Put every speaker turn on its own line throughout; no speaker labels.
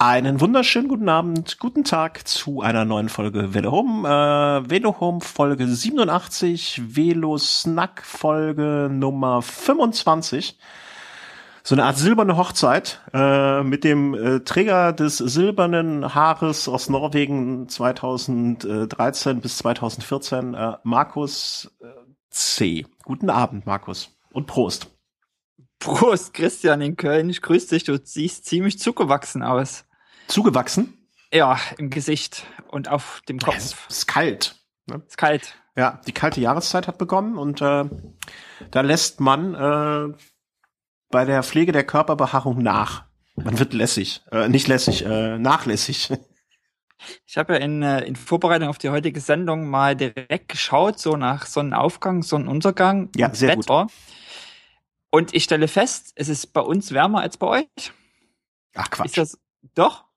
Einen wunderschönen guten Abend, guten Tag zu einer neuen Folge Velo Home. Äh, Velo Home Folge 87, Velo Snack Folge Nummer 25. So eine Art silberne Hochzeit äh, mit dem äh, Träger des silbernen Haares aus Norwegen 2013 bis 2014, äh, Markus äh, C. Guten Abend, Markus. Und Prost.
Prost, Christian in Köln. Ich grüße dich. Du siehst ziemlich zugewachsen aus.
Zugewachsen?
Ja, im Gesicht und auf dem Kopf.
Es ist kalt.
Ne? Es ist kalt.
Ja, die kalte Jahreszeit hat begonnen und äh, da lässt man äh, bei der Pflege der Körperbehaarung nach. Man wird lässig, äh, nicht lässig, äh, nachlässig.
Ich habe ja in, äh, in Vorbereitung auf die heutige Sendung mal direkt geschaut, so nach Sonnenaufgang, Sonnenuntergang.
Ja, sehr Wetter. gut.
Und ich stelle fest, es ist bei uns wärmer als bei euch.
Ach Quatsch.
Ist das doch?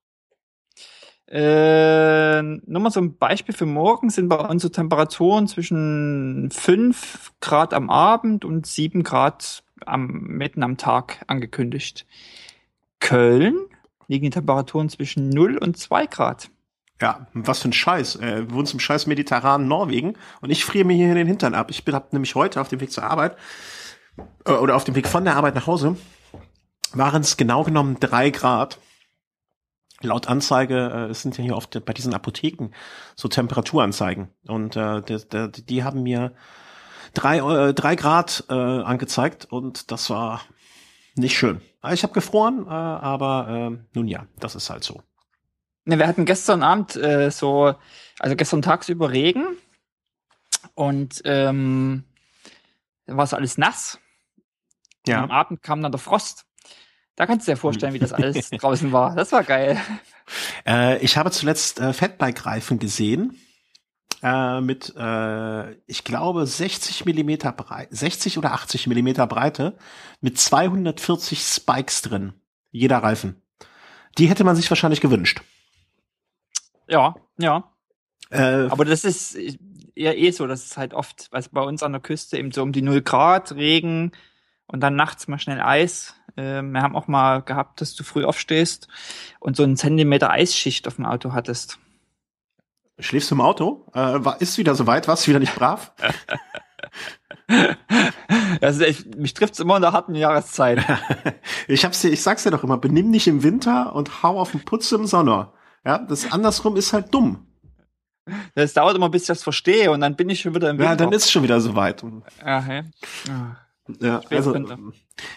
Äh, nur mal so ein Beispiel für morgen sind bei uns so Temperaturen zwischen 5 Grad am Abend und 7 Grad am, mitten am Tag angekündigt. Köln liegen die Temperaturen zwischen 0 und 2 Grad.
Ja, was für ein Scheiß. Äh, wir wohnen im scheiß mediterranen Norwegen und ich friere mir hier den Hintern ab. Ich bin hab nämlich heute auf dem Weg zur Arbeit äh, oder auf dem Weg von der Arbeit nach Hause waren es genau genommen drei Grad laut Anzeige, äh, es sind ja hier oft bei diesen Apotheken so Temperaturanzeigen und äh, die, die, haben mir drei, äh, drei Grad äh, angezeigt und das war nicht schön. Ich habe gefroren, äh, aber äh, nun ja, das ist halt so.
Ne, wir hatten gestern Abend äh, so, also gestern tagsüber Regen und ähm, dann war es alles nass. Ja. Am Abend kam dann der Frost. Da kannst du dir vorstellen, wie das alles draußen war. Das war geil.
Äh, ich habe zuletzt äh, Fatbike-Reifen gesehen äh, mit, äh, ich glaube, 60 Millimeter breit, 60 oder 80 Millimeter Breite mit 240 Spikes drin. Jeder Reifen. Die hätte man sich wahrscheinlich gewünscht.
Ja, ja. Äh, Aber das ist eher eh so, das ist halt oft, was bei uns an der Küste eben so um die 0 Grad, Regen und dann nachts mal schnell Eis äh, wir haben auch mal gehabt, dass du früh aufstehst und so einen Zentimeter Eisschicht auf dem Auto hattest.
Schläfst du im Auto? Äh, ist wieder soweit? Warst du wieder nicht brav?
also ich, mich trifft's immer in der harten Jahreszeit.
ich hab's dir, ich sag's dir doch immer, benimm dich im Winter und hau auf den Putz im Sommer. Ja, das andersrum ist halt dumm.
Das dauert immer, bis ich das verstehe und dann bin ich schon wieder im Winter.
Ja, dann ist es schon wieder soweit.
Ja, hey.
Ja, also,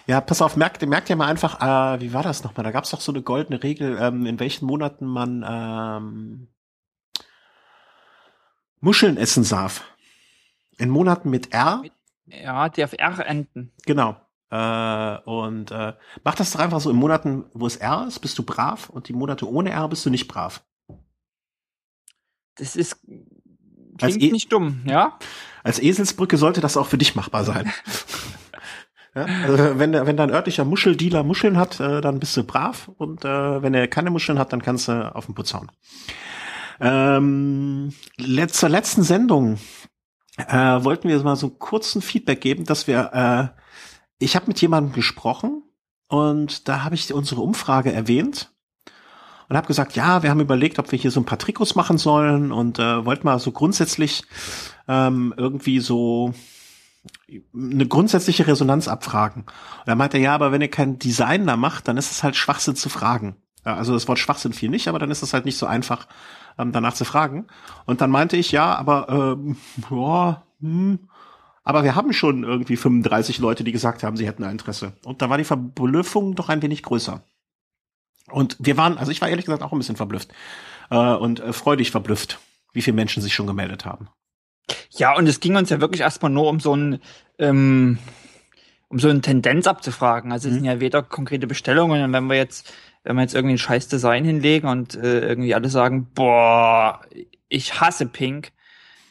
ja, pass auf, merkt, merkt ja mal einfach, äh, wie war das nochmal? Da gab es doch so eine goldene Regel, ähm, in welchen Monaten man ähm, Muscheln essen darf. In Monaten mit R.
Ja, die auf R enden.
Genau. Äh, und äh, mach das doch einfach so in Monaten, wo es R ist, bist du brav und die Monate ohne R bist du nicht brav.
Das ist klingt e nicht dumm, ja?
Als Eselsbrücke sollte das auch für dich machbar sein. Ja, also wenn, wenn dein örtlicher Muscheldealer Muscheln hat, äh, dann bist du brav und äh, wenn er keine Muscheln hat, dann kannst du auf den Putz hauen. Ähm, zur letzten Sendung äh, wollten wir mal so kurzen Feedback geben, dass wir, äh, ich habe mit jemandem gesprochen und da habe ich unsere Umfrage erwähnt und habe gesagt, ja, wir haben überlegt, ob wir hier so ein paar Trikots machen sollen und äh, wollten mal so grundsätzlich ähm, irgendwie so eine grundsätzliche Resonanz abfragen. Und er meinte, ja, aber wenn ihr kein Design da macht, dann ist es halt Schwachsinn zu fragen. Also das Wort Schwachsinn viel nicht, aber dann ist es halt nicht so einfach, ähm, danach zu fragen. Und dann meinte ich, ja, aber ähm, ja, hm, aber wir haben schon irgendwie 35 Leute, die gesagt haben, sie hätten ein Interesse. Und da war die Verblüffung doch ein wenig größer. Und wir waren, also ich war ehrlich gesagt auch ein bisschen verblüfft äh, und äh, freudig verblüfft, wie viele Menschen sich schon gemeldet haben.
Ja, und es ging uns ja wirklich erstmal nur um so ein, ähm, um so eine Tendenz abzufragen. Also es mhm. sind ja weder konkrete Bestellungen und wenn wir jetzt, wenn wir jetzt irgendwie ein scheiß Design hinlegen und äh, irgendwie alle sagen, boah, ich hasse Pink,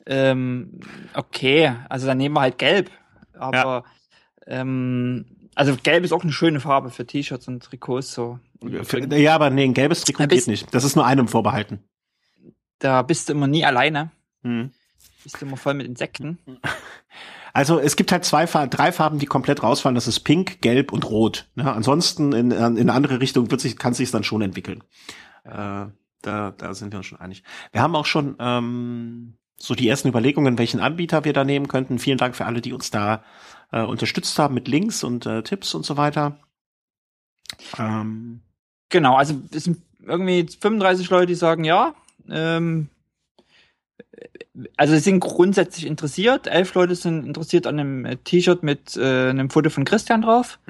ähm, okay, also dann nehmen wir halt gelb. Aber ja. ähm, also gelb ist auch eine schöne Farbe für T-Shirts und Trikots so.
Ja, aber nee, ein gelbes Trikot geht nicht. Das ist nur einem vorbehalten.
Da bist du immer nie alleine. Mhm. Bist du immer voll mit Insekten.
Also es gibt halt zwei Farben, drei Farben, die komplett rausfallen. Das ist Pink, Gelb und Rot. Ne? Ansonsten in, in eine andere Richtung wird sich, kann sich dann schon entwickeln. Äh, da, da sind wir uns schon einig. Wir haben auch schon ähm, so die ersten Überlegungen, welchen Anbieter wir da nehmen könnten. Vielen Dank für alle, die uns da äh, unterstützt haben mit Links und äh, Tipps und so weiter.
Ähm. Genau, also es sind irgendwie 35 Leute, die sagen ja. Ähm, also sie sind grundsätzlich interessiert. Elf Leute sind interessiert an einem äh, T-Shirt mit äh, einem Foto von Christian drauf.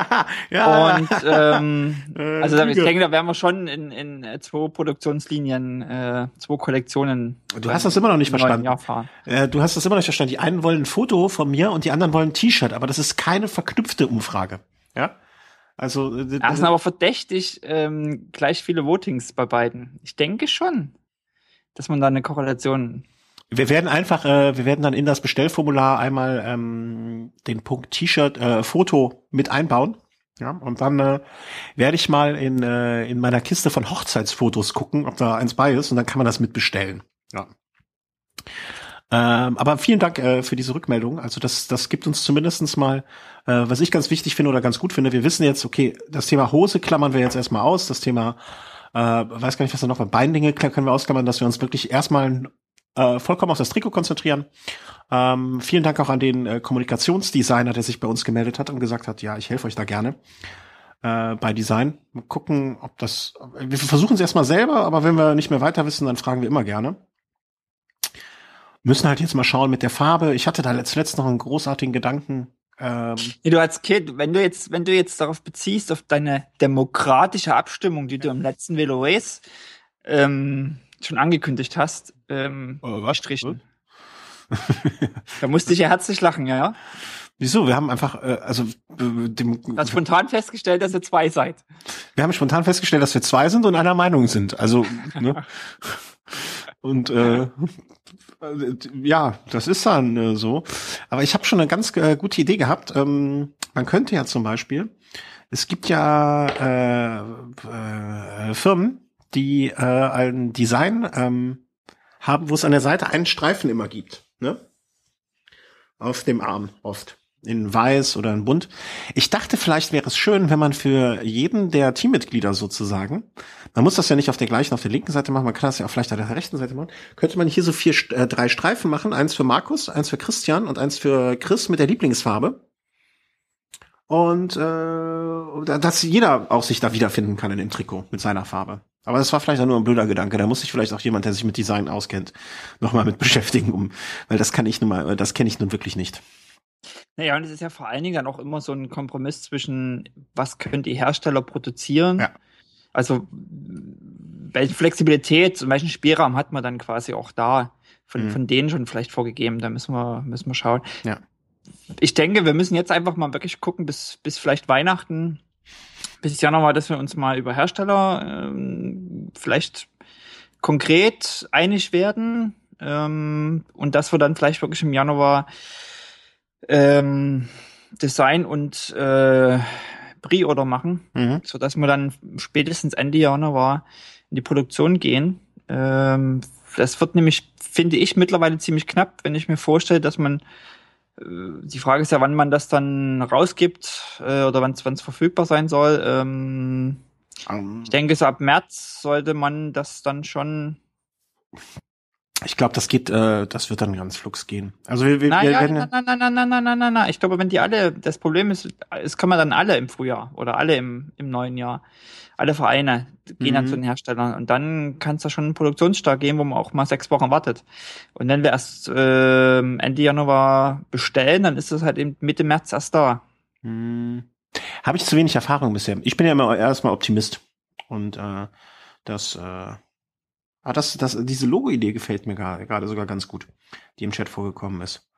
ja. Und ähm, äh, also ich denke, da werden wir schon in, in zwei Produktionslinien, äh, zwei Kollektionen.
Du hast das immer noch nicht verstanden. Äh, du hast das immer noch nicht verstanden. Die einen wollen ein Foto von mir und die anderen wollen ein T-Shirt, aber das ist keine verknüpfte Umfrage. Ja. Also,
äh, das sind aber verdächtig ähm, gleich viele Votings bei beiden. Ich denke schon, dass man da eine Korrelation
wir werden einfach, äh, wir werden dann in das Bestellformular einmal ähm, den Punkt T-Shirt, äh, Foto mit einbauen. Ja, und dann äh, werde ich mal in, äh, in meiner Kiste von Hochzeitsfotos gucken, ob da eins bei ist, und dann kann man das mitbestellen. Ja. Ähm, aber vielen Dank äh, für diese Rückmeldung. Also das, das gibt uns zumindestens mal, äh, was ich ganz wichtig finde oder ganz gut finde. Wir wissen jetzt, okay, das Thema Hose klammern wir jetzt erstmal aus. Das Thema, äh, weiß gar nicht, was da noch war, Beindinge können wir ausklammern, dass wir uns wirklich erstmal äh, vollkommen auf das Trikot konzentrieren. Ähm, vielen Dank auch an den äh, Kommunikationsdesigner, der sich bei uns gemeldet hat und gesagt hat, ja, ich helfe euch da gerne äh, bei Design. Mal gucken, ob das. Wir versuchen es erstmal selber, aber wenn wir nicht mehr weiter wissen, dann fragen wir immer gerne. Müssen halt jetzt mal schauen mit der Farbe. Ich hatte da zuletzt noch einen großartigen Gedanken.
Ähm, du als Kind, wenn du jetzt, wenn du jetzt darauf beziehst, auf deine demokratische Abstimmung, die du im letzten Velo Race ähm, schon angekündigt hast, ähm, oh, was? gestrichen. da musste ich ja herzlich lachen, ja.
Wieso? Wir haben einfach, äh, also
äh, dem. Du spontan festgestellt, dass ihr zwei seid.
Wir haben spontan festgestellt, dass wir zwei sind und einer Meinung sind. Also, ne? Und äh, ja, das ist dann äh, so. Aber ich habe schon eine ganz äh, gute Idee gehabt. Ähm, man könnte ja zum Beispiel, es gibt ja äh, äh, Firmen, die äh, ein Design ähm, haben, wo es an der Seite einen Streifen immer gibt, ne? Auf dem Arm oft. In weiß oder in bunt. Ich dachte, vielleicht wäre es schön, wenn man für jeden der Teammitglieder sozusagen, man muss das ja nicht auf der gleichen, auf der linken Seite machen, man kann das ja auch vielleicht auf der rechten Seite machen, könnte man hier so vier, äh, drei Streifen machen, eins für Markus, eins für Christian und eins für Chris mit der Lieblingsfarbe. Und äh, dass jeder auch sich da wiederfinden kann in dem Trikot mit seiner Farbe. Aber das war vielleicht auch nur ein blöder Gedanke. Da muss sich vielleicht auch jemand, der sich mit Design auskennt, nochmal mit beschäftigen, um, weil das kann ich nun mal, das kenne ich nun wirklich nicht.
Naja, und es ist ja vor allen Dingen dann auch immer so ein Kompromiss zwischen, was können die Hersteller produzieren? Ja. Also, welche Flexibilität und welchen Spielraum hat man dann quasi auch da von, mhm. von denen schon vielleicht vorgegeben? Da müssen wir, müssen wir schauen. Ja. Ich denke, wir müssen jetzt einfach mal wirklich gucken, bis, bis vielleicht Weihnachten bis Januar, dass wir uns mal über Hersteller ähm, vielleicht konkret einig werden ähm, und dass wir dann vielleicht wirklich im Januar ähm, Design und äh, Pre-Order machen, mhm. so dass wir dann spätestens Ende Januar in die Produktion gehen. Ähm, das wird nämlich, finde ich, mittlerweile ziemlich knapp, wenn ich mir vorstelle, dass man äh, die Frage ist ja, wann man das dann rausgibt äh, oder wann es verfügbar sein soll. Ähm, um, ich denke, so ab März sollte man das dann schon.
Ich glaube, das geht, äh, das wird dann ganz flugs gehen. Also wir, wir,
nein, wir werden nein, nein, nein, nein, nein, nein, nein, nein, nein. Ich glaube, wenn die alle, das Problem ist, es kommen dann alle im Frühjahr oder alle im, im neuen Jahr alle Vereine gehen mhm. dann zu den Herstellern und dann kann es da schon einen Produktionsstart geben, wo man auch mal sechs Wochen wartet. Und wenn wir erst äh, Ende Januar bestellen, dann ist das halt eben Mitte März erst da.
Mhm. Habe ich zu wenig Erfahrung bisher. Ich bin ja immer erstmal Optimist und äh, das äh, Ah, das, das, diese Logo-Idee gefällt mir gerade sogar ganz gut, die im Chat vorgekommen ist.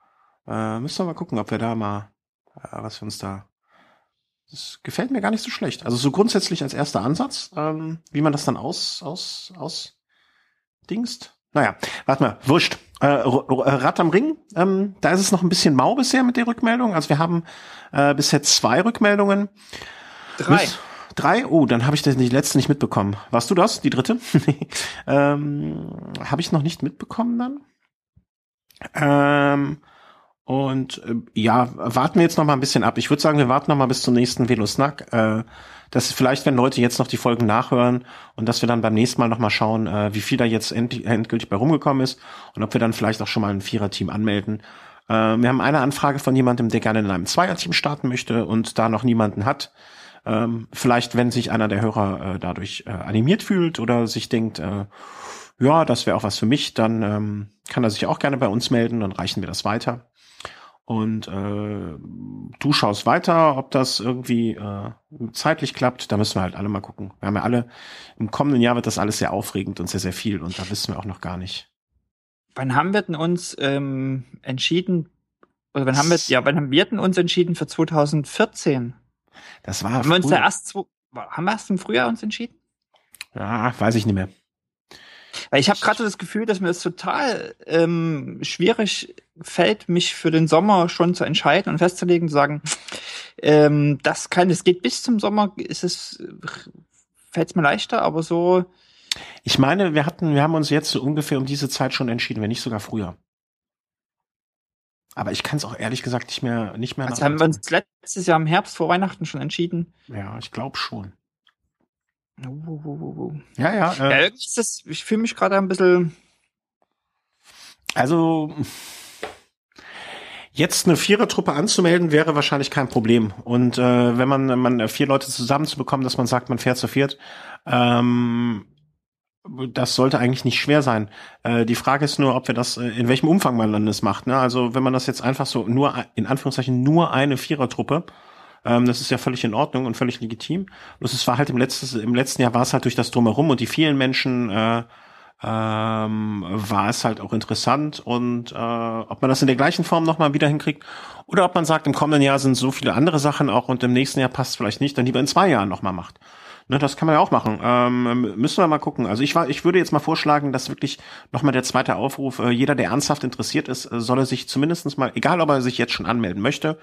Äh, müssen wir mal gucken, ob wir da mal, äh, was wir uns da das gefällt mir gar nicht so schlecht. Also so grundsätzlich als erster Ansatz, ähm, wie man das dann aus, aus, aus dingst. Naja, warte mal, wurscht. Äh, Rad am Ring, ähm, da ist es noch ein bisschen mau bisher mit der Rückmeldung. Also wir haben äh, bisher zwei Rückmeldungen.
Drei. Miss,
drei? Oh, dann habe ich das die letzte nicht mitbekommen. Warst du das, die dritte? ähm, habe ich noch nicht mitbekommen dann. Ähm, Und äh, ja, warten wir jetzt noch mal ein bisschen ab. Ich würde sagen, wir warten noch mal bis zum nächsten Velosnack. Äh, dass vielleicht, wenn Leute jetzt noch die Folgen nachhören und dass wir dann beim nächsten Mal noch mal schauen, äh, wie viel da jetzt end endgültig bei rumgekommen ist und ob wir dann vielleicht auch schon mal ein Viererteam anmelden. Äh, wir haben eine Anfrage von jemandem, der gerne in einem Zweierteam starten möchte und da noch niemanden hat. Ähm, vielleicht, wenn sich einer der Hörer äh, dadurch äh, animiert fühlt oder sich denkt, äh, ja, das wäre auch was für mich, dann ähm, kann er sich auch gerne bei uns melden, dann reichen wir das weiter. Und äh, du schaust weiter, ob das irgendwie äh, zeitlich klappt. Da müssen wir halt alle mal gucken. Wir haben ja alle, im kommenden Jahr wird das alles sehr aufregend und sehr, sehr viel und da wissen wir auch noch gar nicht.
Wann haben wir denn uns ähm, entschieden, oder wann haben wir, ja, wann haben wir denn uns entschieden für 2014?
Das war.
Haben wir uns da erst, haben wir erst im Frühjahr uns entschieden?
Ja, weiß ich nicht mehr.
Weil ich habe gerade so das Gefühl, dass mir es total ähm, schwierig fällt, mich für den Sommer schon zu entscheiden und festzulegen, zu sagen, ähm, das kann, es geht bis zum Sommer, ist es, fällt es mir leichter, aber so.
Ich meine, wir hatten, wir haben uns jetzt so ungefähr um diese Zeit schon entschieden, wenn nicht sogar früher. Aber ich kann es auch ehrlich gesagt nicht mehr, nicht mehr.
Also haben wir uns letztes Jahr im Herbst vor Weihnachten schon entschieden?
Ja, ich glaube schon.
Uh, uh, uh,
ja, ja.
Äh, ja ist das, ich fühle mich gerade ein bisschen.
Also jetzt eine Vierertruppe anzumelden wäre wahrscheinlich kein Problem. Und äh, wenn man man vier Leute zusammenzubekommen, dass man sagt, man fährt zu viert, ähm, das sollte eigentlich nicht schwer sein. Äh, die Frage ist nur, ob wir das, äh, in welchem Umfang man das macht. Ne? Also wenn man das jetzt einfach so nur, in Anführungszeichen, nur eine Vierertruppe, ähm, das ist ja völlig in Ordnung und völlig legitim. Bloß es war halt im letzten, im letzten Jahr war es halt durch das Drumherum und die vielen Menschen äh, ähm, war es halt auch interessant und äh, ob man das in der gleichen Form nochmal wieder hinkriegt oder ob man sagt, im kommenden Jahr sind so viele andere Sachen auch und im nächsten Jahr passt vielleicht nicht, dann lieber in zwei Jahren nochmal macht. Ne, das kann man ja auch machen. Ähm, müssen wir mal gucken. Also ich war, ich würde jetzt mal vorschlagen, dass wirklich nochmal der zweite Aufruf, äh, jeder, der ernsthaft interessiert ist, äh, soll er sich zumindestens mal, egal ob er sich jetzt schon anmelden möchte,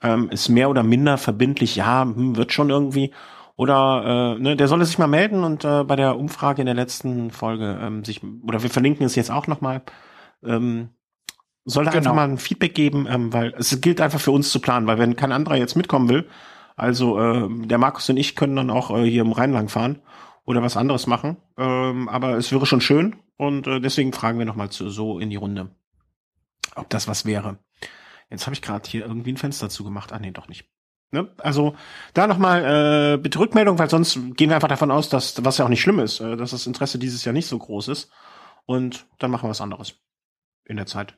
ähm, ist mehr oder minder verbindlich, ja, hm, wird schon irgendwie. Oder äh, ne, der solle sich mal melden und äh, bei der Umfrage in der letzten Folge ähm, sich, oder wir verlinken es jetzt auch nochmal, ähm, soll genau. einfach mal ein Feedback geben, ähm, weil es gilt einfach für uns zu planen, weil wenn kein anderer jetzt mitkommen will, also äh, der Markus und ich können dann auch äh, hier im Rheinland fahren oder was anderes machen, ähm, aber es wäre schon schön und äh, deswegen fragen wir nochmal so in die Runde, ob das was wäre. Jetzt habe ich gerade hier irgendwie ein Fenster zugemacht. Ah, nee, doch nicht. Ne? Also da nochmal äh, bitte Rückmeldung, weil sonst gehen wir einfach davon aus, dass, was ja auch nicht schlimm ist, äh, dass das Interesse dieses Jahr nicht so groß ist. Und dann machen wir was anderes in der Zeit.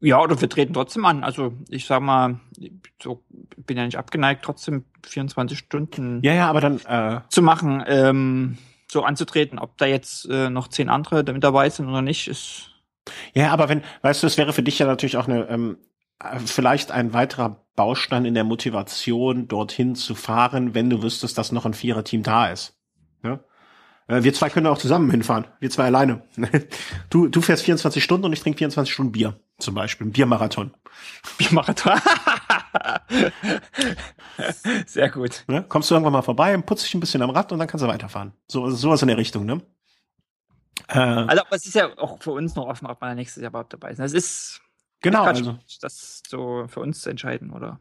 Ja, oder wir treten trotzdem an. Also ich sag mal, so bin ja nicht abgeneigt, trotzdem 24 Stunden
ja, ja, aber dann, äh,
zu machen, ähm, so anzutreten. Ob da jetzt äh, noch zehn andere damit dabei sind oder nicht, ist
ja, aber wenn, weißt du, es wäre für dich ja natürlich auch eine, ähm, vielleicht ein weiterer Baustein in der Motivation, dorthin zu fahren, wenn du wüsstest, dass noch ein Viererteam da ist. Ja? Äh, wir zwei können auch zusammen hinfahren. Wir zwei alleine. Du, du fährst 24 Stunden und ich trinke 24 Stunden Bier. Zum Beispiel. Biermarathon.
Biermarathon. Sehr gut.
Ja? Kommst du irgendwann mal vorbei, putzt dich ein bisschen am Rad und dann kannst du weiterfahren. So, sowas in der Richtung, ne?
Äh, also, aber es ist ja auch für uns noch offen, ob man nächstes Jahr überhaupt dabei ist. Das ist
genau, also.
das so für uns zu entscheiden, oder?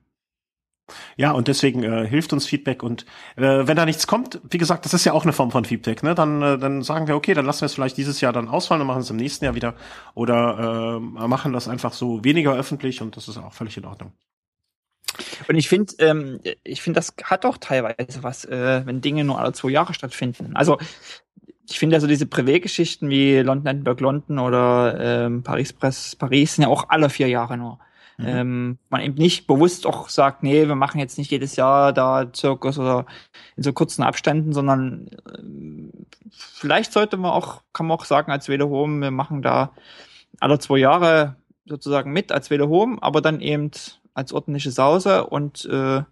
Ja, und deswegen äh, hilft uns Feedback und äh, wenn da nichts kommt, wie gesagt, das ist ja auch eine Form von Feedback, ne? Dann, äh, dann sagen wir, okay, dann lassen wir es vielleicht dieses Jahr dann ausfallen und machen es im nächsten Jahr wieder oder äh, machen das einfach so weniger öffentlich und das ist auch völlig in Ordnung.
Und ich finde, ähm, ich finde, das hat doch teilweise was, äh, wenn Dinge nur alle zwei Jahre stattfinden. Also ich finde also diese Privé-Geschichten wie London, Edinburgh, London oder ähm, Paris, Press, Paris sind ja auch alle vier Jahre nur. Mhm. Ähm, man eben nicht bewusst auch sagt, nee, wir machen jetzt nicht jedes Jahr da Zirkus oder in so kurzen Abständen, sondern äh, vielleicht sollte man auch, kann man auch sagen als Velo Home, wir machen da alle zwei Jahre sozusagen mit als Velo Home, aber dann eben als ordentliche Sause und äh,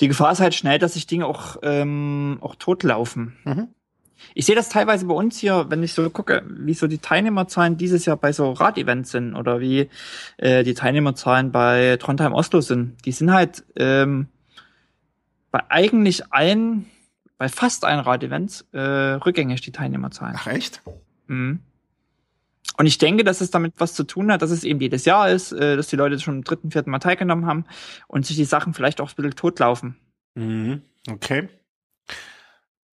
die Gefahr ist halt schnell, dass sich Dinge auch, ähm, auch totlaufen. Mhm. Ich sehe das teilweise bei uns hier, wenn ich so gucke, wie so die Teilnehmerzahlen dieses Jahr bei so Radevents sind oder wie äh, die Teilnehmerzahlen bei Trondheim Oslo sind. Die sind halt ähm, bei eigentlich allen, bei fast allen Radevents äh, rückgängig die Teilnehmerzahlen.
Ach echt?
Mhm. Und ich denke, dass es damit was zu tun hat, dass es eben jedes Jahr ist, äh, dass die Leute schon im dritten, vierten Mal teilgenommen haben und sich die Sachen vielleicht auch ein bisschen totlaufen.
Mhm. Okay.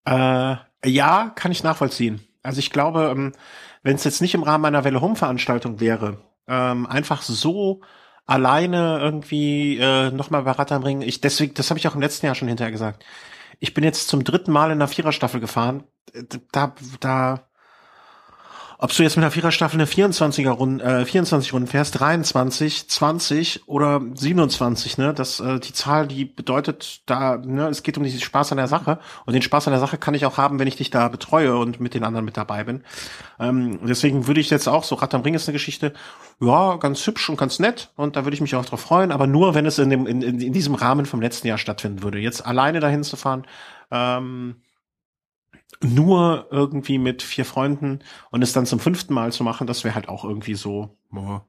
Äh, ja, kann ich nachvollziehen. Also ich glaube, ähm, wenn es jetzt nicht im Rahmen einer Welle Home Veranstaltung wäre, ähm, einfach so alleine irgendwie äh, nochmal bei Rad bringen. Ich deswegen, das habe ich auch im letzten Jahr schon hinterher gesagt. Ich bin jetzt zum dritten Mal in der Viererstaffel gefahren. Da, da ob du jetzt mit der Viererstaffel eine 24er Runde, äh, 24 Runden fährst, 23, 20 oder 27, ne? Das, äh, die Zahl, die bedeutet da, ne, es geht um diesen Spaß an der Sache. Und den Spaß an der Sache kann ich auch haben, wenn ich dich da betreue und mit den anderen mit dabei bin. Ähm, deswegen würde ich jetzt auch so, Rad am Ring ist eine Geschichte, ja, ganz hübsch und ganz nett. Und da würde ich mich auch drauf freuen, aber nur, wenn es in dem, in, in, in diesem Rahmen vom letzten Jahr stattfinden würde. Jetzt alleine dahin zu fahren, ähm, nur irgendwie mit vier Freunden und es dann zum fünften Mal zu machen, das wäre halt auch irgendwie so. Oh,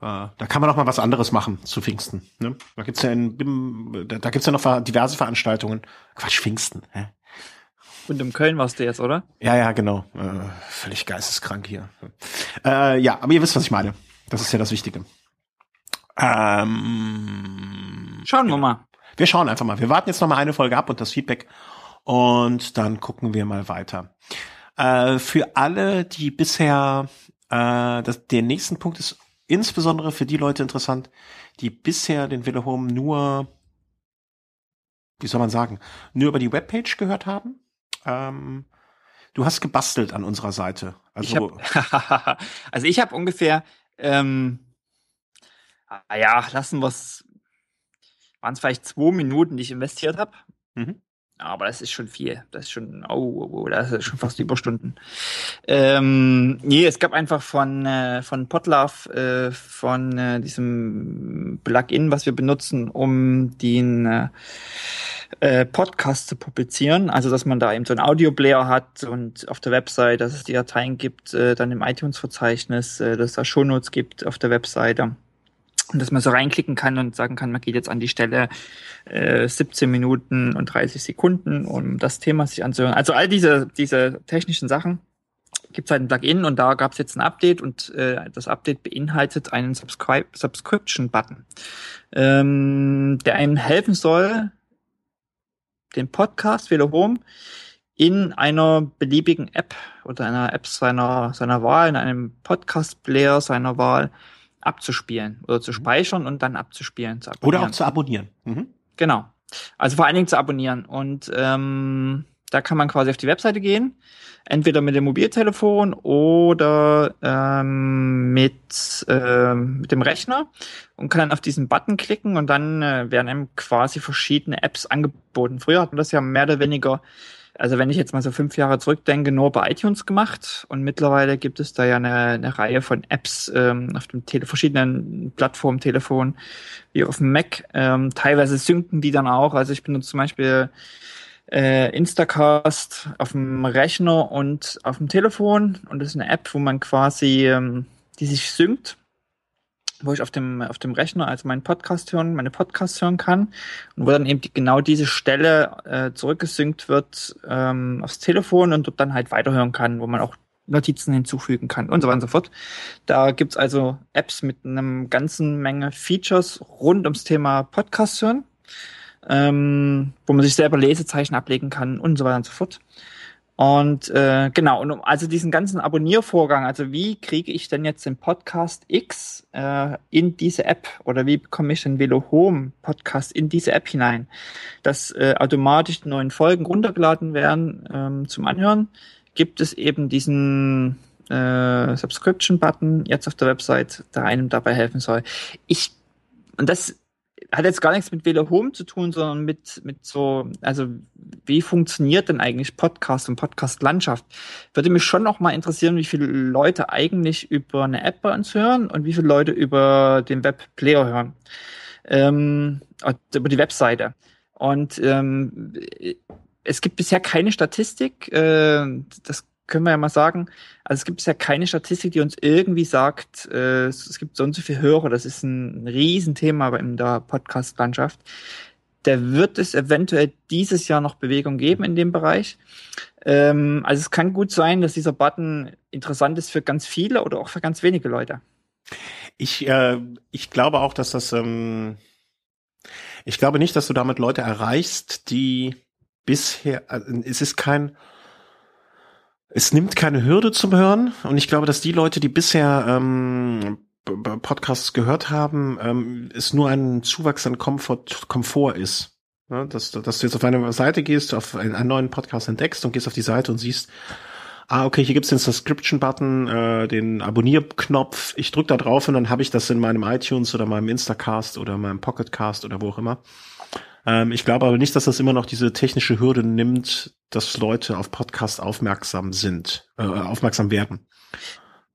äh, da kann man auch mal was anderes machen zu Pfingsten. Ne? Da gibt's ja in BIM, da, da gibt's ja noch diverse Veranstaltungen. Quatsch, Pfingsten. Hä?
Und in Köln warst du jetzt, oder?
Ja, ja, genau. Äh, völlig geisteskrank hier. Äh, ja, aber ihr wisst, was ich meine. Das ist ja das Wichtige. Ähm,
schauen wir mal.
Wir schauen einfach mal. Wir warten jetzt noch mal eine Folge ab und das Feedback und dann gucken wir mal weiter. Äh, für alle, die bisher, äh, das, der nächsten Punkt ist insbesondere für die Leute interessant, die bisher den Wille Home nur, wie soll man sagen, nur über die Webpage gehört haben. Ähm, du hast gebastelt an unserer Seite.
Also ich hab, also ich habe ungefähr, ähm, ah ja, lassen wir es, waren es vielleicht zwei Minuten, die ich investiert habe. Mhm. Aber das ist schon viel. Das ist schon, oh, oh, oh das ist schon fast Überstunden. Ähm, nee, es gab einfach von, äh, von Potlove, äh, von äh, diesem Plugin, was wir benutzen, um den äh, äh, Podcast zu publizieren. Also, dass man da eben so ein Audioplayer hat und auf der Website, dass es die Dateien gibt, äh, dann im iTunes-Verzeichnis, äh, dass es da Shownotes gibt auf der Webseite und dass man so reinklicken kann und sagen kann, man geht jetzt an die Stelle äh, 17 Minuten und 30 Sekunden, um das Thema sich anzuhören. Also all diese, diese technischen Sachen gibt es halt ein Plugin und da gab es jetzt ein Update und äh, das Update beinhaltet einen Subscribe Subscription-Button, ähm, der einem helfen soll, den Podcast Home in einer beliebigen App oder einer App seiner, seiner Wahl, in einem Podcast-Player seiner Wahl abzuspielen oder zu mhm. speichern und dann abzuspielen.
Zu oder auch zu abonnieren. Mhm.
Genau. Also vor allen Dingen zu abonnieren. Und ähm, da kann man quasi auf die Webseite gehen, entweder mit dem Mobiltelefon oder ähm, mit, ähm, mit dem Rechner und kann dann auf diesen Button klicken und dann äh, werden einem quasi verschiedene Apps angeboten. Früher hat man das ja mehr oder weniger also wenn ich jetzt mal so fünf Jahre zurückdenke, nur bei iTunes gemacht und mittlerweile gibt es da ja eine, eine Reihe von Apps ähm, auf dem Tele verschiedenen Plattformen, Telefon, wie auf dem Mac. Ähm, teilweise synken die dann auch. Also ich benutze zum Beispiel äh, Instacast auf dem Rechner und auf dem Telefon und das ist eine App, wo man quasi ähm, die sich synkt wo ich auf dem, auf dem Rechner also meinen Podcast hören, meine Podcasts hören kann und wo dann eben die, genau diese Stelle äh, zurückgesynkt wird ähm, aufs Telefon und dort dann halt weiterhören kann, wo man auch Notizen hinzufügen kann und so weiter und so fort. Da gibt's also Apps mit einem ganzen Menge Features rund ums Thema Podcast hören, ähm, wo man sich selber Lesezeichen ablegen kann und so weiter und so fort. Und äh, genau, und um also diesen ganzen Abonniervorgang, also wie kriege ich denn jetzt den Podcast X äh, in diese App oder wie bekomme ich den Velo Home Podcast in diese App hinein, dass äh, automatisch die neuen Folgen runtergeladen werden ähm, zum Anhören, gibt es eben diesen äh, Subscription-Button jetzt auf der Website, der einem dabei helfen soll. Ich und das hat jetzt gar nichts mit Velo Home zu tun, sondern mit, mit so, also wie funktioniert denn eigentlich Podcast und Podcast-Landschaft? Würde mich schon noch mal interessieren, wie viele Leute eigentlich über eine App bei uns hören und wie viele Leute über den Webplayer hören. Ähm, über die Webseite. Und ähm, es gibt bisher keine Statistik, äh, das können wir ja mal sagen, also es gibt ja keine Statistik, die uns irgendwie sagt, äh, es gibt so und so viele Hörer, das ist ein Riesenthema in der Podcast-Landschaft. da wird es eventuell dieses Jahr noch Bewegung geben in dem Bereich. Ähm, also es kann gut sein, dass dieser Button interessant ist für ganz viele oder auch für ganz wenige Leute.
Ich, äh, ich glaube auch, dass das, ähm, ich glaube nicht, dass du damit Leute erreichst, die bisher, also es ist kein, es nimmt keine Hürde zum Hören und ich glaube, dass die Leute, die bisher ähm, Podcasts gehört haben, ähm, es nur ein Zuwachs an Komfort, Komfort ist. Ja, dass, dass du jetzt auf eine Seite gehst, auf einen, einen neuen Podcast entdeckst und gehst auf die Seite und siehst, ah, okay, hier gibt's den Subscription-Button, äh, den Abonnierknopf. Ich drücke da drauf und dann habe ich das in meinem iTunes oder meinem Instacast oder meinem Pocketcast oder wo auch immer. Ähm, ich glaube aber nicht, dass das immer noch diese technische Hürde nimmt, dass Leute auf Podcast aufmerksam sind, äh, aufmerksam werden.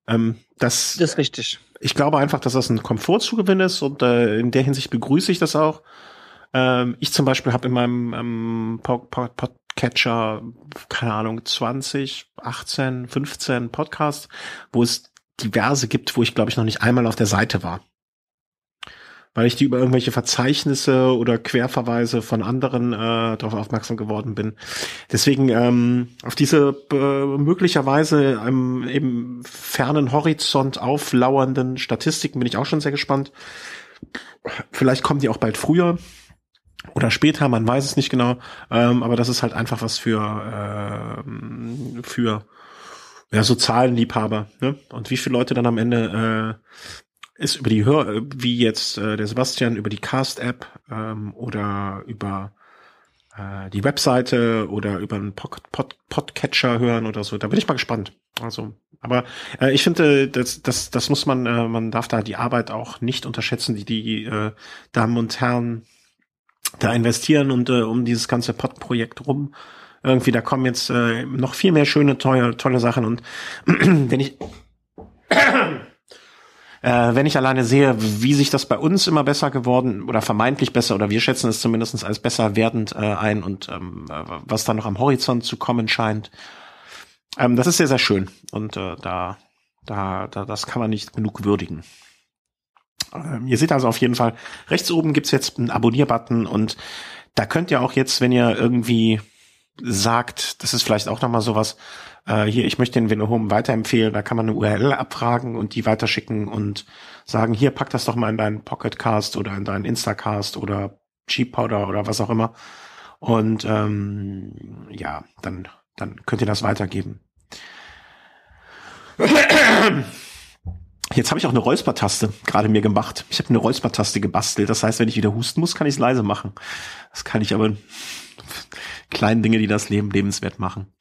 Ähm, das, das ist richtig.
Ich glaube einfach, dass das ein Komfortzugewinn ist und äh, in der Hinsicht begrüße ich das auch. Ähm, ich zum Beispiel habe in meinem ähm, Podcatcher, keine Ahnung, 20, 18, 15 Podcasts, wo es diverse gibt, wo ich glaube ich noch nicht einmal auf der Seite war. Weil ich die über irgendwelche Verzeichnisse oder Querverweise von anderen äh, darauf aufmerksam geworden bin. Deswegen ähm, auf diese äh, möglicherweise einem eben fernen Horizont auflauernden Statistiken bin ich auch schon sehr gespannt. Vielleicht kommen die auch bald früher oder später, man weiß es nicht genau. Ähm, aber das ist halt einfach was für äh, für ja so Zahlenliebhaber. Ne? Und wie viele Leute dann am Ende äh, ist über die Hör, wie jetzt äh, der Sebastian über die Cast-App ähm, oder über äh, die Webseite oder über einen Pod Pod Podcatcher hören oder so. Da bin ich mal gespannt. Also, aber äh, ich finde, das, das, das muss man, äh, man darf da die Arbeit auch nicht unterschätzen, die die äh, Damen und Herren da investieren und äh, um dieses ganze Pod-Projekt rum. Irgendwie, da kommen jetzt äh, noch viel mehr schöne, tolle, tolle Sachen. Und wenn ich äh, wenn ich alleine sehe, wie sich das bei uns immer besser geworden oder vermeintlich besser oder wir schätzen es zumindest als besser werdend äh, ein und ähm, äh, was da noch am Horizont zu kommen scheint, ähm, das ist sehr, sehr schön. Und äh, da, da, da, das kann man nicht genug würdigen. Ähm, ihr seht also auf jeden Fall, rechts oben gibt's jetzt einen Abonnier-Button und da könnt ihr auch jetzt, wenn ihr irgendwie sagt, das ist vielleicht auch nochmal sowas, äh, hier, ich möchte den Venohome weiterempfehlen, da kann man eine URL abfragen und die weiterschicken und sagen, hier, pack das doch mal in deinen Pocketcast oder in deinen Instacast oder G-Powder oder was auch immer. Und ähm, ja, dann, dann könnt ihr das weitergeben. Jetzt habe ich auch eine Räuspertaste gerade mir gemacht. Ich habe eine Räuspertaste gebastelt. Das heißt, wenn ich wieder husten muss, kann ich es leise machen. Das kann ich aber kleinen Dinge, die das Leben lebenswert machen.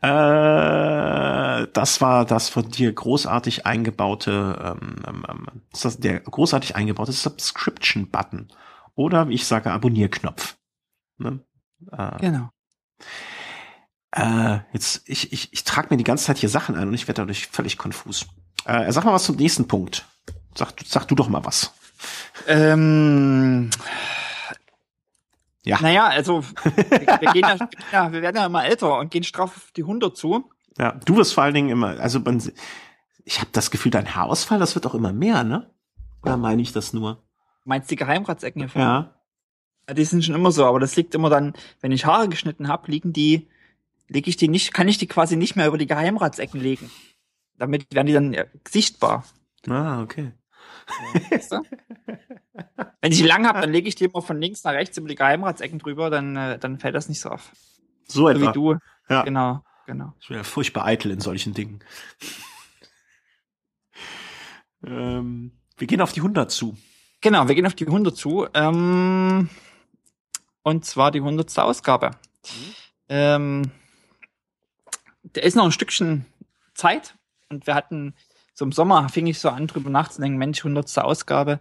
Äh, das war das von dir großartig eingebaute, ähm, ähm, ähm ist das der großartig eingebaute Subscription-Button oder wie ich sage Abonnierknopf.
Ne? Äh, genau.
Äh, jetzt ich ich ich trage mir die ganze Zeit hier Sachen ein und ich werde dadurch völlig konfus. Äh, sag mal was zum nächsten Punkt. Sag, sag du doch mal was.
Ähm, ja. Naja, also wir, wir, gehen ja, ja, wir werden ja immer älter und gehen straff auf die 100 zu.
Ja, du wirst vor allen Dingen immer, also man, ich habe das Gefühl, dein Haarausfall, das wird auch immer mehr, ne? Oder meine ich das nur?
Meinst du die Geheimratsecken hier? Ja. Die sind schon immer so, aber das liegt immer dann, wenn ich Haare geschnitten habe, liegen die, lege ich die nicht, kann ich die quasi nicht mehr über die Geheimratsecken legen. Damit werden die dann sichtbar.
Ah, okay.
Weißt du? Wenn ich lang habe, dann lege ich die immer von links nach rechts über die Geheimratsecken drüber, dann, äh, dann fällt das nicht so auf.
So, so etwa.
wie du. Ja. Genau, genau.
Ich bin ja furchtbar eitel in solchen Dingen. ähm, wir gehen auf die 100 zu.
Genau, wir gehen auf die 100 zu. Ähm, und zwar die 100. Ausgabe. Mhm. Ähm, der ist noch ein Stückchen Zeit. Und wir hatten so im Sommer fing ich so an, drüber nachzudenken, Mensch, 100. Ausgabe,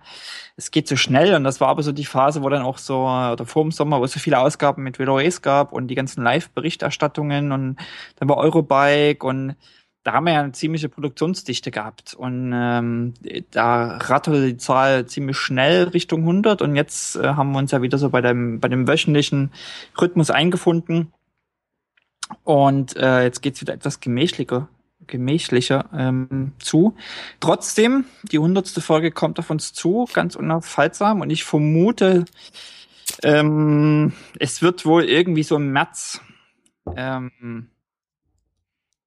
es geht so schnell. Und das war aber so die Phase, wo dann auch so, oder vor dem Sommer, wo es so viele Ausgaben mit VLOAs gab und die ganzen Live-Berichterstattungen und dann war Eurobike und da haben wir ja eine ziemliche Produktionsdichte gehabt. Und ähm, da ratterte die Zahl ziemlich schnell Richtung 100 und jetzt äh, haben wir uns ja wieder so bei dem, bei dem wöchentlichen Rhythmus eingefunden. Und äh, jetzt geht's wieder etwas gemächlicher gemächlicher ähm, zu. Trotzdem, die hundertste Folge kommt auf uns zu, ganz unaufhaltsam und ich vermute, Ähm, es wird wohl irgendwie so im März. Ähm,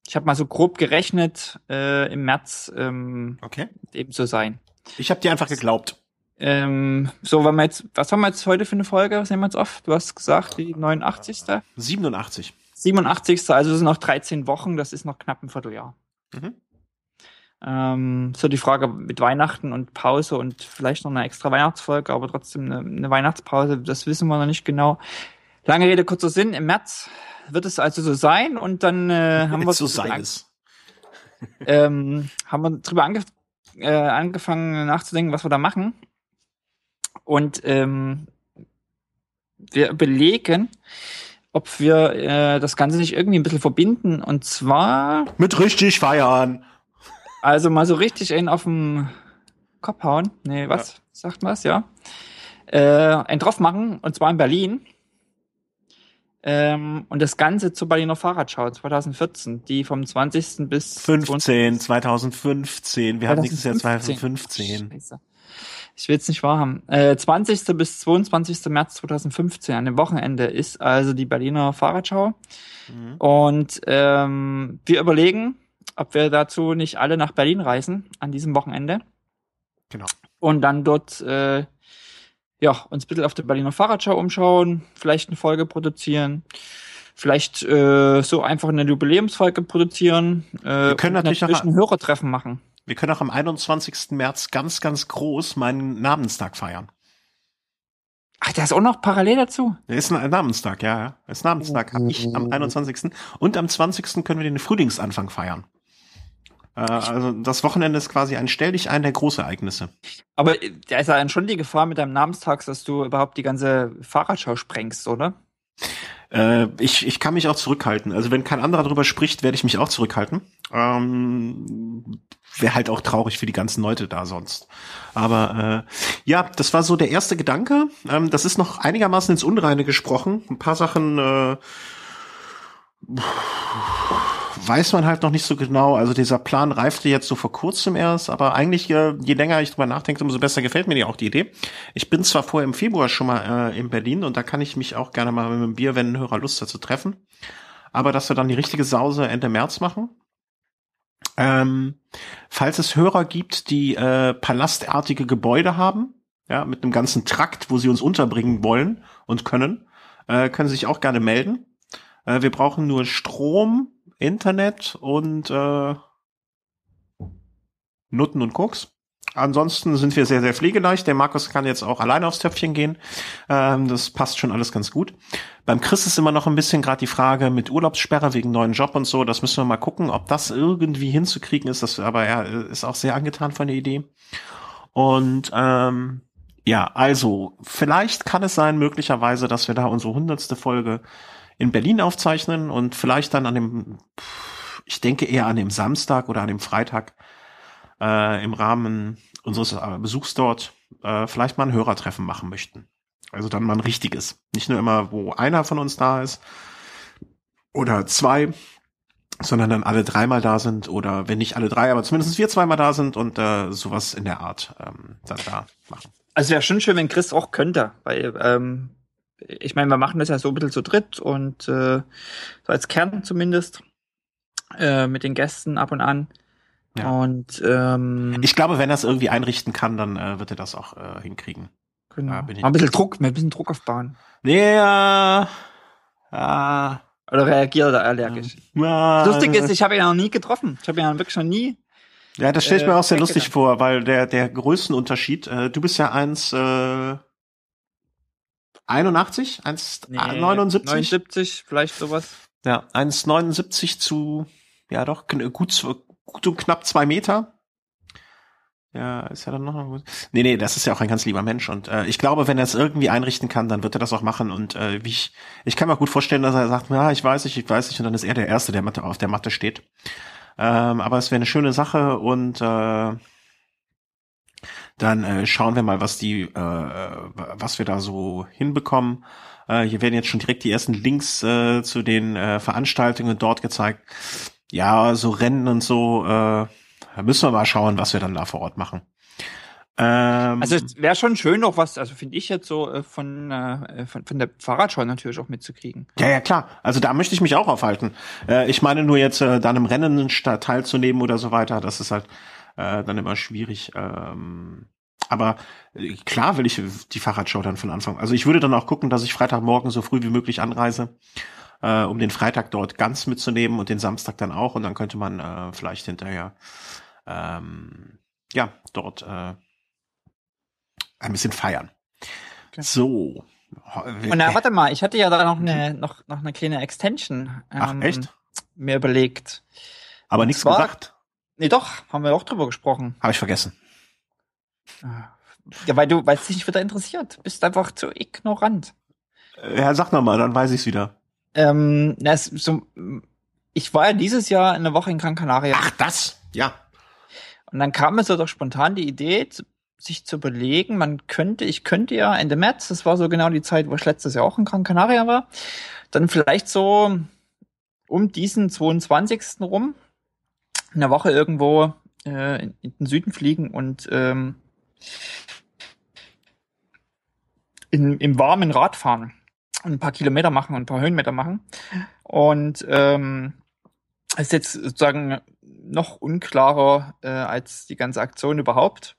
ich habe mal so grob gerechnet, äh, im März ähm,
Okay.
eben so sein.
Ich habe dir einfach geglaubt.
Ähm, so, wenn wir jetzt, was haben wir jetzt heute für eine Folge? Was nehmen wir jetzt auf? Du hast gesagt, die 89.
87.
87. Also es sind noch 13 Wochen, das ist noch knapp ein Vierteljahr.
Mhm.
Ähm, so die Frage mit Weihnachten und Pause und vielleicht noch eine extra Weihnachtsfolge, aber trotzdem eine, eine Weihnachtspause, das wissen wir noch nicht genau. Lange Rede, kurzer Sinn, im März wird es also so sein und dann äh, haben wir
so sein es.
ähm, haben wir drüber ange äh, angefangen nachzudenken, was wir da machen. Und ähm, wir überlegen, ob wir äh, das Ganze nicht irgendwie ein bisschen verbinden. Und zwar,
Mit richtig feiern.
also mal so richtig einen auf den Kopf hauen. Nee, was? Sagt man's, ja. Äh, einen drauf machen, und zwar in Berlin. Ähm, und das Ganze zur Berliner Fahrradschau 2014, die vom 20. bis
15, 2015. Wir hatten nächstes Jahr
2015.
2015.
Scheiße. Ich will es nicht wahrhaben. Äh, 20. bis 22. März 2015, an dem Wochenende, ist also die Berliner Fahrradschau.
Mhm.
Und ähm, wir überlegen, ob wir dazu nicht alle nach Berlin reisen an diesem Wochenende
Genau.
und dann dort äh, ja, uns ein bisschen auf der Berliner Fahrradschau umschauen, vielleicht eine Folge produzieren, vielleicht äh, so einfach eine Jubiläumsfolge produzieren. Äh,
Wir können natürlich auch-
ein Hörertreffen machen.
Wir können auch am 21. März ganz, ganz groß meinen Namenstag feiern.
Ach, der ist auch noch parallel dazu.
Der ist ein Namenstag, ja, ja. Das Namenstag habe ich am 21. Und am 20. können wir den Frühlingsanfang feiern. Äh, also das Wochenende ist quasi ein Stell dich ein der Großereignisse.
Aber äh, da ist ja dann schon die Gefahr mit deinem Namenstag, dass du überhaupt die ganze Fahrradschau sprengst, oder?
Äh, ich, ich kann mich auch zurückhalten. Also wenn kein anderer drüber spricht, werde ich mich auch zurückhalten. Ähm, Wäre halt auch traurig für die ganzen Leute da sonst. Aber äh, ja, das war so der erste Gedanke. Ähm, das ist noch einigermaßen ins Unreine gesprochen. Ein paar Sachen äh, weiß man halt noch nicht so genau. Also dieser Plan reifte jetzt so vor kurzem erst, aber eigentlich, äh, je länger ich drüber nachdenke, umso besser gefällt mir die auch die Idee. Ich bin zwar vorher im Februar schon mal äh, in Berlin und da kann ich mich auch gerne mal mit einem Bier, wenn ein Hörer Lust hat, zu treffen. Aber dass wir dann die richtige Sause Ende März machen. Ähm, falls es Hörer gibt, die äh, palastartige Gebäude haben, ja, mit einem ganzen Trakt, wo sie uns unterbringen wollen und können, äh, können sie sich auch gerne melden. Äh, wir brauchen nur Strom, Internet und äh, Nutten und Koks. Ansonsten sind wir sehr, sehr pflegeleicht. Der Markus kann jetzt auch alleine aufs Töpfchen gehen. Ähm, das passt schon alles ganz gut. Beim Chris ist immer noch ein bisschen gerade die Frage mit Urlaubssperre wegen neuen Job und so. Das müssen wir mal gucken, ob das irgendwie hinzukriegen ist. Das, aber er ist auch sehr angetan von der Idee. Und ähm, ja, also vielleicht kann es sein, möglicherweise, dass wir da unsere hundertste Folge in Berlin aufzeichnen und vielleicht dann an dem, ich denke eher an dem Samstag oder an dem Freitag äh, im Rahmen unseres äh, Besuchs dort äh, vielleicht mal ein Hörertreffen machen möchten. Also dann mal ein richtiges. Nicht nur immer, wo einer von uns da ist oder zwei, sondern dann alle dreimal da sind oder wenn nicht alle drei, aber zumindest wir zweimal da sind und äh, sowas in der Art ähm, dann da machen.
Also wäre schon schön, wenn Chris auch könnte, weil ähm, ich meine, wir machen das ja so ein bisschen zu dritt und äh, so als Kern zumindest äh, mit den Gästen ab und an.
Ja.
Und ähm,
Ich glaube, wenn er es irgendwie einrichten kann, dann äh, wird er das auch äh, hinkriegen.
genau.
ja, bin ich-
Mal ein bisschen Druck, mal ein bisschen Druck aufbauen.
Äh, äh,
Oder reagiert er allergisch?
äh,
Lustig ist, ich habe ihn ja noch nie getroffen. Ich habe ihn ja wirklich noch nie.
Ja, das stelle ich mir
äh,
auch sehr lustig
weggegangen.
vor, weil der, der Größenunterschied, äh, du bist ja eins, äh, 81, 1,
Nee,
79,
79, vielleicht sowas.
ja, 1,79 zu, ja doch, gut, gut und knapp zwei Meter. Ja, ist ja dann noch gut. Nee, nee, das ist ja auch ein ganz lieber Mensch und äh, ich glaube, wenn er es irgendwie einrichten kann, dann wird er das auch machen und äh, wie ich, ich kann mir gut vorstellen, dass er sagt, ja, ich weiß nicht, ich weiß nicht und dann ist er der Erste, der auf der Matte steht. Ähm, aber es wäre eine schöne Sache und äh, dann äh, schauen wir mal, was die, äh, was wir da so hinbekommen. Äh, hier werden jetzt schon direkt die ersten Links äh, zu den äh, Veranstaltungen dort gezeigt. Ja, so Rennen und so, äh, da müssen wir mal schauen, was wir dann da vor Ort machen. Ähm,
Also es wäre schon schön noch was, also finde ich jetzt so äh, von, äh, von, von der Fahrradschau natürlich auch mitzukriegen.
ja, ja, klar. Also da möchte ich mich auch aufhalten. Äh, ich meine nur jetzt, äh, da einem Rennen teilzunehmen oder so weiter, das ist halt äh, dann immer schwierig. Ähm, aber äh, klar will ich die Fahrradschau dann von Anfang. Also ich würde dann auch gucken, dass ich Freitagmorgen so früh wie möglich anreise, äh, um den Freitag dort ganz mitzunehmen und den Samstag dann auch. Und dann könnte man äh, vielleicht hinterher ähm, ja dort äh, ein bisschen feiern.
Okay.
So.
Und na, warte mal, ich hatte ja da noch eine, noch, noch eine kleine Extension
Ach,
ähm,
echt?
mir überlegt.
Aber
und
nichts
zwar-
gesagt.
Nee, doch, haben wir auch drüber gesprochen.
Habe ich vergessen.
Ja, weil du, weil es dich nicht wieder interessiert. Du bist einfach zu ignorant.
Äh, Ja, sag noch mal, dann weiß ich's wieder.
Ähm, na, es, so, ich war ja dieses Jahr eine Woche in Gran Canaria.
Ach, das? Ja.
Und dann kam mir so doch spontan die Idee, sich zu überlegen, man könnte, ich könnte ja Ende März, das war so genau die Zeit, wo ich letztes Jahr auch in Gran Canaria war, dann vielleicht so um diesen 22. rum eine Woche irgendwo äh, in, in den Süden fliegen und ähm, in, im warmen Rad fahren ein paar Kilometer machen und ein paar Höhenmeter machen. Und ähm, ist jetzt sozusagen noch unklarer äh, als die ganze Aktion überhaupt.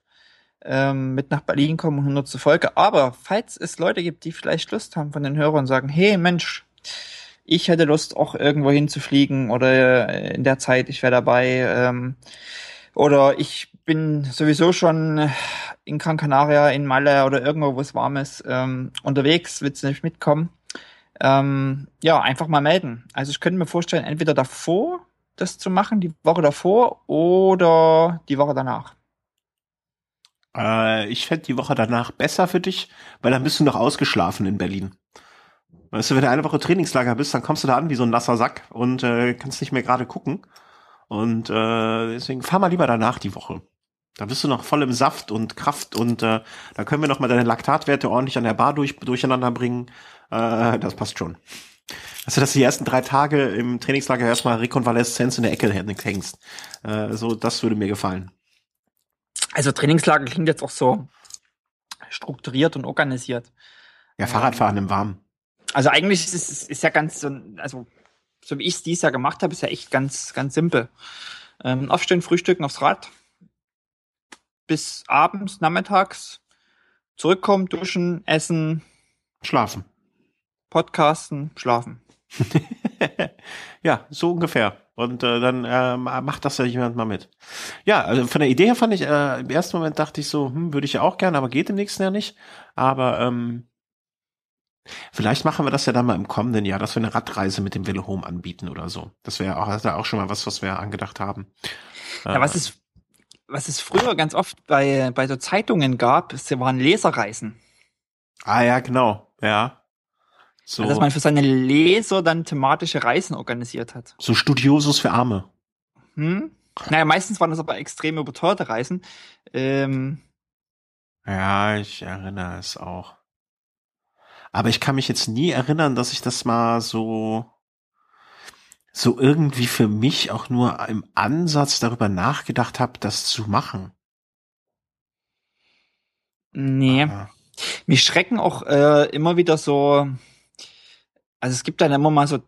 Ähm, mit nach Berlin kommen und 100 zur Folge. Aber falls es Leute gibt, die vielleicht Lust haben von den Hörern und sagen, hey Mensch, ich hätte Lust auch irgendwo hinzufliegen oder äh, in der Zeit, ich wäre dabei. Ähm, oder ich bin sowieso schon in Gran Canaria, in Malle oder irgendwo, wo es warm ist, ähm, unterwegs, willst du nicht mitkommen? Ähm, ja, einfach mal melden. Also ich könnte mir vorstellen, entweder davor das zu machen, die Woche davor oder die Woche danach.
Äh, ich fände die Woche danach besser für dich, weil dann bist du noch ausgeschlafen in Berlin. Weißt du, wenn du eine Woche Trainingslager bist, dann kommst du da an wie so ein nasser Sack und äh, kannst nicht mehr gerade gucken. Und äh, deswegen fahr mal lieber danach die Woche. Da bist du noch voll im Saft und Kraft und äh, da können wir noch mal deine Laktatwerte ordentlich an der Bar durch, durcheinander bringen. Äh, das passt schon. Also, dass du die ersten drei Tage im Trainingslager erstmal Rekonvaleszenz in der Ecke hängst. Äh, so, das würde mir gefallen.
Also Trainingslager klingt jetzt auch so strukturiert und organisiert.
Ja, Fahrradfahren im Warmen.
Also eigentlich ist es ist ja ganz so, also so wie ich es dieses Jahr gemacht habe, ist ja echt ganz ganz simpel. Ähm, aufstehen, frühstücken aufs Rad, bis abends, nachmittags, zurückkommen, duschen, essen,
Schlafen.
podcasten, schlafen.
ja, so ungefähr. Und äh, dann äh, macht das ja jemand mal mit. Ja, also von der Idee her fand ich, äh, im ersten Moment dachte ich so, hm, würde ich ja auch gerne, aber geht im nächsten Jahr nicht. Aber ähm, vielleicht machen wir das ja dann mal im kommenden Jahr, dass wir eine Radreise mit dem Velo Home anbieten oder so. Das wäre auch, das wär auch schon mal was, was wir angedacht haben.
Ja, was es, was es früher ganz oft bei, bei so Zeitungen gab, es waren Leserreisen.
Ah ja, genau. Ja. So,
Also, dass man für seine Leser dann thematische Reisen organisiert hat.
so Studiosus für Arme.
Hm? Naja, meistens waren das aber extrem überteuerte Reisen. Ähm,
Ja, ich erinnere es auch. Aber ich kann mich jetzt nie erinnern, dass ich das mal so, so irgendwie für mich auch nur im Ansatz darüber nachgedacht habe, das zu machen.
nee.
Aber-
Mich schrecken auch äh, immer wieder so, also es gibt dann immer mal so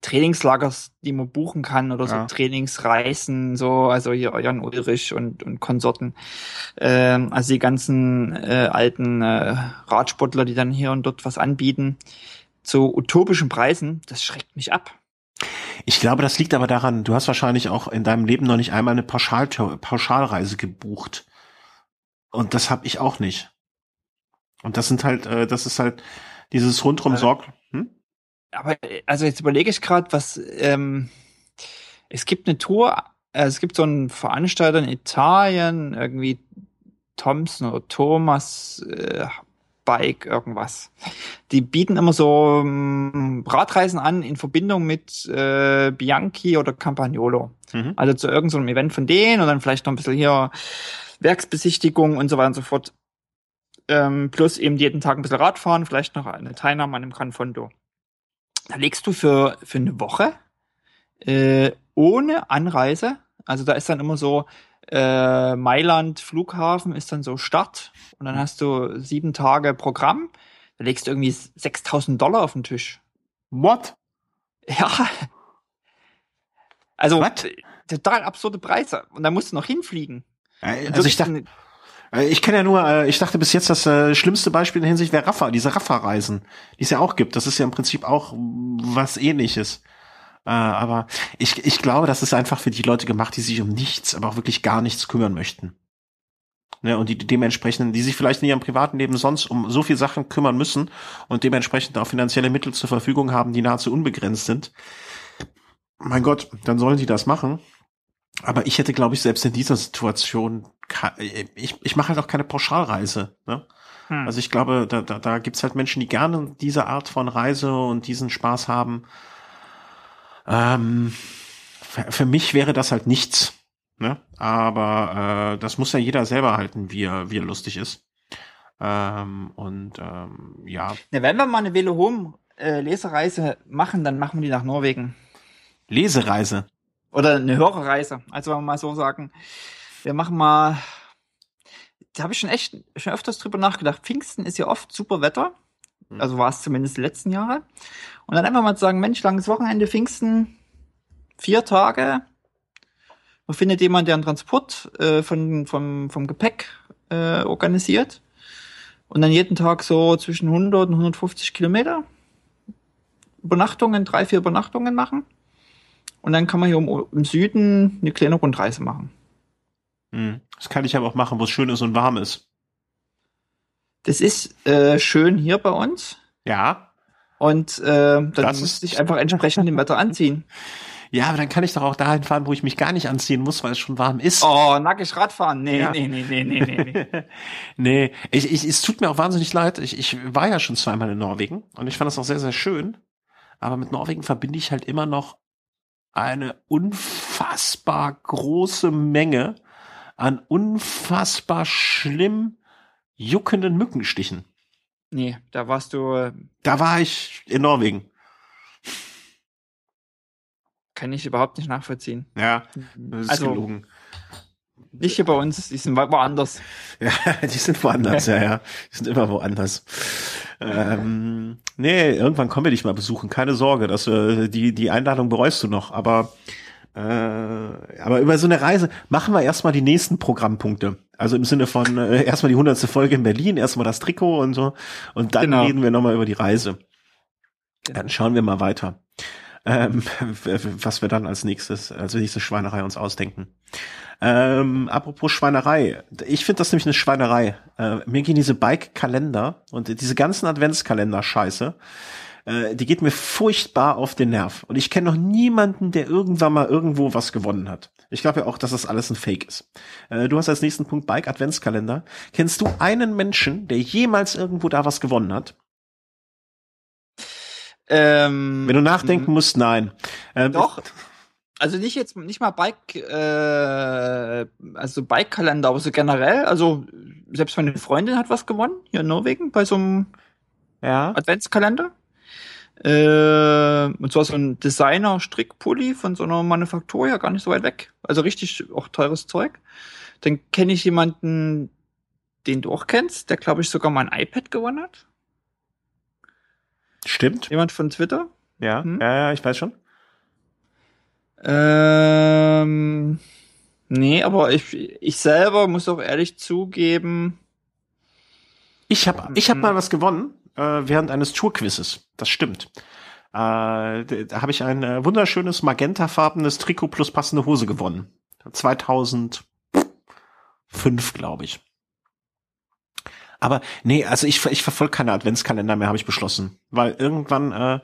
Trainingslagers, die man buchen kann oder so
Ja.
Trainingsreisen, so, also hier Jan Ulrich und, und Konsorten. Ähm, also die ganzen äh, alten äh, Radsportler, die dann hier und dort was anbieten, zu utopischen Preisen, das schreckt mich ab.
Ich glaube, das liegt aber daran, du hast wahrscheinlich auch in deinem Leben noch nicht einmal eine Pauschal Pauschalreise gebucht. Und das habe ich auch nicht. Und das sind halt, äh, das ist halt dieses rundrum
Äh,
Sorg. Hm?
Aber äh, also jetzt überlege ich gerade, was ähm, es gibt eine Tour, äh, es gibt so einen Veranstalter in Italien, irgendwie Thompson oder Thomas äh, Bike irgendwas. Die bieten immer so ähm, Radreisen an in Verbindung mit äh, Bianchi oder Campagnolo.
Mhm.
Also zu irgendeinem so Event von denen und dann vielleicht noch ein bisschen hier Werksbesichtigung und so weiter und so fort. Ähm, plus eben jeden Tag ein bisschen Radfahren, vielleicht noch eine Teilnahme an einem Gran Fondo. Da legst du für, für eine Woche äh, ohne Anreise, also da ist dann immer so äh, Mailand Flughafen ist dann so Start und dann hast du sieben Tage Programm. Da legst du irgendwie 6000 Dollar auf den Tisch.
What?
Ja. Also,
What?
total absurde Preise. Und dann musst du noch hinfliegen.
Äh, Also ich dachte, äh, ich kenne ja nur, äh, ich dachte bis jetzt, das äh, schlimmste Beispiel in der Hinsicht wäre Rafa, diese Rafa-Reisen, die es ja auch gibt. Das ist ja im Prinzip auch was ähnliches. Äh, aber ich, ich glaube, das ist einfach für die Leute gemacht, die sich um nichts, aber auch wirklich gar nichts kümmern möchten. Ne, und die dementsprechend, die sich vielleicht in ihrem privaten Leben sonst um so viel Sachen kümmern müssen und dementsprechend auch finanzielle Mittel zur Verfügung haben, die nahezu unbegrenzt sind. Mein Gott, dann sollen sie das machen. Aber ich hätte, glaube ich, selbst in dieser Situation, ich, ich mache halt auch keine Pauschalreise. Ne?
Hm.
Also ich glaube, da, da, da gibt's halt Menschen, die gerne diese Art von Reise und diesen Spaß haben. Ähm, für, mich wäre das halt nichts. Ne? Aber äh, das muss ja jeder selber halten, wie er, wie er lustig ist. Ähm, und ähm, ja,
Ne, wenn wir mal eine Velo Home äh, Lesereise machen, dann machen wir die nach Norwegen.
Lesereise.
Oder eine Hörerreise. Also wenn wir mal so sagen, wir machen mal, da habe ich schon echt schon öfters drüber nachgedacht. Pfingsten ist ja oft super Wetter.
Mhm.
Also war es zumindest die letzten Jahre. Und dann einfach mal zu sagen, Mensch, langes Wochenende, Pfingsten, vier Tage. Man findet jemanden, der einen Transport äh, von, vom, vom Gepäck äh, organisiert. Und dann jeden Tag so zwischen 100 und 150 Kilometer. Übernachtungen, drei, vier Übernachtungen machen. Und dann kann man hier um, im Süden eine kleine Rundreise machen.
Hm. Das kann ich aber auch machen, wo es schön ist und warm ist.
Das ist äh, schön hier bei uns.
Ja.
Und äh, dann
Das
muss
ist-
ich einfach entsprechend dem Wetter anziehen.
Ja, aber dann kann ich doch auch dahin fahren, wo ich mich gar nicht anziehen muss, weil es schon warm ist.
Oh, nackig Radfahren. Nee,
Ja.
nee, nee, nee, nee, nee, nee.
nee, ich, ich, es tut mir auch wahnsinnig leid. Ich, ich war ja schon zweimal in Norwegen und ich fand das auch sehr, sehr schön. Aber mit Norwegen verbinde ich halt immer noch eine unfassbar große Menge an unfassbar schlimm juckenden Mückenstichen.
nee, da warst du, äh,
Da war ich in Norwegen.
kann ich überhaupt nicht nachvollziehen.
Ja, das ist
Also-
gelogen.
Nicht hier bei uns, die sind wo- woanders.
Ja, die sind woanders, ja, ja. Die sind immer woanders. Ähm, nee, irgendwann kommen wir dich mal besuchen, keine Sorge, dass äh, die, die Einladung bereust du noch, aber äh, aber über so eine Reise machen wir erstmal die nächsten Programmpunkte. Also im Sinne von äh, erstmal die hundertste Folge in Berlin, erstmal das Trikot und so und dann
Genau.
reden wir nochmal über die Reise.
Genau.
Dann schauen wir mal weiter. Ähm, was wir dann als nächstes, als nächste Schweinerei uns ausdenken. Ähm, apropos Schweinerei. Ich finde das nämlich eine Schweinerei. Äh, mir gehen diese Bike-Kalender und diese ganzen Adventskalender-Scheiße, äh, die geht mir furchtbar auf den Nerv. Und ich kenne noch niemanden, der irgendwann mal irgendwo was gewonnen hat. Ich glaube ja auch, dass das alles ein Fake ist. Äh, du hast als nächsten Punkt Bike-Adventskalender. Kennst du einen Menschen, der jemals irgendwo da was gewonnen hat?
Ähm,
Wenn du nachdenken musst, nein. Ähm,
Doch. Also nicht jetzt, nicht mal Bike, äh, also Bike-Kalender, aber so generell. Also selbst meine Freundin hat was gewonnen hier in Norwegen bei so einem
Ja.
Adventskalender. Äh, und zwar so ein Designer-Strickpulli von so einer Manufaktur, ja gar nicht so weit weg. Also richtig auch teures Zeug. Dann kenne ich jemanden, den du auch kennst, der glaube ich sogar mal ein iPad gewonnen hat.
Stimmt.
Jemand von Twitter.
Ja.
Hm?
Ja, ja, ich weiß schon.
Ähm, nee, aber ich, ich selber muss auch ehrlich zugeben,
Ich habe ich hab
Mhm.
mal was gewonnen äh, während eines Tourquizzes. Das stimmt. Äh, da habe ich ein äh, wunderschönes magentafarbenes Trikot plus passende Hose gewonnen. 2005, glaube ich. Aber nee, also ich, ich verfolge keine Adventskalender mehr, habe ich beschlossen. Weil irgendwann, äh,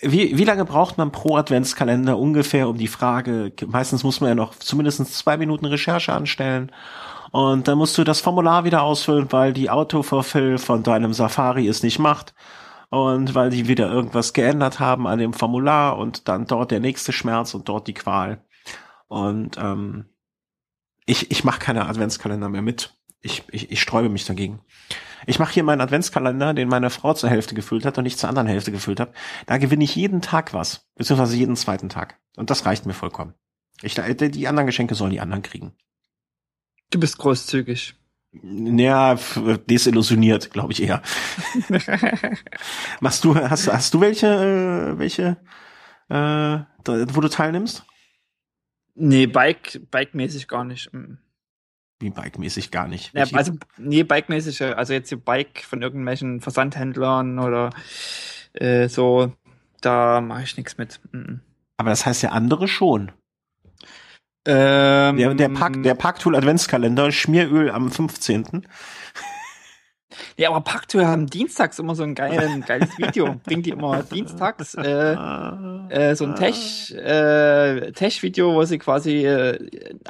wie, wie lange braucht man pro Adventskalender ungefähr um die Frage, meistens muss man ja noch zumindest zwei Minuten Recherche anstellen und dann musst du das Formular wieder ausfüllen, weil die Autoverfill von deinem Safari es nicht macht. Und weil die wieder irgendwas geändert haben an dem Formular und dann dort der nächste Schmerz und dort die Qual. Und ähm, ich, ich mache keine Adventskalender mehr mit. Ich, ich, ich sträube mich dagegen. Ich mache hier meinen Adventskalender, den meine Frau zur Hälfte gefüllt hat und ich zur anderen Hälfte gefüllt habe. Da gewinne ich jeden Tag was, beziehungsweise jeden zweiten Tag. Und das reicht mir vollkommen. Ich, die anderen Geschenke sollen die anderen kriegen.
Du bist großzügig.
Ja, desillusioniert, glaube ich eher. Machst du, hast, hast du welche, äh, welche, äh, wo du teilnimmst?
Nee, Bike, Bike-mäßig gar nicht.
Wie Bike-mäßig gar nicht.
Ja, also, nee, Bike-mäßig, also jetzt die Bike von irgendwelchen Versandhändlern oder äh, so, da mache ich nichts mit. Mhm.
Aber das heißt ja andere schon. Ähm, der, der, Park, der Parktool Adventskalender, Schmieröl am 15.
Ja, aber Parktool haben dienstags immer so ein geilen, geiles Video. Bringt die immer dienstags äh, äh, so ein Tech, äh, Tech-Video, wo sie quasi äh,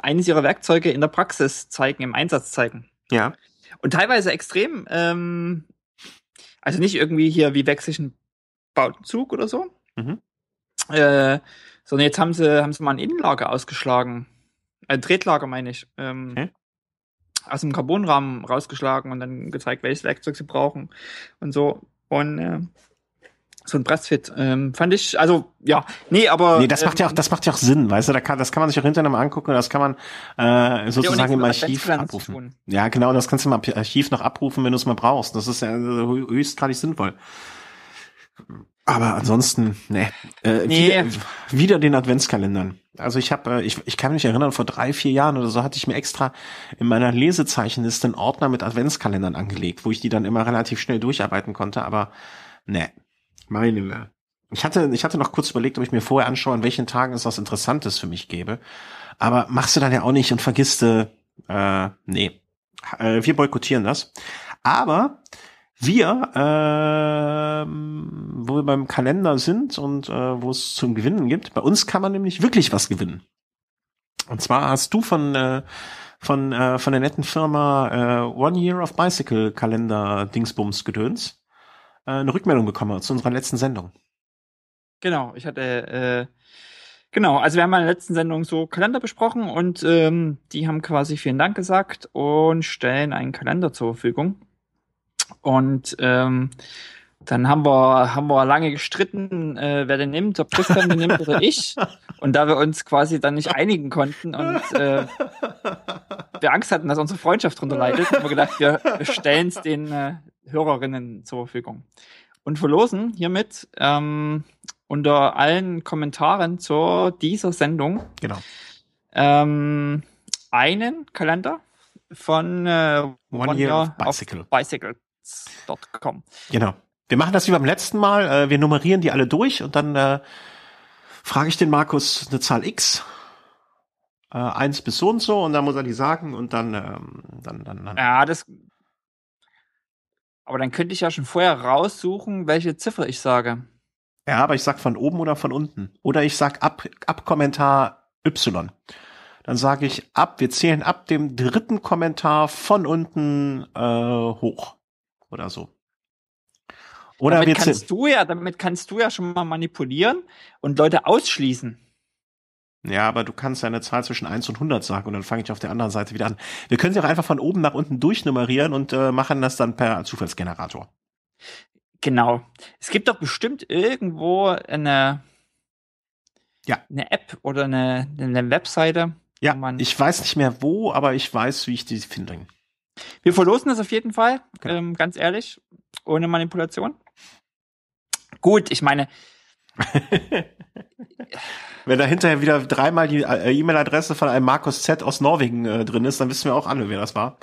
eines ihrer Werkzeuge in der Praxis zeigen, im Einsatz zeigen.
Ja.
Und teilweise extrem, ähm, also nicht irgendwie hier, wie wechsle ich einen Bautenzug oder so. Mhm. Äh, sondern jetzt haben sie, haben sie mal ein Innenlager ausgeschlagen. Ein Tretlager meine ich. Ähm, okay. Aus dem Carbonrahmen rausgeschlagen und dann gezeigt, welches Werkzeug sie brauchen und so. Und äh, so ein Pressfit ähm, fand ich, also ja, nee, aber
nee, das macht ja auch, das macht ja auch Sinn, weißt du, da kann, das kann man sich auch hinterher mal angucken, das kann man äh, sozusagen im Archiv abrufen. Ja, genau, das kannst du im Archiv noch abrufen, wenn du es mal brauchst. Das ist ja höchstgradig sinnvoll. Aber ansonsten, ne. Äh, nee. Wieder, wieder den Adventskalendern. Also ich habe, äh, ich, ich kann mich erinnern, vor drei, vier Jahren oder so hatte ich mir extra in meiner Lesezeichenliste einen Ordner mit Adventskalendern angelegt, wo ich die dann immer relativ schnell durcharbeiten konnte, aber ne, meine Ich hatte, ich hatte noch kurz überlegt, ob ich mir vorher anschaue, an welchen Tagen es was Interessantes für mich gäbe. Aber machst du dann ja auch nicht und vergisst du, äh, nee. Äh, wir boykottieren das. Aber wir, äh, wo wir beim Kalender sind und äh, wo es zum Gewinnen gibt, bei uns kann man nämlich wirklich was gewinnen. Und zwar hast du von äh, von äh, von der netten Firma äh, One Year of Bicycle Kalender Dingsbums Gedöns äh, eine Rückmeldung bekommen zu unserer letzten Sendung.
Genau, ich hatte äh, genau, also wir haben in der letzten Sendung so Kalender besprochen und ähm, die haben quasi vielen Dank gesagt und stellen einen Kalender zur Verfügung. Und ähm, dann haben wir, haben wir lange gestritten, äh, wer den nimmt, ob Christian den nimmt oder ich. Und da wir uns quasi dann nicht einigen konnten und äh, wir Angst hatten, dass unsere Freundschaft drunter leidet, haben wir gedacht, wir, wir stellen es den äh, Hörerinnen zur Verfügung. Und verlosen hiermit ähm, unter allen Kommentaren zu dieser Sendung
genau.
ähm, einen Kalender von äh,
One, One Year, Year Bicycle.
Bicycle Podcasts.com.
Genau. Wir machen das wie beim letzten Mal. Äh, wir nummerieren die alle durch und dann äh, frage ich den Markus eine Zahl X. Äh, eins bis so und so und dann muss er die sagen und dann, ähm, dann, dann, dann.
Ja, das. Aber dann könnte ich ja schon vorher raussuchen, welche Ziffer ich sage.
Ja, aber ich sag von oben oder von unten. Oder ich sag ab, ab Kommentar Y. Dann sage ich ab, wir zählen ab dem dritten Kommentar von unten äh, hoch oder so.
Oder damit kannst du ja, damit kannst du ja schon mal manipulieren und Leute ausschließen.
Ja, aber du kannst ja eine Zahl zwischen 1 und 100 sagen und dann fange ich auf der anderen Seite wieder an. Wir können sie auch einfach von oben nach unten durchnummerieren und äh, machen das dann per Zufallsgenerator.
Genau. Es gibt doch bestimmt irgendwo eine,
ja.
eine App oder eine, eine Webseite.
Ja, ich weiß nicht mehr wo, aber ich weiß, wie ich die finde.
Wir verlosen das auf jeden Fall, okay. ähm, ganz ehrlich, ohne Manipulation. Gut, ich meine.
Wenn da hinterher wieder dreimal die äh, E-Mail-Adresse von einem Markus Z aus Norwegen äh, drin ist, dann wissen wir auch alle, wer das war.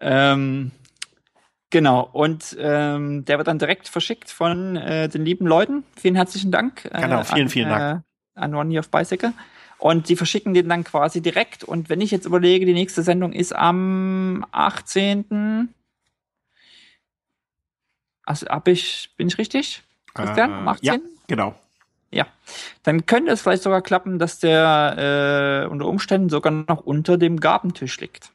Ähm, genau, und ähm, der wird dann direkt verschickt von äh, den lieben Leuten. Vielen herzlichen Dank.
Äh, genau, vielen, vielen Dank.
Äh, an One Year of Bicycle. Und die verschicken den dann quasi direkt. Und wenn ich jetzt überlege, die nächste Sendung ist am 18. Also hab ich, bin ich richtig?
Christian, am 18? Ja, genau.
Ja, dann könnte es vielleicht sogar klappen, dass der äh, unter Umständen sogar noch unter dem Gabentisch liegt.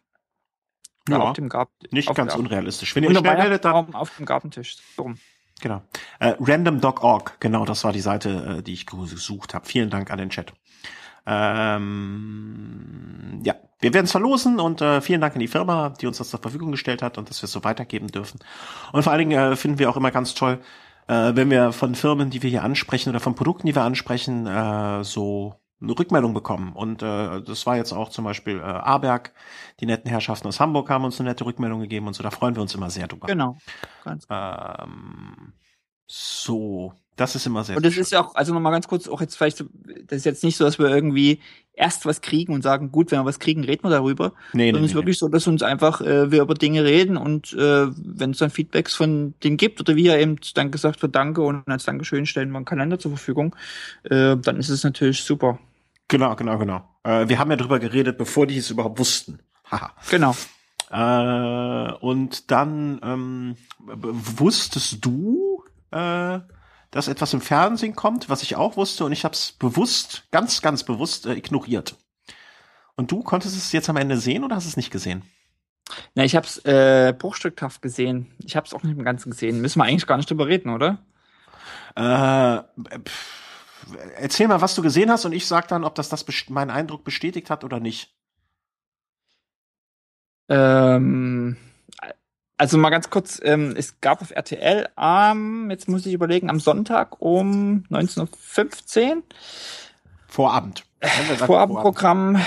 Ja, auf dem Gab nicht ganz der, unrealistisch.
Wenn ihr schnell meldet, dann auf dem Gabentisch. So.
Genau. Äh, Random.org, genau, das war die Seite, äh, die ich gesucht habe. Vielen Dank an den Chat. Ähm, ja, wir werden es verlosen und äh, vielen Dank an die Firma, die uns das zur Verfügung gestellt hat und dass wir es so weitergeben dürfen. Und vor allen Dingen äh, finden wir auch immer ganz toll, äh, wenn wir von Firmen, die wir hier ansprechen oder von Produkten, die wir ansprechen, äh, so eine Rückmeldung bekommen. Und äh, das war jetzt auch zum Beispiel äh, Aberg, die netten Herrschaften aus Hamburg haben uns eine nette Rückmeldung gegeben und so. Da freuen wir uns immer sehr drüber.
Genau.
Ganz ähm, so, das ist immer sehr.
Und das ist ja auch, also nochmal ganz kurz, auch jetzt vielleicht, das ist jetzt nicht so, dass wir irgendwie erst was kriegen und sagen, gut, wenn wir was kriegen, reden wir darüber. Nee, Sondern nee, es ist nee, wirklich so, dass uns einfach äh, wir über Dinge reden und äh, wenn es dann Feedbacks von denen gibt oder wie er eben dann gesagt wird, danke und als Dankeschön stellen wir einen Kalender zur Verfügung, äh, dann ist es natürlich super.
Genau, genau, genau. Äh, wir haben ja drüber geredet, bevor die es überhaupt wussten.
Haha. genau.
Äh, und dann ähm, wusstest du, äh, dass etwas im Fernsehen kommt, was ich auch wusste, und ich habe es bewusst, ganz, ganz bewusst äh, ignoriert. Und du konntest es jetzt am Ende sehen oder hast es nicht gesehen?
Na, ich habe es äh, bruchstückhaft gesehen. Ich habe es auch nicht im Ganzen gesehen. Müssen wir eigentlich gar nicht drüber reden, oder?
Äh, erzähl mal, was du gesehen hast, und ich sag dann, ob das, das meinen Eindruck bestätigt hat oder nicht.
Ähm, also mal ganz kurz, ähm, es gab auf RTL am, jetzt muss ich überlegen, am Sonntag um 19.15 Uhr.
Vorabend.
Vorabendprogramm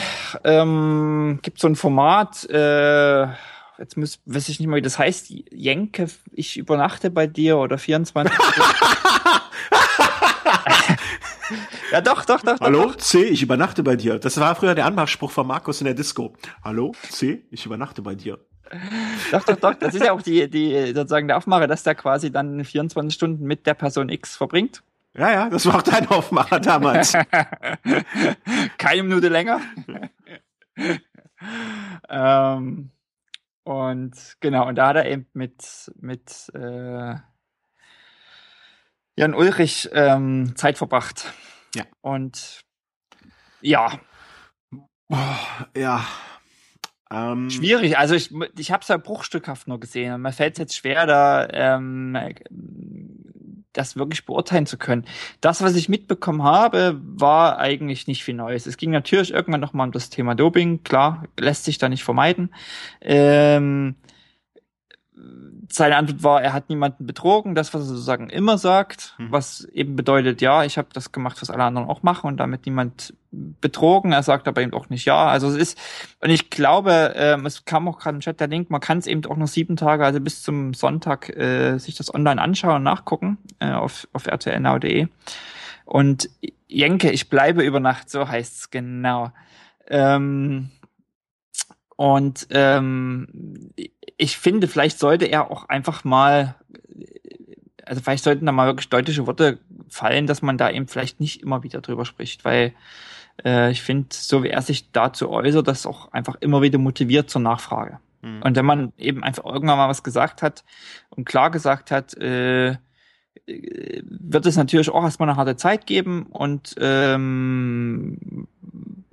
ähm, gibt so ein Format, äh, jetzt muss, weiß ich nicht mal, wie das heißt, Jenke, ich übernachte bei dir oder 24 Ja, doch, doch, doch.
Hallo,
doch.
C, ich übernachte bei dir. Das war früher der Anmachspruch von Markus in der Disco. Hallo, C, ich übernachte bei dir.
Doch, doch, doch. Das ist ja auch die, die sozusagen der Aufmacher, dass der quasi dann 24 Stunden mit der Person X verbringt.
Ja, ja, das war auch dein Aufmacher damals.
Keine Minute länger. ähm, und genau, und da hat er eben mit, mit äh, Jan Ulrich ähm, Zeit verbracht.
Ja.
Und ja.
Oh, ja,
ähm, Schwierig, also ich, ich habe es ja bruchstückhaft nur gesehen und mir fällt es jetzt schwer, da ähm, das wirklich beurteilen zu können. Das, was ich mitbekommen habe, war eigentlich nicht viel Neues. Es ging natürlich irgendwann nochmal um das Thema Doping, klar, lässt sich da nicht vermeiden. Ähm, seine Antwort war, er hat niemanden betrogen, das, was er sozusagen immer sagt, mhm. was eben bedeutet, ja, ich habe das gemacht, was alle anderen auch machen und damit niemand betrogen. Er sagt aber eben auch nicht ja. Also es ist, und ich glaube, ähm, es kam auch gerade im Chat der Link, man kann es eben auch noch sieben Tage, also bis zum Sonntag, äh, sich das online anschauen und nachgucken äh, auf, auf rtlnau.de. Und Jenke, ich bleibe über Nacht, so heißt's genau. Ähm, und ähm, ich finde, vielleicht sollte er auch einfach mal, also vielleicht sollten da mal wirklich deutliche Worte fallen, dass man da eben vielleicht nicht immer wieder drüber spricht, weil äh, ich finde, so wie er sich dazu äußert, das auch einfach immer wieder motiviert zur Nachfrage. Mhm. Und wenn man eben einfach irgendwann mal was gesagt hat und klar gesagt hat, äh, wird es natürlich auch erstmal eine harte Zeit geben und ähm,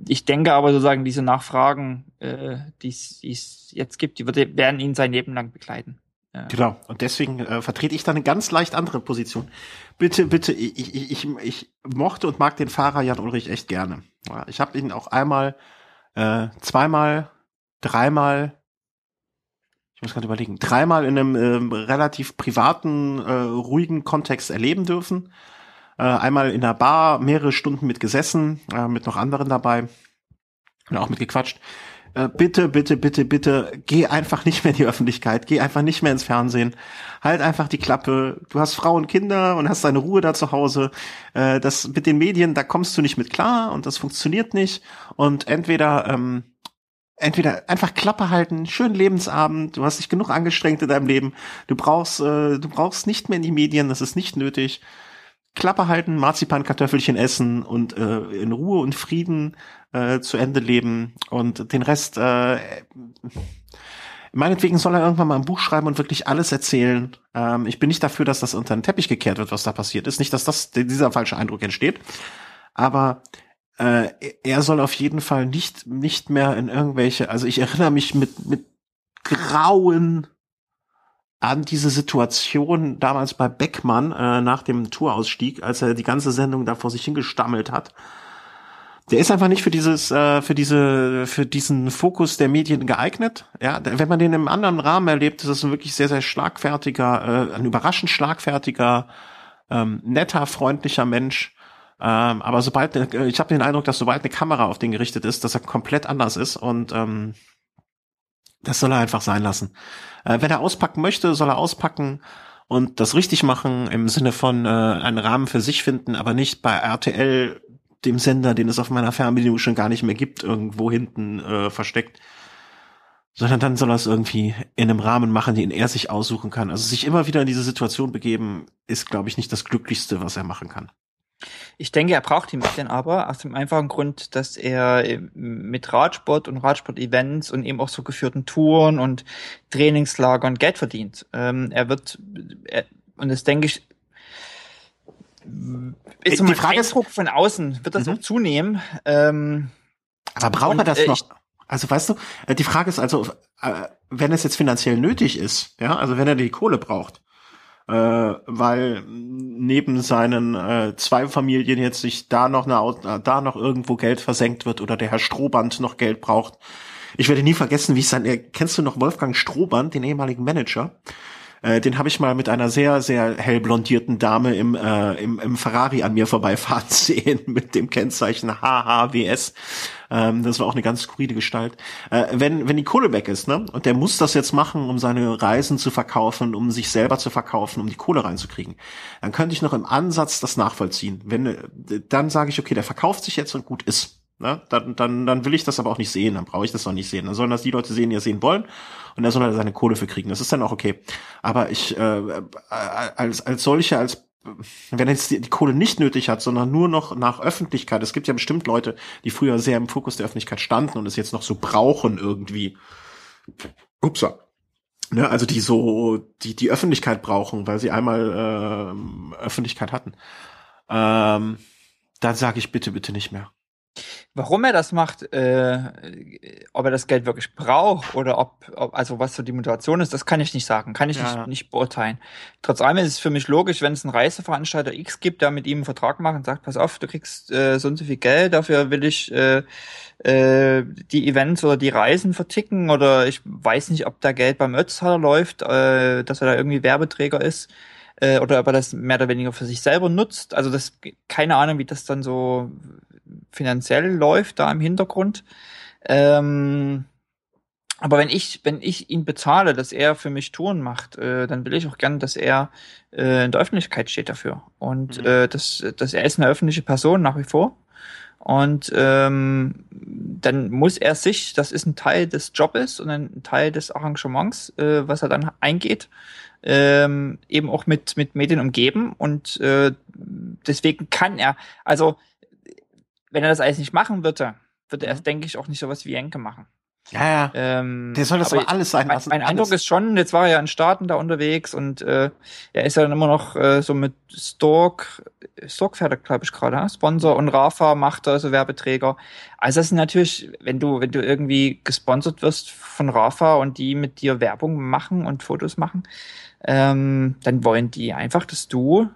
ich denke aber sozusagen diese Nachfragen, äh, die es jetzt gibt, die wird, werden ihn sein Leben lang begleiten.
Genau. Und deswegen äh, vertrete ich da eine ganz leicht andere Position. Bitte, bitte, ich, ich, ich, ich mochte und mag den Fahrer Jan Ulrich echt gerne. Ich habe ihn auch einmal, äh, zweimal, dreimal, ich muss gerade überlegen, dreimal in einem äh, relativ privaten, äh, ruhigen Kontext erleben dürfen. Äh, einmal in der Bar mehrere Stunden mit gesessen, äh, mit noch anderen dabei und auch mit gequatscht. Äh, bitte, bitte, bitte, bitte, geh einfach nicht mehr in die Öffentlichkeit, geh einfach nicht mehr ins Fernsehen, halt einfach die Klappe. Du hast Frau und Kinder und hast deine Ruhe da zu Hause. Äh, das mit den Medien, da kommst du nicht mit klar und das funktioniert nicht. Und entweder ähm, entweder einfach Klappe halten, schönen Lebensabend, du hast dich genug angestrengt in deinem Leben, du brauchst, äh, du brauchst nicht mehr in die Medien, das ist nicht nötig. Klappe halten, Marzipankartoffelchen essen und äh, in Ruhe und Frieden äh, zu Ende leben und den Rest, äh, meinetwegen soll er irgendwann mal ein Buch schreiben und wirklich alles erzählen. Ähm, ich bin nicht dafür, dass das unter den Teppich gekehrt wird, was da passiert ist. Nicht, dass das dieser falsche Eindruck entsteht. Aber äh, er soll auf jeden Fall nicht nicht mehr in irgendwelche. Also ich erinnere mich mit mit Grauen an diese Situation damals bei Beckmann äh, nach dem Tourausstieg, als er die ganze Sendung da vor sich hingestammelt hat. Der ist einfach nicht für dieses, äh, für diese, für diesen Fokus der Medien geeignet. Ja, wenn man den im anderen Rahmen erlebt, ist es ein wirklich sehr, sehr schlagfertiger, äh, ein überraschend schlagfertiger, ähm, netter, freundlicher Mensch. Ähm, aber sobald, äh, ich habe den Eindruck, dass sobald eine Kamera auf den gerichtet ist, dass er komplett anders ist und ähm, das soll er einfach sein lassen. Äh, wenn er auspacken möchte, soll er auspacken und das richtig machen im Sinne von äh, einen Rahmen für sich finden, aber nicht bei RTL, dem Sender, den es auf meiner Fernbedienung schon gar nicht mehr gibt, irgendwo hinten äh, versteckt. Sondern dann soll er es irgendwie in einem Rahmen machen, den er sich aussuchen kann. Also sich immer wieder in diese Situation begeben, ist, glaube ich, nicht das Glücklichste, was er machen kann.
Ich denke, er braucht die Medien aber aus dem einfachen Grund, dass er mit Radsport und Radsport-Events und eben auch so geführten Touren und Trainingslagern Geld verdient. Ähm, er wird, er, und das denke ich, ist so
die Frage
Eindruck von außen, wird das mhm. auch zunehmen. Ähm,
aber braucht er das äh, noch? Also weißt du, äh, die Frage ist also, äh, wenn es jetzt finanziell nötig ist, ja, also wenn er die Kohle braucht, äh, weil neben seinen äh, zwei Familien jetzt sich da noch eine, da noch irgendwo Geld versenkt wird oder der Herr Strohband noch Geld braucht. Ich werde nie vergessen, wie es sein, äh, kennst du noch Wolfgang Strohband, den ehemaligen Manager? Äh, den habe ich mal mit einer sehr, sehr hell blondierten Dame im, äh, im, im Ferrari an mir vorbeifahren sehen mit dem Kennzeichen HHWS. Ähm, das war auch eine ganz skurrile Gestalt. Äh, wenn, wenn die Kohle weg ist, ne, und der muss das jetzt machen, um seine Reisen zu verkaufen, um sich selber zu verkaufen, um die Kohle reinzukriegen, dann könnte ich noch im Ansatz das nachvollziehen. Wenn, äh, dann sage ich, okay, der verkauft sich jetzt und gut ist. Ne? Dann, dann, dann will ich das aber auch nicht sehen, dann brauche ich das auch nicht sehen. Dann sollen das die Leute sehen, die es sehen wollen und da soll er seine Kohle für kriegen. Das ist dann auch okay. Aber ich äh, äh als als solche, als wenn er jetzt die, die Kohle nicht nötig hat, sondern nur noch nach Öffentlichkeit. Es gibt ja bestimmt Leute, die früher sehr im Fokus der Öffentlichkeit standen und es jetzt noch so brauchen irgendwie. Upsa. Ne, also die so die die Öffentlichkeit brauchen, weil sie einmal äh, Öffentlichkeit hatten. Ähm, dann sage ich bitte bitte nicht mehr.
Warum er das macht, äh, ob er das Geld wirklich braucht oder ob, ob, also was so die Motivation ist, das kann ich nicht sagen, kann ich ja. nicht, nicht beurteilen. Trotz allem ist es für mich logisch, wenn es einen Reiseveranstalter X gibt, der mit ihm einen Vertrag macht und sagt, pass auf, du kriegst äh, so und so viel Geld, dafür will ich äh, äh, die Events oder die Reisen verticken oder ich weiß nicht, ob da Geld beim Ötztaler läuft, äh, dass er da irgendwie Werbeträger ist äh, oder ob er das mehr oder weniger für sich selber nutzt. Also das keine Ahnung, wie das dann so finanziell läuft da im Hintergrund. Ähm, aber wenn ich, wenn ich ihn bezahle, dass er für mich Touren macht, äh, dann will ich auch gern, dass er äh, in der Öffentlichkeit steht dafür. Und mhm. äh, dass, dass er ist eine öffentliche Person nach wie vor. Und ähm, dann muss er sich, das ist ein Teil des Jobes und ein Teil des Arrangements, äh, was er dann eingeht, ähm, eben auch mit, mit Medien umgeben. Und äh, deswegen kann er, also wenn er das alles nicht machen würde, würde er, mhm. denke ich, auch nicht sowas wie Jenke machen.
Ja, ja. Ähm, der soll das aber alles sein
lassen. Mein, mein Eindruck ist schon, jetzt war er ja in Staaten da unterwegs und äh, er ist ja dann immer noch äh, so mit Stork, Stork-Pferde, glaube ich, gerade, Sponsor und Rafa macht da so Werbeträger. Also das ist natürlich, wenn du, wenn du irgendwie gesponsert wirst von Rafa und die mit dir Werbung machen und Fotos machen, ähm, dann wollen die einfach, dass du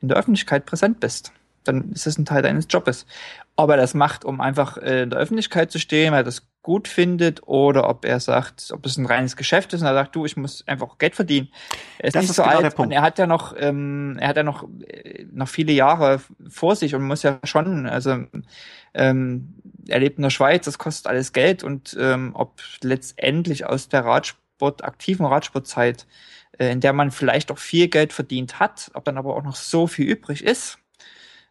in der Öffentlichkeit präsent bist dann ist das ein Teil deines Jobes. Ob er das macht, um einfach äh, in der Öffentlichkeit zu stehen, weil er das gut findet, oder ob er sagt, ob es ein reines Geschäft ist und er sagt, du, ich muss einfach Geld verdienen. Er ist das nicht ist so genau alt und er hat ja noch, ähm, er hat ja noch, äh, noch viele Jahre vor sich und muss ja schon, also ähm, er lebt in der Schweiz, das kostet alles Geld und ähm, ob letztendlich aus der Radsport, aktiven Radsportzeit, äh, in der man vielleicht auch viel Geld verdient hat, ob dann aber auch noch so viel übrig ist,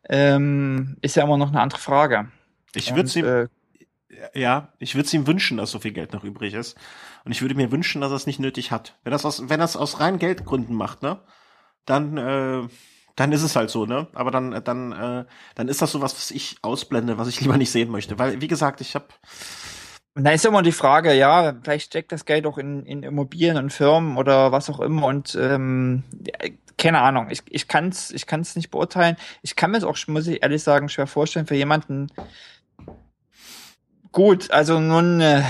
ähm, ist ja immer noch eine andere Frage.
Ich würde ihm, äh, ja, ich würde es ihm wünschen, dass so viel Geld noch übrig ist. Und ich würde mir wünschen, dass er es nicht nötig hat. Wenn das aus, wenn das aus reinen Geldgründen macht, ne, dann, äh, dann ist es halt so, ne? Aber dann, dann, äh, dann ist das so was, was ich ausblende, was ich lieber nicht sehen möchte. Weil, wie gesagt, ich habe
und da ist immer die Frage, ja, vielleicht steckt das Geld auch in, in Immobilien und Firmen oder was auch immer und ähm, keine Ahnung, ich, ich kann es ich kann's nicht beurteilen. Ich kann mir es auch, muss ich ehrlich sagen, schwer vorstellen für jemanden. Gut, also nun, äh,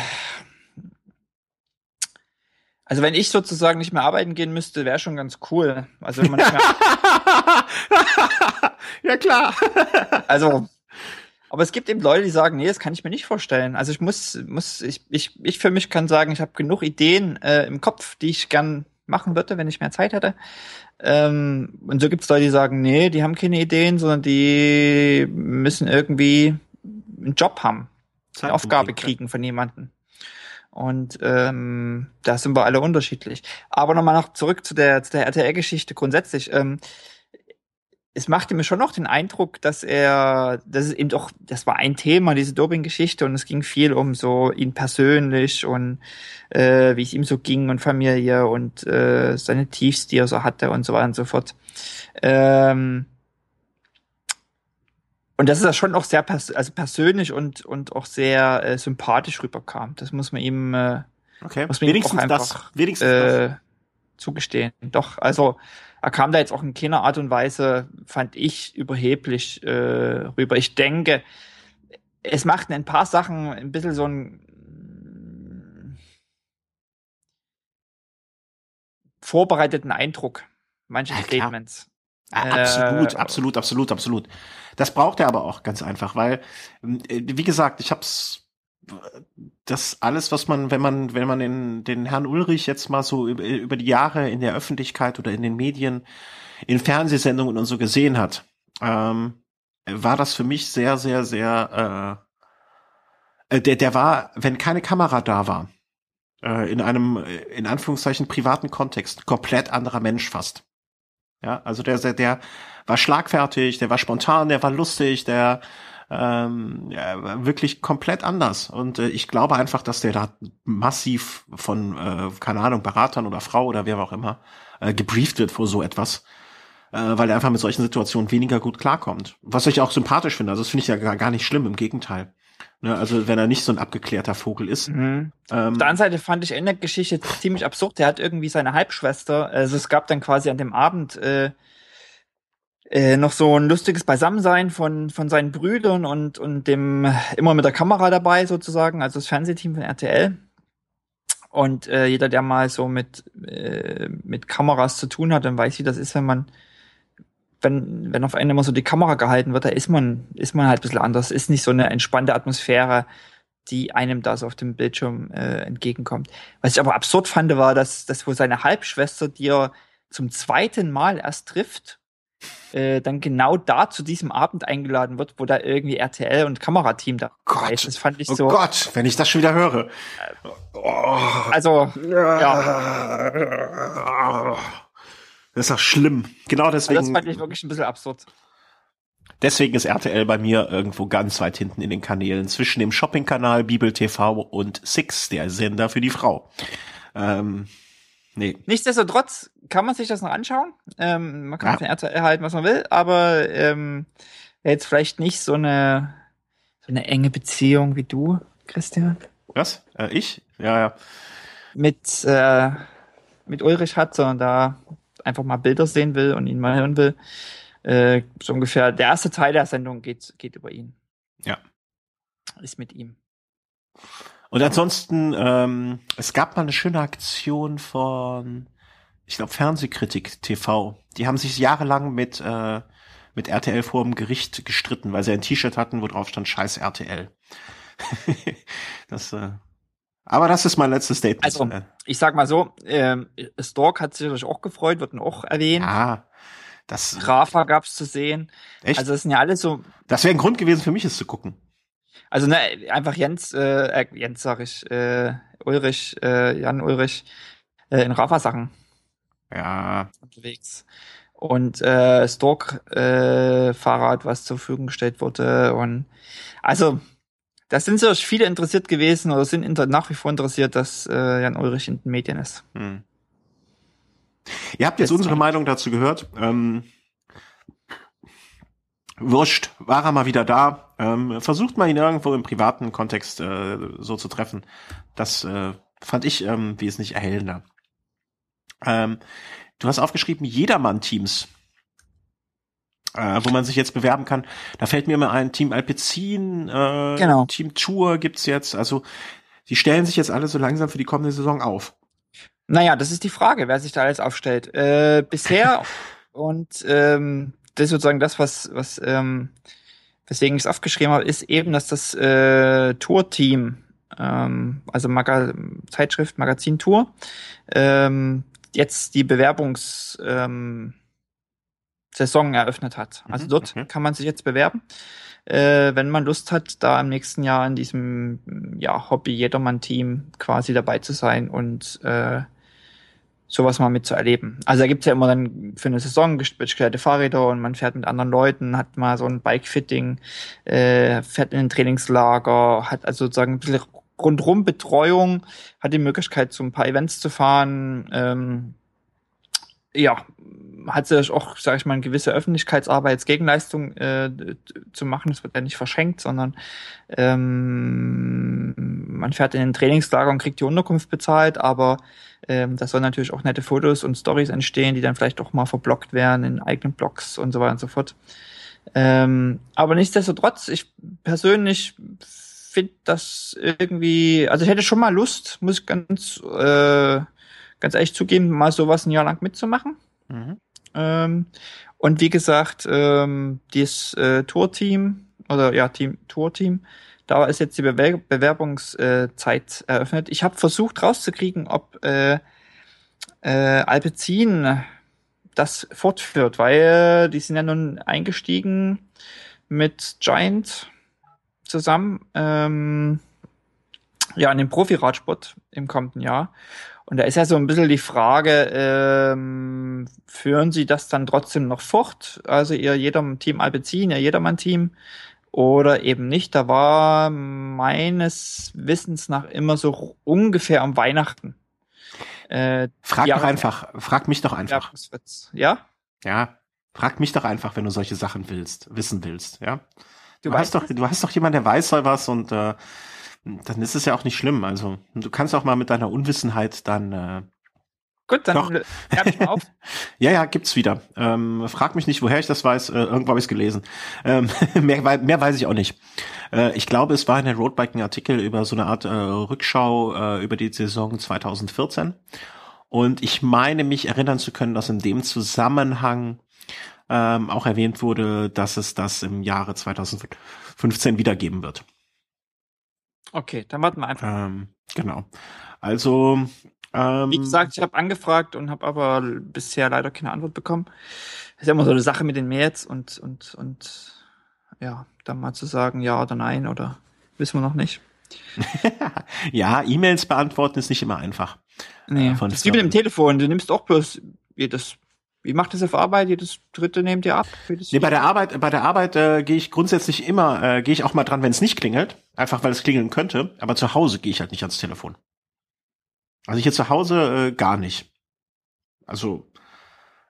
also wenn ich sozusagen nicht mehr arbeiten gehen müsste, wäre schon ganz cool. Also wenn man nicht mehr
ja klar.
also aber es gibt eben Leute, die sagen, nee, das kann ich mir nicht vorstellen. Also ich muss, muss, ich, ich, ich für mich kann sagen, ich habe genug Ideen äh, im Kopf, die ich gern machen würde, wenn ich mehr Zeit hätte. Ähm, und so gibt es Leute, die sagen, nee, die haben keine Ideen, sondern die müssen irgendwie einen Job haben, eine Aufgabe kriegen von jemandem. Und ähm, da sind wir alle unterschiedlich. Aber nochmal noch zurück zu der, zu der RTL-Geschichte grundsätzlich. Ähm, es machte mir schon noch den Eindruck, dass er, das ist eben doch, das war ein Thema, diese Doping-Geschichte, und es ging viel um so ihn persönlich und äh, wie es ihm so ging und Familie und äh, seine Tiefs, die er so hatte und so weiter und so fort. Ähm, und das ist ja schon auch sehr pers also persönlich und, und auch sehr äh, sympathisch rüberkam. Das muss man ihm, äh,
okay.
muss man
wenigstens
ihm auch einfach
das, wenigstens
äh,
das.
zugestehen. Doch, also er kam da jetzt auch in keiner Art und Weise, fand ich, überheblich äh, rüber. Ich denke, es macht ein paar Sachen ein bisschen so ein vorbereiteten Eindruck, manche
Ja.
Statements.
Absolut,
Äh,
absolut, absolut, absolut. Das braucht er aber auch ganz einfach, weil, ähm, äh, wie gesagt, ich hab's das alles, was man, wenn man, wenn man den, den Herrn Ulrich jetzt mal so über, über die Jahre in der Öffentlichkeit oder in den Medien, in Fernsehsendungen und so gesehen hat, ähm, war das für mich sehr, sehr, sehr, äh, äh, der, der war, wenn keine Kamera da war, äh, in einem, äh, in Anführungszeichen, privaten Kontext, komplett anderer Mensch fast. Ja, also der, der, der war schlagfertig, der war spontan, der war lustig, der ähm, ja, wirklich komplett anders. Und äh, ich glaube einfach, dass der da massiv von, äh, keine Ahnung, Beratern oder Frau oder wer auch immer, äh, gebrieft wird vor so etwas. Äh, weil er einfach mit solchen Situationen weniger gut klarkommt. Was ich auch sympathisch finde. Also das finde ich ja gar, gar nicht schlimm, im Gegenteil. Ne, also wenn er nicht so ein abgeklärter Vogel ist.
Mhm.
Ähm,
Auf der anderen Seite fand ich in der Geschichte ziemlich absurd. Der hat irgendwie seine Halbschwester, also es gab dann quasi an dem Abend äh, äh, noch so ein lustiges Beisammensein von, von seinen Brüdern und, und dem immer mit der Kamera dabei sozusagen, also das Fernsehteam von RTL. Und äh, jeder, der mal so mit, äh, mit Kameras zu tun hat, dann weiß, wie das ist, wenn man, wenn, wenn auf einen immer so die Kamera gehalten wird, da ist man, ist man halt ein bisschen anders. Ist nicht so eine entspannte Atmosphäre, die einem da so auf dem Bildschirm äh, entgegenkommt. Was ich aber absurd fand, war, dass, dass wo seine Halbschwester, die er zum zweiten Mal erst trifft, äh, dann genau da zu diesem Abend eingeladen wird, wo da irgendwie RTL und Kamerateam da
Gott.
ist. Das fand ich
oh
so.
Gott, wenn ich das schon wieder höre. Oh.
Also,
Das ist doch schlimm. Genau
also das
deswegen,
fand ich wirklich ein bisschen absurd.
deswegen ist RTL bei mir irgendwo ganz weit hinten in den Kanälen zwischen dem Shopping-Kanal Bibel TV und Six, der Sender für die Frau. Ähm, nee.
Nichtsdestotrotz kann man sich das noch anschauen. Ähm, man kann
Ja.
von RTL halten, was man will, aber ähm, jetzt vielleicht nicht so eine so eine enge Beziehung wie du, Christian,
Was? Äh, ich? Ja, ja.
mit äh, mit Ulrich hat, sondern da einfach mal Bilder sehen will und ihn mal hören will. Äh, so ungefähr der erste Teil der Sendung geht geht über ihn.
Ja.
Ist mit ihm.
Und ansonsten, ähm, es gab mal eine schöne Aktion von, ich glaube, Fernsehkritik TV. Die haben sich jahrelang mit, äh, mit RTL vor dem Gericht gestritten, weil sie ein T-Shirt hatten, wo drauf stand Scheiß RTL. das, äh, aber das ist mein letztes Statement.
Also,
Äh,
Ich sag mal so, ähm, Stork hat sich natürlich auch gefreut, wird auch erwähnt.
ja, das,
Rafa gab's zu sehen.
echt,
Also das sind ja alles so
das wäre ein Grund gewesen für mich, es zu gucken.
Also ne, einfach Jens, äh, äh, Jens sag ich, äh, Ulrich, äh, Jan Ulrich äh, in Rafa-Sachen
Ja,
unterwegs. Und äh, Stork äh, Fahrrad, was zur Verfügung gestellt wurde. Und also, da sind sicherlich viele interessiert gewesen oder sind inter nach wie vor interessiert, dass äh, Jan Ulrich in den Medien ist.
Hm. Ihr habt jetzt
Das-
unsere Meinung dazu gehört. Ähm, wurscht, war er mal wieder da. Ähm, versucht mal ihn irgendwo im privaten Kontext äh, so zu treffen. Das äh, fand ich ähm, wesentlich erhellender. Ähm, du hast aufgeschrieben, Jedermann-Teams, äh, wo man sich jetzt bewerben kann. Da fällt mir mal ein, Team Alpecin, äh,
Genau.
Team Tour gibt's jetzt. Also die stellen sich jetzt alle so langsam für die kommende Saison auf.
Naja, das ist die Frage, wer sich da alles aufstellt. Äh, bisher und ähm, das ist sozusagen das, was, was ähm, weswegen ich es aufgeschrieben habe, ist eben, dass das äh, Tour-Team, ähm, also Maga Zeitschrift, Magazin Tour, ähm, jetzt die Bewerbungs ähm, Saison eröffnet hat. Also mhm, dort okay. kann man sich jetzt bewerben, äh, wenn man Lust hat, da im nächsten Jahr in diesem ja, Hobby-Jedermann-Team quasi dabei zu sein und äh, sowas mal mitzuerleben. Also da gibt's ja immer dann für eine Saison gestellte Fahrräder und man fährt mit anderen Leuten, hat mal so ein Bike-Fitting, äh, fährt in ein Trainingslager, hat also sozusagen ein bisschen rundrum Betreuung, hat die Möglichkeit, zu ein paar Events zu fahren. Ähm, ja, hat sich auch, sage ich mal, eine gewisse Öffentlichkeitsarbeitsgegenleistung äh, zu machen. Das wird ja nicht verschenkt, sondern ähm, man fährt in ein Trainingslager und kriegt die Unterkunft bezahlt, aber ähm, da sollen natürlich auch nette Fotos und Stories entstehen, die dann vielleicht auch mal verblockt werden in eigenen Blogs und so weiter und so fort. Ähm, aber nichtsdestotrotz, ich persönlich finde das irgendwie, also ich hätte schon mal Lust, muss ich ganz, äh, ganz ehrlich zugeben, mal sowas ein Jahr lang mitzumachen. Mhm. Ähm, und wie gesagt, ähm, dieses äh, Tourteam oder ja, Team Tourteam, da ist jetzt die Bewer Bewerbungszeit eröffnet. Ich habe versucht rauszukriegen, ob äh, äh, Alpecin das fortführt, weil die sind ja nun eingestiegen mit Giant zusammen, ähm, ja, in den Profi-Radsport im kommenden Jahr. Und da ist ja so ein bisschen die Frage, ähm, führen Sie das dann trotzdem noch fort? Also ihr jeder Team Alpecin, ihr Jedermann-Team oder eben nicht? Da war meines Wissens nach immer so ungefähr am Weihnachten.
Äh, frag doch einfach, frag mich doch einfach.
Ja?
Ja, frag mich doch einfach, wenn du solche Sachen willst, wissen willst, ja? Du, du hast doch, du hast doch jemand, der weiß was und äh, dann ist es ja auch nicht schlimm. Also du kannst auch mal mit deiner Unwissenheit dann äh,
Gut, dann hör ich mal auf.
ja, ja, gibt's wieder. Ähm, frag mich nicht, woher ich das weiß. Äh, irgendwo habe ich es gelesen. Ähm, mehr, mehr weiß ich auch nicht. Äh, ich glaube, es war in der Roadbiking-Artikel über so eine Art äh, Rückschau äh, über die Saison 2014. Und ich meine mich erinnern zu können, dass in dem Zusammenhang ähm, auch erwähnt wurde, dass es das im Jahre 2015 wiedergeben wird.
Okay, dann warten wir einfach.
Ähm, genau. Also
ähm, wie gesagt, ich habe angefragt und habe aber bisher leider keine Antwort bekommen. Das ist ja immer so eine Sache mit den Mails und und und ja, dann mal zu sagen ja oder nein oder wissen wir noch nicht.
ja, E-Mails beantworten ist nicht immer einfach.
Nee, äh, das ist wie mit dem Telefon. Du nimmst auch bloß jedes wie macht das auf Arbeit? Jedes dritte nehmt ihr ab?
Nee, bei der Arbeit, bei der Arbeit äh, gehe ich grundsätzlich immer, äh, gehe ich auch mal dran, wenn es nicht klingelt, einfach weil es klingeln könnte. Aber zu Hause gehe ich halt nicht ans Telefon. Also hier zu Hause äh, gar nicht. Also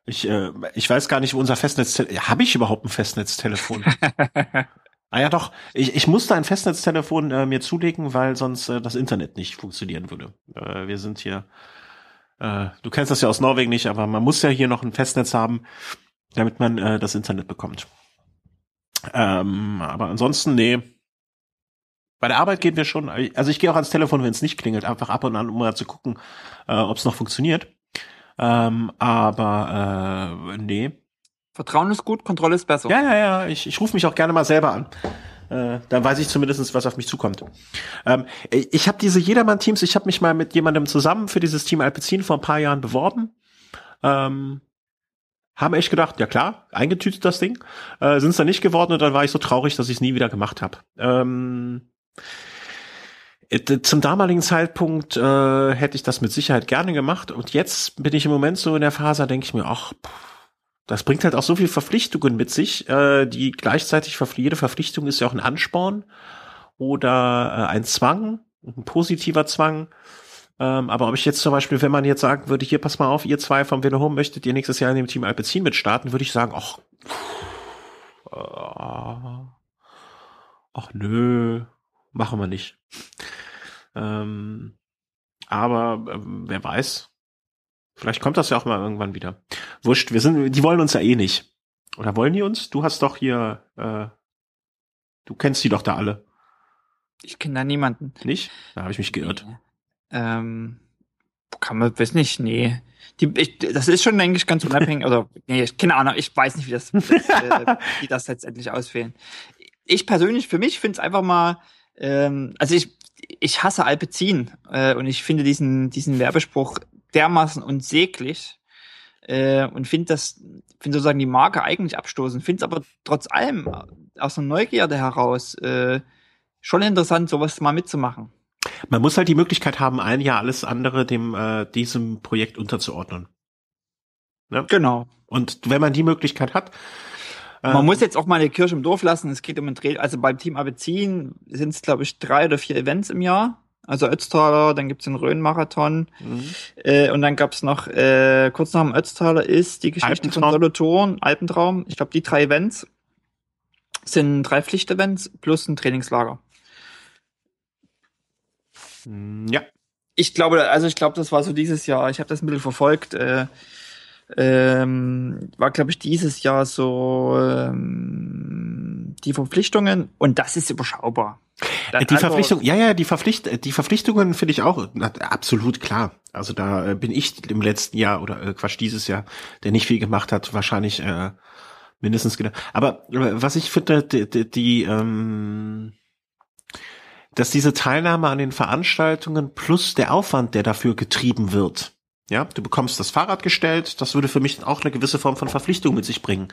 ich, äh, ich weiß gar nicht, wo unser Festnetz. Habe ich überhaupt ein Festnetztelefon? ah ja, doch. Ich, ich musste ein Festnetztelefon äh, mir zulegen, weil sonst äh, das Internet nicht funktionieren würde. Äh, wir sind hier äh, du kennst das ja aus Norwegen nicht, aber man muss ja hier noch ein Festnetz haben, damit man äh, das Internet bekommt. Ähm, aber ansonsten, nee. Bei der Arbeit gehen wir schon, also ich gehe auch ans Telefon, wenn es nicht klingelt, einfach ab und an, um mal zu gucken, äh, ob es noch funktioniert. Ähm, aber äh, nee.
Vertrauen ist gut, Kontrolle ist besser.
Ja, ja, ja. Ich, ich rufe mich auch gerne mal selber an. Äh, dann weiß ich zumindest, was auf mich zukommt. Ähm, ich habe diese Jedermann-Teams, ich habe mich mal mit jemandem zusammen für dieses Team Alpecin vor ein paar Jahren beworben. Ähm, haben echt gedacht, ja klar, eingetütet das Ding. Äh, Sind es dann nicht geworden und dann war ich so traurig, dass ich es nie wieder gemacht habe. Ähm, äh, zum damaligen Zeitpunkt äh, hätte ich das mit Sicherheit gerne gemacht und jetzt bin ich im Moment so in der Phase, denke ich mir, ach, das bringt halt auch so viel Verpflichtungen mit sich, äh, die gleichzeitig jede Verpflichtung ist ja auch ein Ansporn oder äh, ein Zwang, ein positiver Zwang. Ähm, aber ob ich jetzt zum Beispiel, wenn man jetzt sagen würde, hier pass mal auf, ihr zwei vom Velo Home möchtet ihr nächstes Jahr in dem Team Alpecin mitstarten, würde ich sagen, ach, äh, ach nö, machen wir nicht. Ähm, aber äh, wer weiß, Vielleicht kommt das ja auch mal irgendwann wieder. Wurscht, wir sind, die wollen uns ja eh nicht. Oder wollen die uns? Du hast doch hier, äh, du kennst die doch da alle.
Ich kenne da niemanden.
Nicht? Da habe ich mich geirrt.
Ähm, kann man, weiß nicht, nee. Die, ich, das ist schon eigentlich ganz unabhängig, oder, nee, keine Ahnung, ich weiß nicht, wie das, das äh, wie das letztendlich auswählen. Ich persönlich, für mich finde es einfach mal, ähm, also ich, ich hasse Alpezin äh, und ich finde diesen, diesen Werbespruch dermaßen unsäglich äh, und finde das, finde sozusagen die Marke eigentlich abstoßen, finde es aber trotz allem aus einer Neugierde heraus äh, schon interessant, sowas mal mitzumachen.
Man muss halt die Möglichkeit haben, ein Jahr alles andere dem äh, diesem Projekt unterzuordnen.
Ne? Genau.
Und wenn man die Möglichkeit hat,
man ähm, muss jetzt auch mal eine Kirche im Dorf lassen. Es geht um ein Dreh, also beim Team Abezin sind es, glaube ich, drei oder vier Events im Jahr. Also Ötztaler, dann gibt's den Rhön-Marathon mhm. äh, und dann gab's noch, äh, kurz nach dem Ötztaler ist die Geschichte von Solothurn, Alpentraum. Ich glaube, die drei Events sind drei Pflichtevents plus ein Trainingslager.
Ja.
Ich glaube, also ich glaube, das war so dieses Jahr. Ich habe das ein bisschen verfolgt. Äh, ähm, war, glaube ich, dieses Jahr so ähm, die Verpflichtungen und das ist überschaubar.
Dann die Verpflichtung, ja, ja, die Verpflicht, die Verpflichtungen finde ich auch na, absolut klar. Also da äh, bin ich im letzten Jahr oder äh, Quatsch dieses Jahr, der nicht viel gemacht hat, wahrscheinlich äh, mindestens genau. Aber äh, was ich finde, die, die, die ähm, dass diese Teilnahme an den Veranstaltungen plus der Aufwand, der dafür getrieben wird, ja, du bekommst das Fahrrad gestellt, das würde für mich auch eine gewisse Form von Verpflichtung mit sich bringen.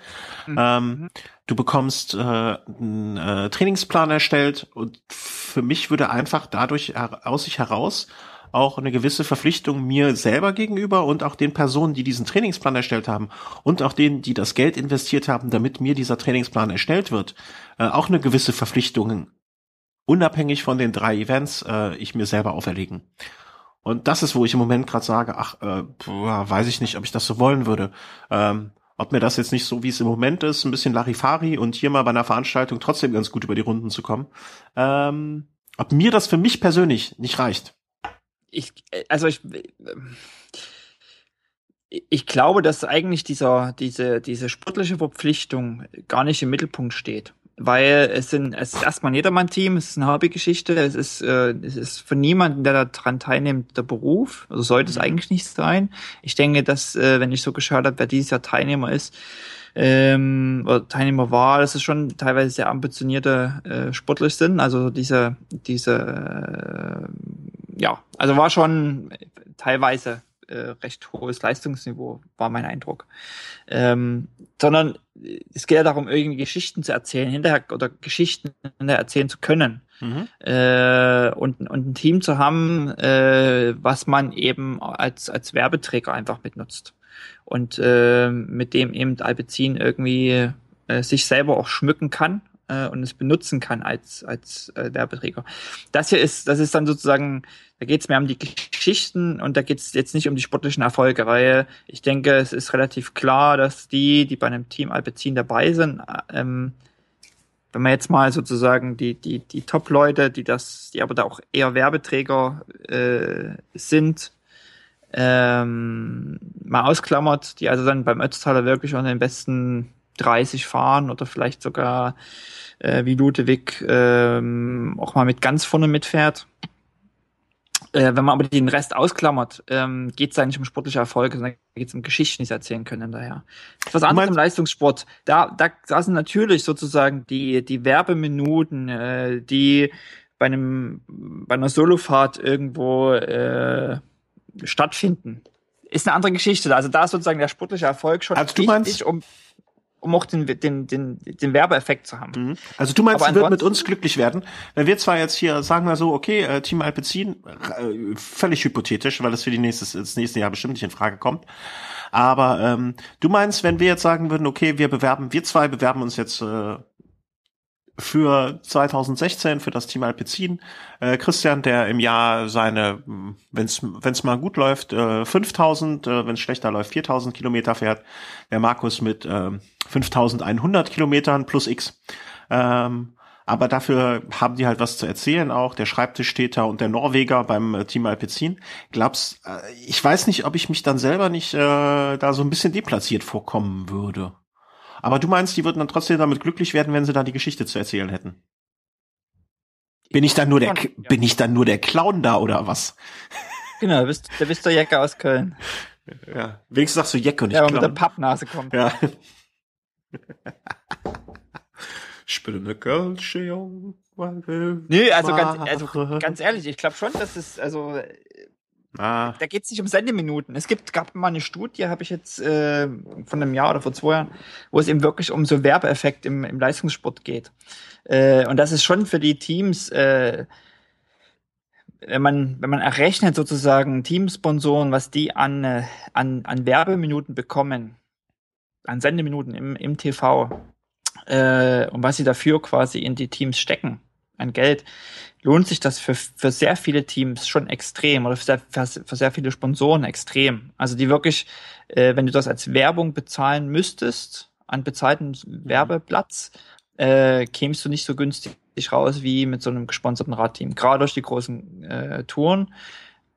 Mhm. Ähm, du bekommst äh, einen äh, Trainingsplan erstellt und für mich würde einfach dadurch aus sich heraus auch eine gewisse Verpflichtung mir selber gegenüber und auch den Personen, die diesen Trainingsplan erstellt haben und auch denen, die das Geld investiert haben, damit mir dieser Trainingsplan erstellt wird, äh, auch eine gewisse Verpflichtung unabhängig von den drei Events äh, ich mir selber auferlegen. Und das ist, wo ich im Moment gerade sage, ach, äh, weiß ich nicht, ob ich das so wollen würde. Ähm, ob mir das jetzt nicht so, wie es im Moment ist, ein bisschen Larifari und hier mal bei einer Veranstaltung trotzdem ganz gut über die Runden zu kommen. Ähm, ob mir das für mich persönlich nicht reicht.
Ich, also ich, ich glaube, dass eigentlich dieser, diese, diese sportliche Verpflichtung gar nicht im Mittelpunkt steht weil es sind es ist erstmal ein Jedermann-Team, es ist eine Hobbygeschichte, es ist äh, es ist für niemanden, der daran teilnimmt, der Beruf, also sollte es mhm. eigentlich nicht sein. Ich denke, dass äh, wenn ich so geschaut habe, wer dieses Jahr Teilnehmer ist ähm, oder Teilnehmer war, dass es schon teilweise sehr ambitionierte äh, Sportler sind, also diese diese äh, ja, also war schon teilweise äh, recht hohes Leistungsniveau, war mein Eindruck. Ähm, sondern es geht ja darum, irgendwie Geschichten zu erzählen, hinterher oder Geschichten hinterher erzählen zu können. Mhm. Äh, und, und ein Team zu haben, äh, was man eben als, als Werbeträger einfach mitnutzt. Und äh, mit dem eben Alpecin irgendwie äh, sich selber auch schmücken kann äh, und es benutzen kann als, als äh, Werbeträger. Das hier ist, das ist dann sozusagen, da geht es mehr um die Geschichten und da geht es jetzt nicht um die sportlichen Erfolge, weil ich denke, es ist relativ klar, dass die, die bei einem Team Alpecin dabei sind, ähm, wenn man jetzt mal sozusagen die, die, die Top-Leute, die das, die aber da auch eher Werbeträger äh, sind, ähm, mal ausklammert, die also dann beim Ötztaler wirklich unter den besten 30 fahren oder vielleicht sogar äh, wie Ludewig ähm, auch mal mit ganz vorne mitfährt. Äh, wenn man aber den Rest ausklammert, ähm, geht es eigentlich um sportliche Erfolge, sondern geht es um Geschichten, die sie erzählen können daher. Was anderes im Leistungssport. Da, da, sind natürlich sozusagen die, die Werbeminuten, äh, die bei einem bei einer Solofahrt irgendwo äh, stattfinden. Ist eine andere Geschichte. Also da ist sozusagen der sportliche Erfolg schon
also du meinst,
um um auch den, den, den, den Werbeeffekt zu haben.
Mhm. Also du meinst, du wird mit uns glücklich werden, wenn wir zwar jetzt hier sagen wir so, okay, äh, Team Alpecin, äh, völlig hypothetisch, weil das für die nächstes, das nächste Jahr bestimmt nicht in Frage kommt. Aber ähm, du meinst, wenn wir jetzt sagen würden, okay, wir bewerben, wir zwei bewerben uns jetzt äh, für 2016 für das Team Alpecin. Äh, Christian, der im Jahr seine, wenn es mal gut läuft, äh, 5000, äh, wenn es schlechter läuft, 4000 Kilometer fährt. Der Markus mit äh, 5100 Kilometern plus X. Ähm, aber dafür haben die halt was zu erzählen auch. Der Schreibtischtäter und der Norweger beim äh, Team Alpecin. Glaubst, äh, ich weiß nicht, ob ich mich dann selber nicht äh, da so ein bisschen deplatziert vorkommen würde. Aber du meinst, die würden dann trotzdem damit glücklich werden, wenn sie da die Geschichte zu erzählen hätten? Bin ich dann nur der, bin ich dann nur der Clown da oder was?
Genau, bist, da bist du Jacke aus Köln.
Ja, wenigstens sagst du Jacke und nicht
Ja, aber mit der Pappnase kommt.
Ja. ich bin eine Kölsche Jung.
Nee, also ganz, also ganz ehrlich, ich glaube schon, dass es, also Ah. Da geht es nicht um Sendeminuten. Es gibt, gab mal eine Studie, habe ich jetzt äh, von einem Jahr oder vor zwei Jahren, wo es eben wirklich um so Werbeeffekt im, im Leistungssport geht. Äh, und das ist schon für die Teams, äh, wenn man, wenn man errechnet sozusagen Teamsponsoren, was die an, äh, an, an Werbeminuten bekommen, an Sendeminuten im, im TV, äh, und was sie dafür quasi in die Teams stecken, an Geld, lohnt sich das für, für sehr viele Teams schon extrem oder für sehr, für sehr viele Sponsoren extrem. Also die wirklich, äh, wenn du das als Werbung bezahlen müsstest, an bezahlten. Werbeplatz, äh, kämst du nicht so günstig raus wie mit so einem gesponserten Radteam, gerade durch die großen äh, Touren.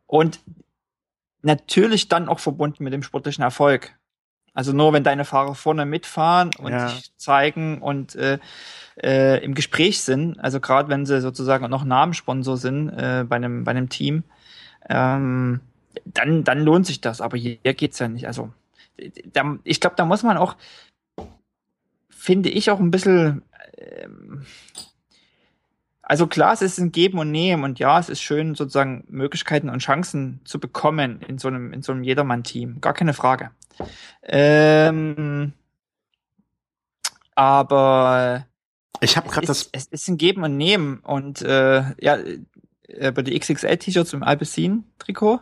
Und natürlich dann auch verbunden mit dem sportlichen Erfolg. Also nur wenn deine Fahrer vorne mitfahren und ja. sich zeigen und äh, äh, im Gespräch sind, also gerade wenn sie sozusagen noch Namenssponsor sind äh, bei einem bei einem Team, ähm, dann dann lohnt sich das. Aber hier geht's ja nicht. Also da, ich glaube, da muss man auch, finde ich auch ein bisschen ähm, also klar, es ist ein Geben und Nehmen und ja, es ist schön, sozusagen Möglichkeiten und Chancen zu bekommen in so einem, in so einem Jedermann-Team. Gar keine Frage. Ähm, aber
ich habe gerade das.
Es ist ein Geben und Nehmen und äh, ja, äh, bei die XXL-T-Shirts im Alpecin-Trikot.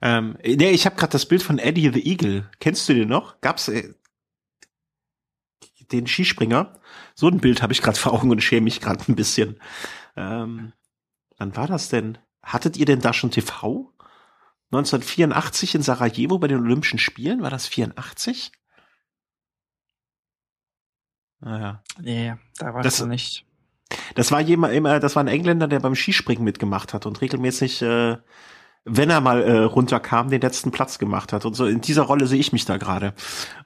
Ähm, nee, ich habe gerade das Bild von Eddie the Eagle. Kennst du den noch? Gab's äh, den Skispringer? So ein Bild habe ich gerade vor Augen und schäme mich gerade ein bisschen. Ähm, wann war das denn? Hattet ihr denn da schon TV? 1984 in Sarajevo bei den Olympischen Spielen, war das 84?
Naja. Nee, da war das nicht.
Das war jemand immer, das war ein Engländer, der beim Skispringen mitgemacht hat und regelmäßig, äh, wenn er mal äh, runterkam, den letzten Platz gemacht hat. Und so in dieser Rolle sehe ich mich da gerade.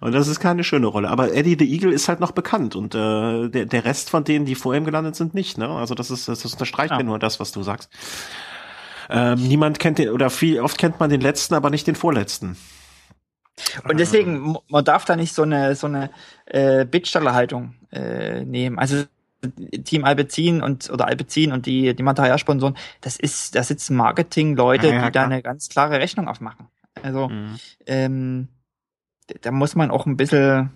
Und das ist keine schöne Rolle. Aber Eddie the Eagle ist halt noch bekannt und äh, der, der Rest von denen, die vor ihm gelandet sind, nicht. Ne? Also das ist, das unterstreicht ja. mir nur das, was du sagst. Ähm, niemand kennt den, oder viel, oft kennt man den letzten, aber nicht den vorletzten.
Und deswegen, man darf da nicht so eine, so eine äh, Bittstellerhaltung äh, nehmen. Also Team Alpecin und oder Alpecin und die die Materialsponsoren, das ist, da sitzen Marketing-Leute, ja, ja, die da eine ganz klare Rechnung aufmachen. Also mhm. ähm, da muss man auch ein bisschen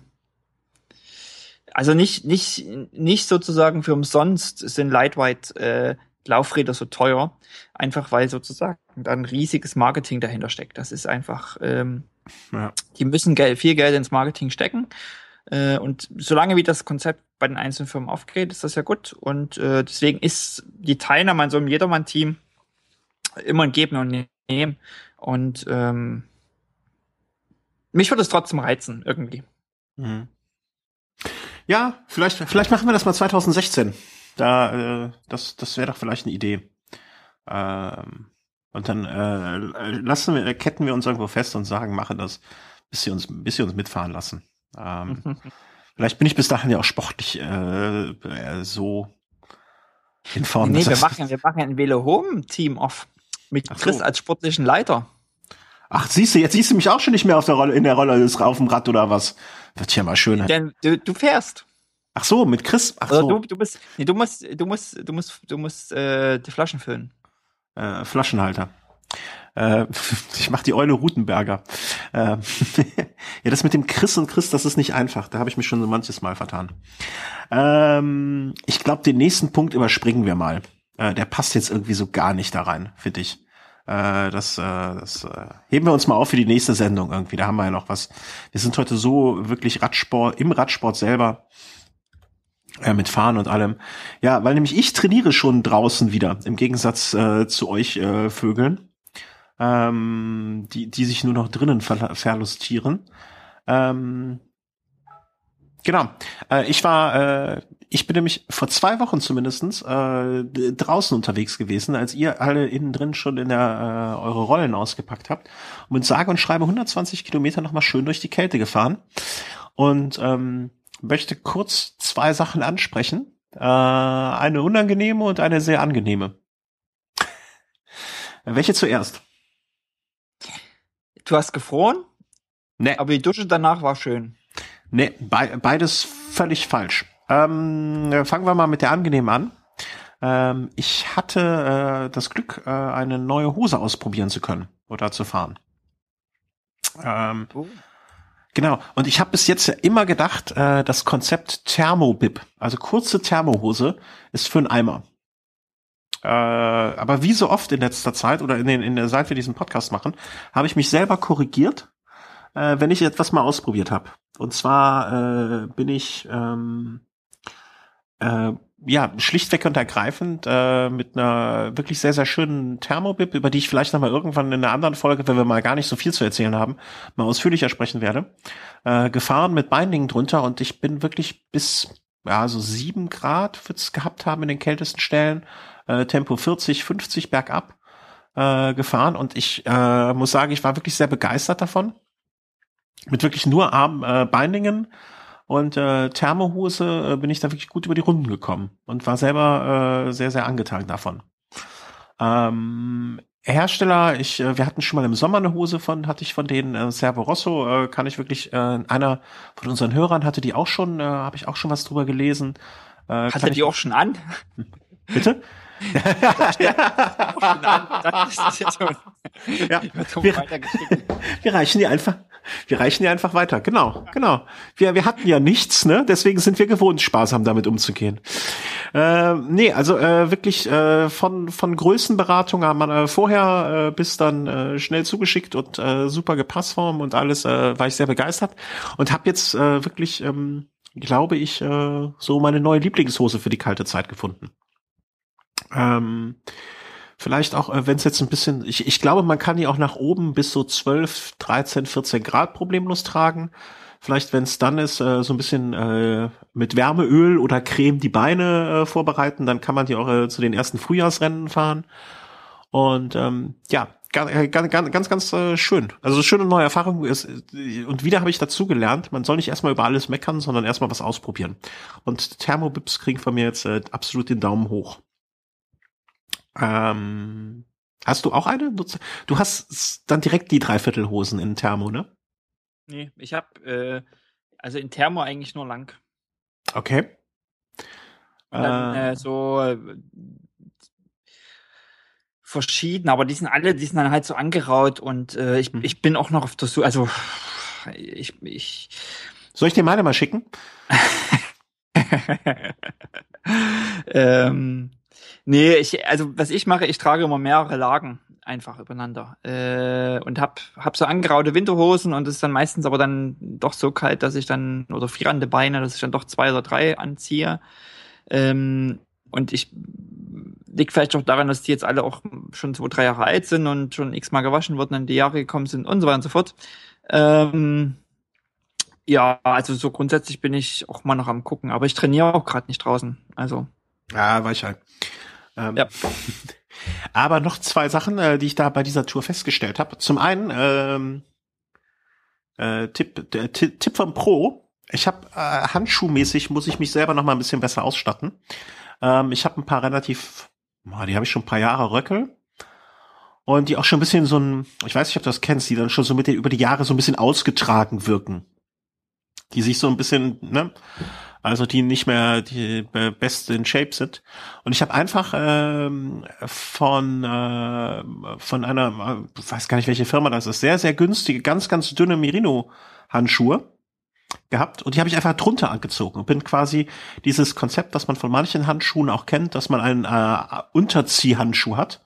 also nicht nicht nicht sozusagen für umsonst sind Lightweight äh, Laufräder so teuer, einfach weil sozusagen da ein riesiges Marketing dahinter steckt. Das ist einfach, ähm, ja. die müssen Geld, viel Geld ins Marketing stecken. Äh, und solange wie das Konzept bei den einzelnen Firmen aufgeht, ist das ja gut. Und äh, deswegen ist die Teilnahme an so einem Jedermann-Team immer ein Geben und Nehmen. Und ähm, mich würde es trotzdem reizen, irgendwie. Mhm.
Ja, vielleicht, vielleicht machen wir das mal 2016. Da, äh, das, das wäre doch vielleicht eine Idee. Ähm, und dann äh, lassen wir, ketten wir uns irgendwo fest und sagen, machen das, bis sie uns, bis sie uns mitfahren lassen. Ähm, vielleicht bin ich bis dahin ja auch sportlich äh, äh, so in Form.
Nee, wir machen, wir machen ein Velo Home Team off mit Chris so. als sportlichen Leiter.
Ach, siehst du, jetzt siehst du mich auch schon nicht mehr auf der Rolle, in der Rolle des auf dem Rad oder was? Wird ja mal schön.
Denn du, du fährst.
Ach so, mit Chris. Ach
so. Du, du bist, nee, du musst, du musst, du musst, du musst äh, die Flaschen füllen.
Äh, Flaschenhalter. Äh, ich mach die Eule Rutenberger. Äh, ja, das mit dem Chris und Chris, das ist nicht einfach. Da habe ich mich schon so manches Mal vertan. Ähm, ich glaube, den nächsten Punkt überspringen wir mal. Äh, der passt jetzt irgendwie so gar nicht da rein, finde ich. Äh, das, äh, das äh, heben wir uns mal auf für die nächste Sendung irgendwie. Da haben wir ja noch was. Wir sind heute so wirklich Radsport, im Radsport selber mit Fahren und allem. Ja, weil nämlich ich trainiere schon draußen wieder, im Gegensatz äh, zu euch äh, Vögeln, ähm, die, die sich nur noch drinnen ver verlustieren. Ähm, genau. Äh, ich war, äh, ich bin nämlich vor zwei Wochen zumindestens äh, draußen unterwegs gewesen, als ihr alle innen drin schon in der äh, eure Rollen ausgepackt habt und mit sage und schreibe 120 Kilometer nochmal schön durch die Kälte gefahren. Und ähm, möchte kurz zwei Sachen ansprechen. Äh, eine unangenehme und eine sehr angenehme. Welche zuerst?
Du hast gefroren? Nee. Aber die Dusche danach war schön.
Nee, be beides völlig falsch. Ähm, fangen wir mal mit der angenehmen an. Ähm, ich hatte äh, das Glück, äh, eine neue Hose ausprobieren zu können oder zu fahren. Ähm, oh. Genau. Und ich habe bis jetzt ja immer gedacht, äh, das Konzept Thermobib, also kurze Thermohose, ist für einen Eimer. Äh, aber wie so oft in letzter Zeit oder in, den, in der seit wir diesen Podcast machen, habe ich mich selber korrigiert, äh, wenn ich etwas mal ausprobiert habe. Und zwar äh, bin ich ähm, äh, ja, schlichtweg und ergreifend äh, mit einer wirklich sehr, sehr schönen Thermobib, über die ich vielleicht nochmal irgendwann in einer anderen Folge, wenn wir mal gar nicht so viel zu erzählen haben, mal ausführlicher sprechen werde, äh, gefahren mit Binding drunter und ich bin wirklich bis, ja, so sieben Grad wird's gehabt haben in den kältesten Stellen, äh, Tempo 40, 50 bergab äh, gefahren und ich äh, muss sagen, ich war wirklich sehr begeistert davon. Mit wirklich nur Arm, äh, Bindingen und äh, Thermohose äh, bin ich da wirklich gut über die Runden gekommen und war selber äh, sehr, sehr angetan davon. Ähm, Hersteller, ich, äh, wir hatten schon mal im Sommer eine Hose von, hatte ich von denen, äh, Servo Rosso, äh, kann ich wirklich, äh, einer von unseren Hörern hatte die auch schon, äh, habe ich auch schon was drüber gelesen.
Äh, Hat er die auch schon an?
Bitte? Ja. Wir, wir reichen die einfach, wir reichen die einfach weiter. Genau, genau. Wir, wir hatten ja nichts, ne? Deswegen sind wir gewohnt, sparsam damit umzugehen. Äh, nee, also äh, wirklich äh, von von Größenberatung haben wir äh, vorher äh, bis dann äh, schnell zugeschickt und äh, super Gepassform und alles äh, war ich sehr begeistert und habe jetzt äh, wirklich, ähm, glaube ich, äh, so meine neue Lieblingshose für die kalte Zeit gefunden. Ähm, vielleicht auch, äh, wenn es jetzt ein bisschen, ich, ich glaube, man kann die auch nach oben bis so 12, 13, 14 Grad problemlos tragen. Vielleicht, wenn es dann ist, äh, so ein bisschen äh, mit Wärmeöl oder Creme die Beine äh, vorbereiten, dann kann man die auch äh, zu den ersten Frühjahrsrennen fahren. Und ähm, ja, ganz, äh, ganz, ganz, ganz, äh, schön. Also schöne neue Erfahrung ist, und wieder habe ich dazu gelernt, man soll nicht erstmal über alles meckern, sondern erstmal was ausprobieren. Und Thermobips kriegen von mir jetzt äh, absolut den Daumen hoch. Ähm, hast du auch eine? Du hast dann direkt die Dreiviertelhosen in Thermo, ne?
Nee, ich habe äh, also in Thermo eigentlich nur lang.
Okay.
Und dann äh, äh so äh, verschieden, aber die sind alle, die sind dann halt so angeraut und äh, ich, hm. ich bin auch noch auf der Suche, also ich, ich.
Soll ich dir meine mal schicken?
ähm, Nee, ich, also was ich mache, ich trage immer mehrere Lagen einfach übereinander äh, und hab hab so angeraute Winterhosen und es ist dann meistens aber dann doch so kalt, dass ich dann oder frierende Beine, dass ich dann doch zwei oder drei anziehe. Ähm, und ich liegt vielleicht auch daran, dass die jetzt alle auch schon zwei, drei Jahre alt sind und schon x-mal gewaschen wurden, in die Jahre gekommen sind und so weiter und so fort. Ähm, ja, also so grundsätzlich bin ich auch mal noch am gucken, aber ich trainiere auch gerade nicht draußen. Also.
Ja, weiß ich halt. Ähm, ja. Aber noch zwei Sachen, äh, die ich da bei dieser Tour festgestellt habe. Zum einen ähm, äh, Tipp, der Tipp vom Pro. Ich habe äh, handschuhmäßig muss ich mich selber noch mal ein bisschen besser ausstatten. Ähm, ich habe ein paar relativ, oh, die habe ich schon ein paar Jahre Röckel und die auch schon ein bisschen so ein, ich weiß nicht, ob du das kennst, die dann schon so mit den über die Jahre so ein bisschen ausgetragen wirken, die sich so ein bisschen, ne, also die nicht mehr die best in Shape sind. Und ich habe einfach ähm, von äh, von einer, ich weiß gar nicht welche Firma das ist, sehr sehr günstige, ganz ganz dünne Merino Handschuhe gehabt. Und die habe ich einfach drunter angezogen. Und bin quasi dieses Konzept, das man von manchen Handschuhen auch kennt, dass man einen äh, Unterziehhandschuh hat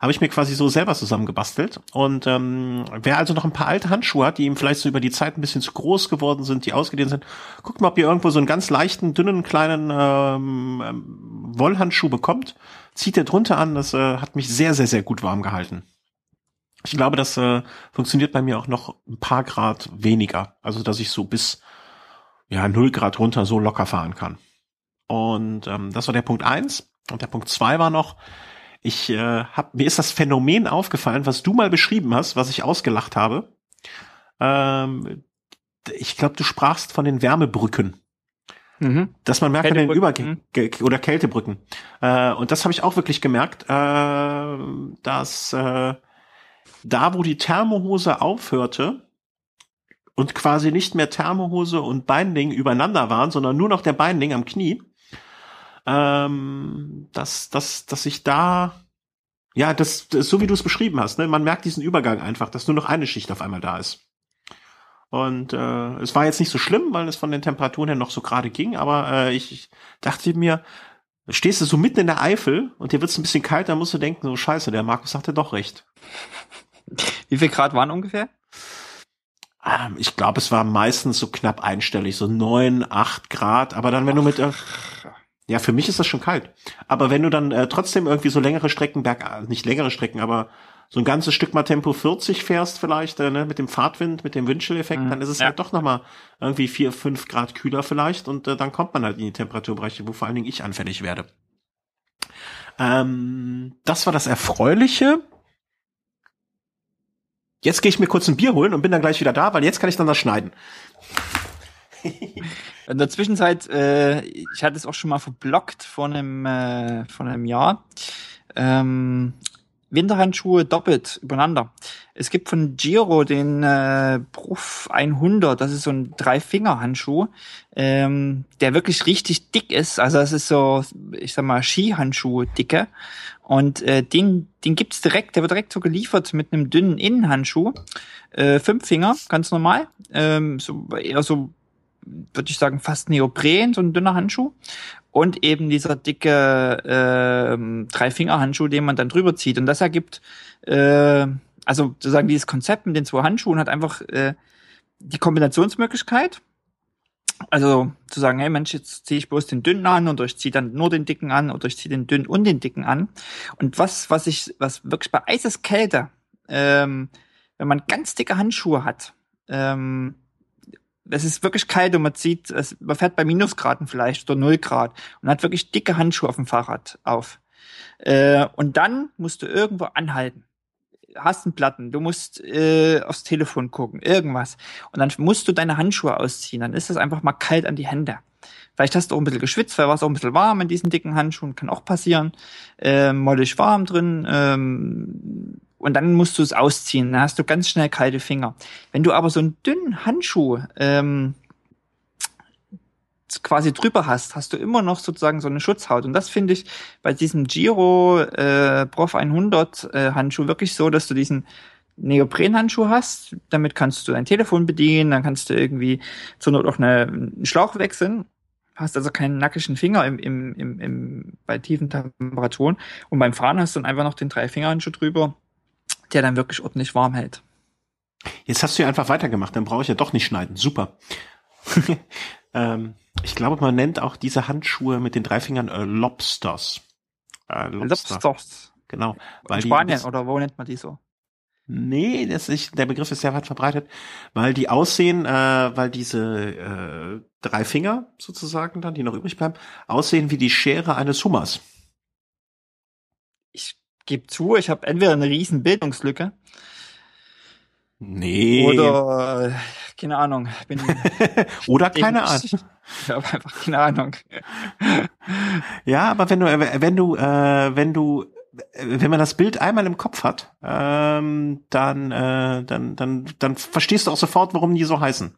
habe ich mir quasi so selber zusammengebastelt. Und ähm, wer also noch ein paar alte Handschuhe hat, die ihm vielleicht so über die Zeit ein bisschen zu groß geworden sind, die ausgedehnt sind, guckt mal, ob ihr irgendwo so einen ganz leichten, dünnen, kleinen ähm, ähm, Wollhandschuh bekommt. Zieht er drunter an, das äh, hat mich sehr, sehr, sehr gut warm gehalten. Ich glaube, das äh, funktioniert bei mir auch noch ein paar Grad weniger. Also, dass ich so bis ja, null Grad runter so locker fahren kann. Und ähm, das war der Punkt eins. Und der Punkt zwei war noch, ich äh, hab, mir ist das Phänomen aufgefallen, was du mal beschrieben hast, was ich ausgelacht habe. Ähm, ich glaube, du sprachst von den Wärmebrücken. Mhm. Dass man merkt an den Übergängen mhm. oder Kältebrücken. Äh, und das habe ich auch wirklich gemerkt, äh, dass äh, da, wo die Thermohose aufhörte und quasi nicht mehr Thermohose und Binding übereinander waren, sondern nur noch der Binding am Knie, ähm, dass, dass, dass ich da, ja, das, das so wie du es beschrieben hast, ne, man merkt diesen Übergang einfach, dass nur noch eine Schicht auf einmal da ist. Und äh, es war jetzt nicht so schlimm, weil es von den Temperaturen her noch so gerade ging, aber äh, ich, ich dachte mir, stehst du so mitten in der Eifel und dir wird es ein bisschen kalt, dann musst du denken, so scheiße, der Markus hatte doch recht.
Wie viel Grad waren ungefähr?
Ähm, ich glaube, es war meistens so knapp einstellig, so neun, acht Grad. Aber dann, wenn du mit, äh, ja, für mich ist das schon kalt. Aber wenn du dann äh, trotzdem irgendwie so längere Strecken berg, äh, nicht längere Strecken, aber so ein ganzes Stück mal Tempo 40 fährst vielleicht, äh, ne, mit dem Fahrtwind, mit dem Windchill-Effekt, mhm, dann ist es ja. halt doch nochmal irgendwie vier, fünf Grad kühler vielleicht und äh, dann kommt man halt in die Temperaturbereiche, wo vor allen Dingen ich anfällig werde. Ähm, das war das Erfreuliche. Jetzt gehe ich mir kurz ein Bier holen und bin dann gleich wieder da, weil jetzt kann ich dann das schneiden.
In der Zwischenzeit, äh, ich hatte es auch schon mal verblockt vor einem, äh, vor einem Jahr. Ähm, Winterhandschuhe doppelt übereinander. Es gibt von Giro den äh, Prof 100, das ist so ein Drei-Finger-Handschuh, ähm, der wirklich richtig dick ist. Also das ist so, ich sag mal, Skihandschuh-Dicke. Und äh, den, den gibt's direkt, der wird direkt so geliefert mit einem dünnen Innenhandschuh. Äh, fünf Finger, ganz normal. Ähm, so eher so, würde ich sagen, fast Neopren, so ein dünner Handschuh. Und eben dieser dicke äh, Drei-Finger-Handschuh, den man dann drüber zieht. Und das ergibt, äh, also sozusagen dieses Konzept mit den zwei Handschuhen hat einfach äh, die Kombinationsmöglichkeit, also zu sagen, hey Mensch, jetzt ziehe ich bloß den dünnen an und ich ziehe dann nur den dicken an oder ich ziehe den dünnen und den dicken an. Und was, was ich, was wirklich bei Eiseskälte, ähm, wenn man ganz dicke Handschuhe hat, ähm, es ist wirklich kalt und man zieht, es, man fährt bei Minusgraden vielleicht oder null Grad und hat wirklich dicke Handschuhe auf dem Fahrrad auf. Äh, und dann musst du irgendwo anhalten hast einen Platten, du musst äh, aufs Telefon gucken, irgendwas. Und dann musst du deine Handschuhe ausziehen. Dann ist es einfach mal kalt an die Hände. Vielleicht hast du auch ein bisschen geschwitzt, weil war es auch ein bisschen warm in diesen dicken Handschuhen, kann auch passieren. Ähm, mollig warm drin. Ähm, und dann musst du es ausziehen. Dann hast du ganz schnell kalte Finger. Wenn du aber so einen dünnen Handschuh ähm, quasi drüber hast, hast du immer noch sozusagen so eine Schutzhaut. Und das finde ich bei diesem Giro äh, Prof 100 äh, Handschuh wirklich so, dass du diesen Neoprenhandschuh hast. Damit kannst du dein Telefon bedienen, dann kannst du irgendwie zur Not auch eine, einen Schlauch wechseln. Hast also keinen nackischen Finger im, im, im, im, bei tiefen Temperaturen. Und beim Fahren hast du dann einfach noch den Drei-Finger-Handschuh drüber, der dann wirklich ordentlich warm hält.
Jetzt hast du ja einfach weitergemacht, dann brauche ich ja doch nicht schneiden. Super. ähm, ich glaube, man nennt auch diese Handschuhe mit den drei Fingern äh, Lobsters.
Äh, Lobster. Lobsters.
Genau.
In Spanien oder wo nennt man die so?
Nee, das ist, der Begriff ist sehr weit verbreitet, weil die aussehen, äh, weil diese äh, drei Finger sozusagen dann, die noch übrig bleiben, aussehen wie die Schere eines Hummers.
Gebe zu, ich habe entweder eine riesen Bildungslücke
Nee.
Oder, äh, keine Ahnung.
Bin Oder keine Ahnung.
Ich habe einfach keine Ahnung.
ja, aber wenn du, wenn du, äh, wenn du, wenn man das Bild einmal im Kopf hat, ähm, dann, äh, dann, dann, dann verstehst du auch sofort, warum die so heißen.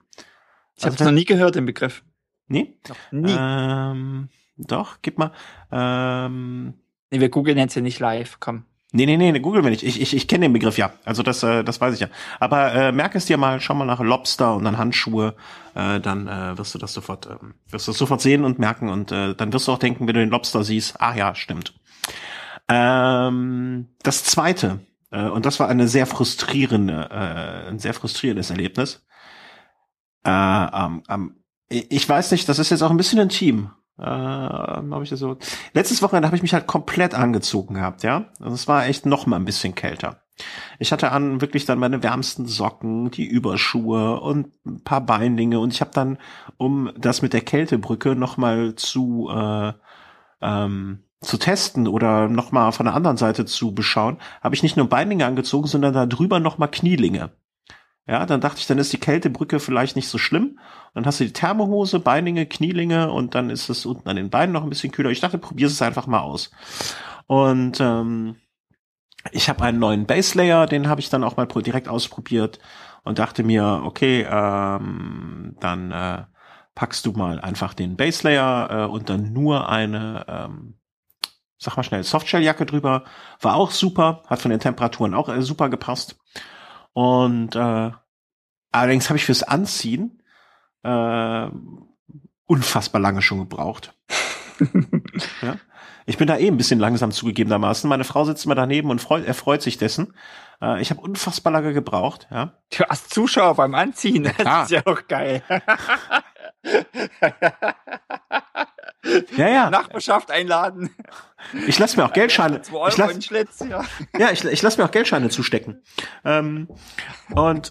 Ich also, habe noch nie gehört, den Begriff.
Nee? Doch, nie. Ähm, doch, gib mal. Ähm,
nee, wir googeln jetzt ja nicht live, komm.
Nee, nee, nee, google mir nicht. Ich, ich, ich kenne den Begriff ja. Also das, äh, das weiß ich ja. Aber äh, merk es dir mal, schau mal nach Lobster und dann Handschuhe, äh, dann äh, wirst du das sofort, äh, wirst du das sofort sehen und merken und äh, dann wirst du auch denken, wenn du den Lobster siehst, ah ja, stimmt. Ähm, das zweite, äh, und das war eine sehr frustrierende, äh, ein sehr frustrierendes Erlebnis. Äh, ähm, ähm, ich weiß nicht, das ist jetzt auch ein bisschen intim. Äh, habe ich das so. Letztes Wochenende habe ich mich halt komplett angezogen gehabt, ja. Also es war echt noch mal ein bisschen kälter. Ich hatte an wirklich dann meine wärmsten Socken, die Überschuhe und ein paar Beinlinge und ich habe dann, um das mit der Kältebrücke noch mal zu äh, ähm, zu testen oder noch mal von der anderen Seite zu beschauen, habe ich nicht nur Beinlinge angezogen, sondern da drüber noch mal Knielinge. Ja, dann dachte ich, dann ist die Kältebrücke vielleicht nicht so schlimm. Dann hast du die Thermohose, Beininge, Knielinge und dann ist es unten an den Beinen noch ein bisschen kühler. Ich dachte, probier es einfach mal aus. Und ähm, ich habe einen neuen Base Layer, den habe ich dann auch mal direkt ausprobiert und dachte mir, okay, ähm, dann äh, packst du mal einfach den Base Layer äh, und dann nur eine, ähm, sag mal schnell, Softshelljacke drüber. War auch super, hat von den Temperaturen auch äh, super gepasst. Und äh, allerdings habe ich fürs Anziehen äh, unfassbar lange schon gebraucht. ja? Ich bin da eh ein bisschen langsam zugegebenermaßen. Meine Frau sitzt immer daneben und freut, erfreut sich dessen. Äh, ich habe unfassbar lange gebraucht. Ja.
Du hast Zuschauer beim Anziehen. Das ja, ist ja auch geil.
ja, ja.
Nachbarschaft einladen.
Ich lasse mir auch Geldscheine. Ich lass, ja, ja ich, ich lasse mir auch Geldscheine zustecken. Ähm, und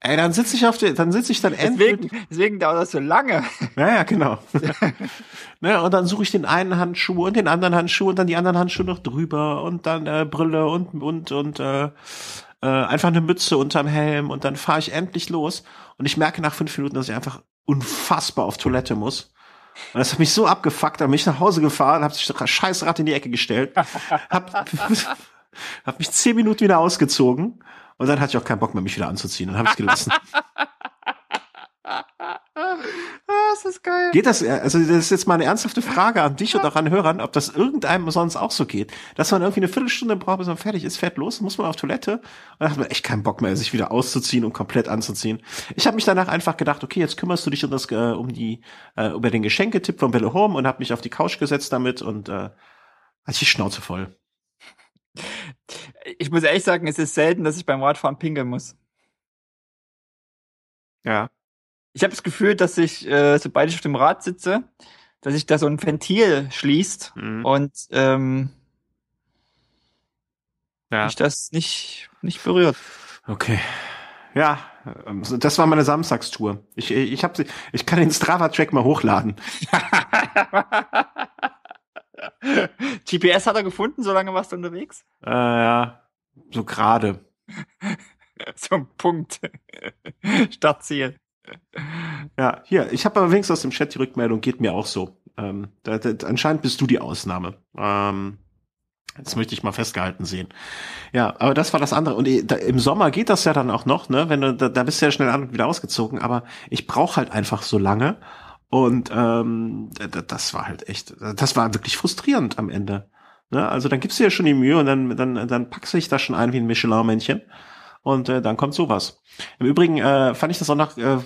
ey, dann sitze ich auf der, dann sitze ich dann
deswegen, endlich. Deswegen dauert das so lange.
Ja, ja, genau. ne, und dann suche ich den einen Handschuh und den anderen Handschuh und dann die anderen Handschuhe noch drüber und dann äh, Brille und und und äh, äh, einfach eine Mütze unterm Helm und dann fahre ich endlich los und ich merke nach fünf Minuten, dass ich einfach unfassbar auf Toilette muss. Und das hat mich so abgefuckt, da bin ich nach Hause gefahren, hab sich das Scheißrad in die Ecke gestellt, hab, hab mich zehn Minuten wieder ausgezogen und dann hatte ich auch keinen Bock mehr, mich wieder anzuziehen. Dann habe ich gelassen.
das ist geil.
Geht das, also das ist jetzt mal eine ernsthafte Frage an dich und auch an Hörern, ob das irgendeinem sonst auch so geht. Dass man irgendwie eine Viertelstunde braucht, bis man fertig ist, fährt los, muss man auf Toilette und dann hat man echt keinen Bock mehr, sich wieder auszuziehen und komplett anzuziehen. Ich habe mich danach einfach gedacht, okay, jetzt kümmerst du dich um das, äh, um die, äh, über den Geschenketipp von Belle Home und habe mich auf die Couch gesetzt damit und äh, hatte ich die Schnauze voll.
Ich muss ehrlich sagen, es ist selten, dass ich beim Radfahren pinkeln muss.
Ja.
Ich habe das Gefühl, dass ich, äh, sobald ich auf dem Rad sitze, dass sich da so ein Ventil schließt mhm. und ähm, ja. mich das nicht, nicht berührt.
Okay. Ja, ähm, das war meine Samstagstour. Ich, ich, hab, ich kann den Strava-Track mal hochladen.
GPS hat er gefunden, solange warst du unterwegs?
Äh, ja, so gerade.
so ein Punkt. Startziel.
Ja, hier, ich habe wenigstens aus dem Chat die Rückmeldung, geht mir auch so. Ähm, da, da, anscheinend bist du die Ausnahme. Ähm, das möchte ich mal festgehalten sehen. Ja, aber das war das andere. Und da, im Sommer geht das ja dann auch noch, ne? Wenn du, da, da bist du ja schnell an und wieder ausgezogen, aber ich brauche halt einfach so lange. Und ähm, das war halt echt, das war wirklich frustrierend am Ende. Ne? Also dann gibst du ja schon die Mühe und dann, dann, dann packst du dich da schon ein wie ein Michelin-Männchen. Und äh, dann kommt sowas. Im Übrigen äh, fand ich das auch noch äh,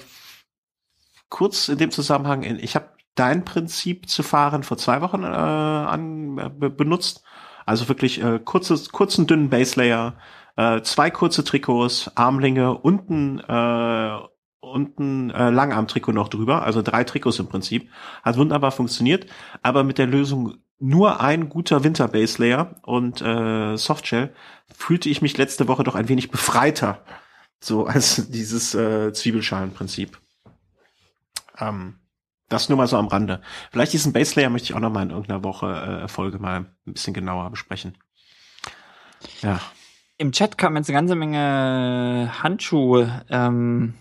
kurz in dem Zusammenhang, ich habe dein Prinzip zu fahren vor zwei Wochen äh, an, benutzt. Also wirklich äh, kurzes, kurzen, dünnen Baselayer, äh, zwei kurze Trikots, Armlinge, unten äh, unten äh, Langarm-Trikot noch drüber, also drei Trikots im Prinzip. Hat wunderbar funktioniert, aber mit der Lösung nur ein guter Winter-Base-Layer und äh, Softshell fühlte ich mich letzte Woche doch ein wenig befreiter, so als dieses äh, Zwiebelschalenprinzip. Ähm, das nur mal so am Rande. Vielleicht diesen Base Layer möchte ich auch noch mal in irgendeiner Woche äh, Folge mal ein bisschen genauer besprechen. Ja.
Im Chat kam jetzt eine ganze Menge Handschuhe, ähm,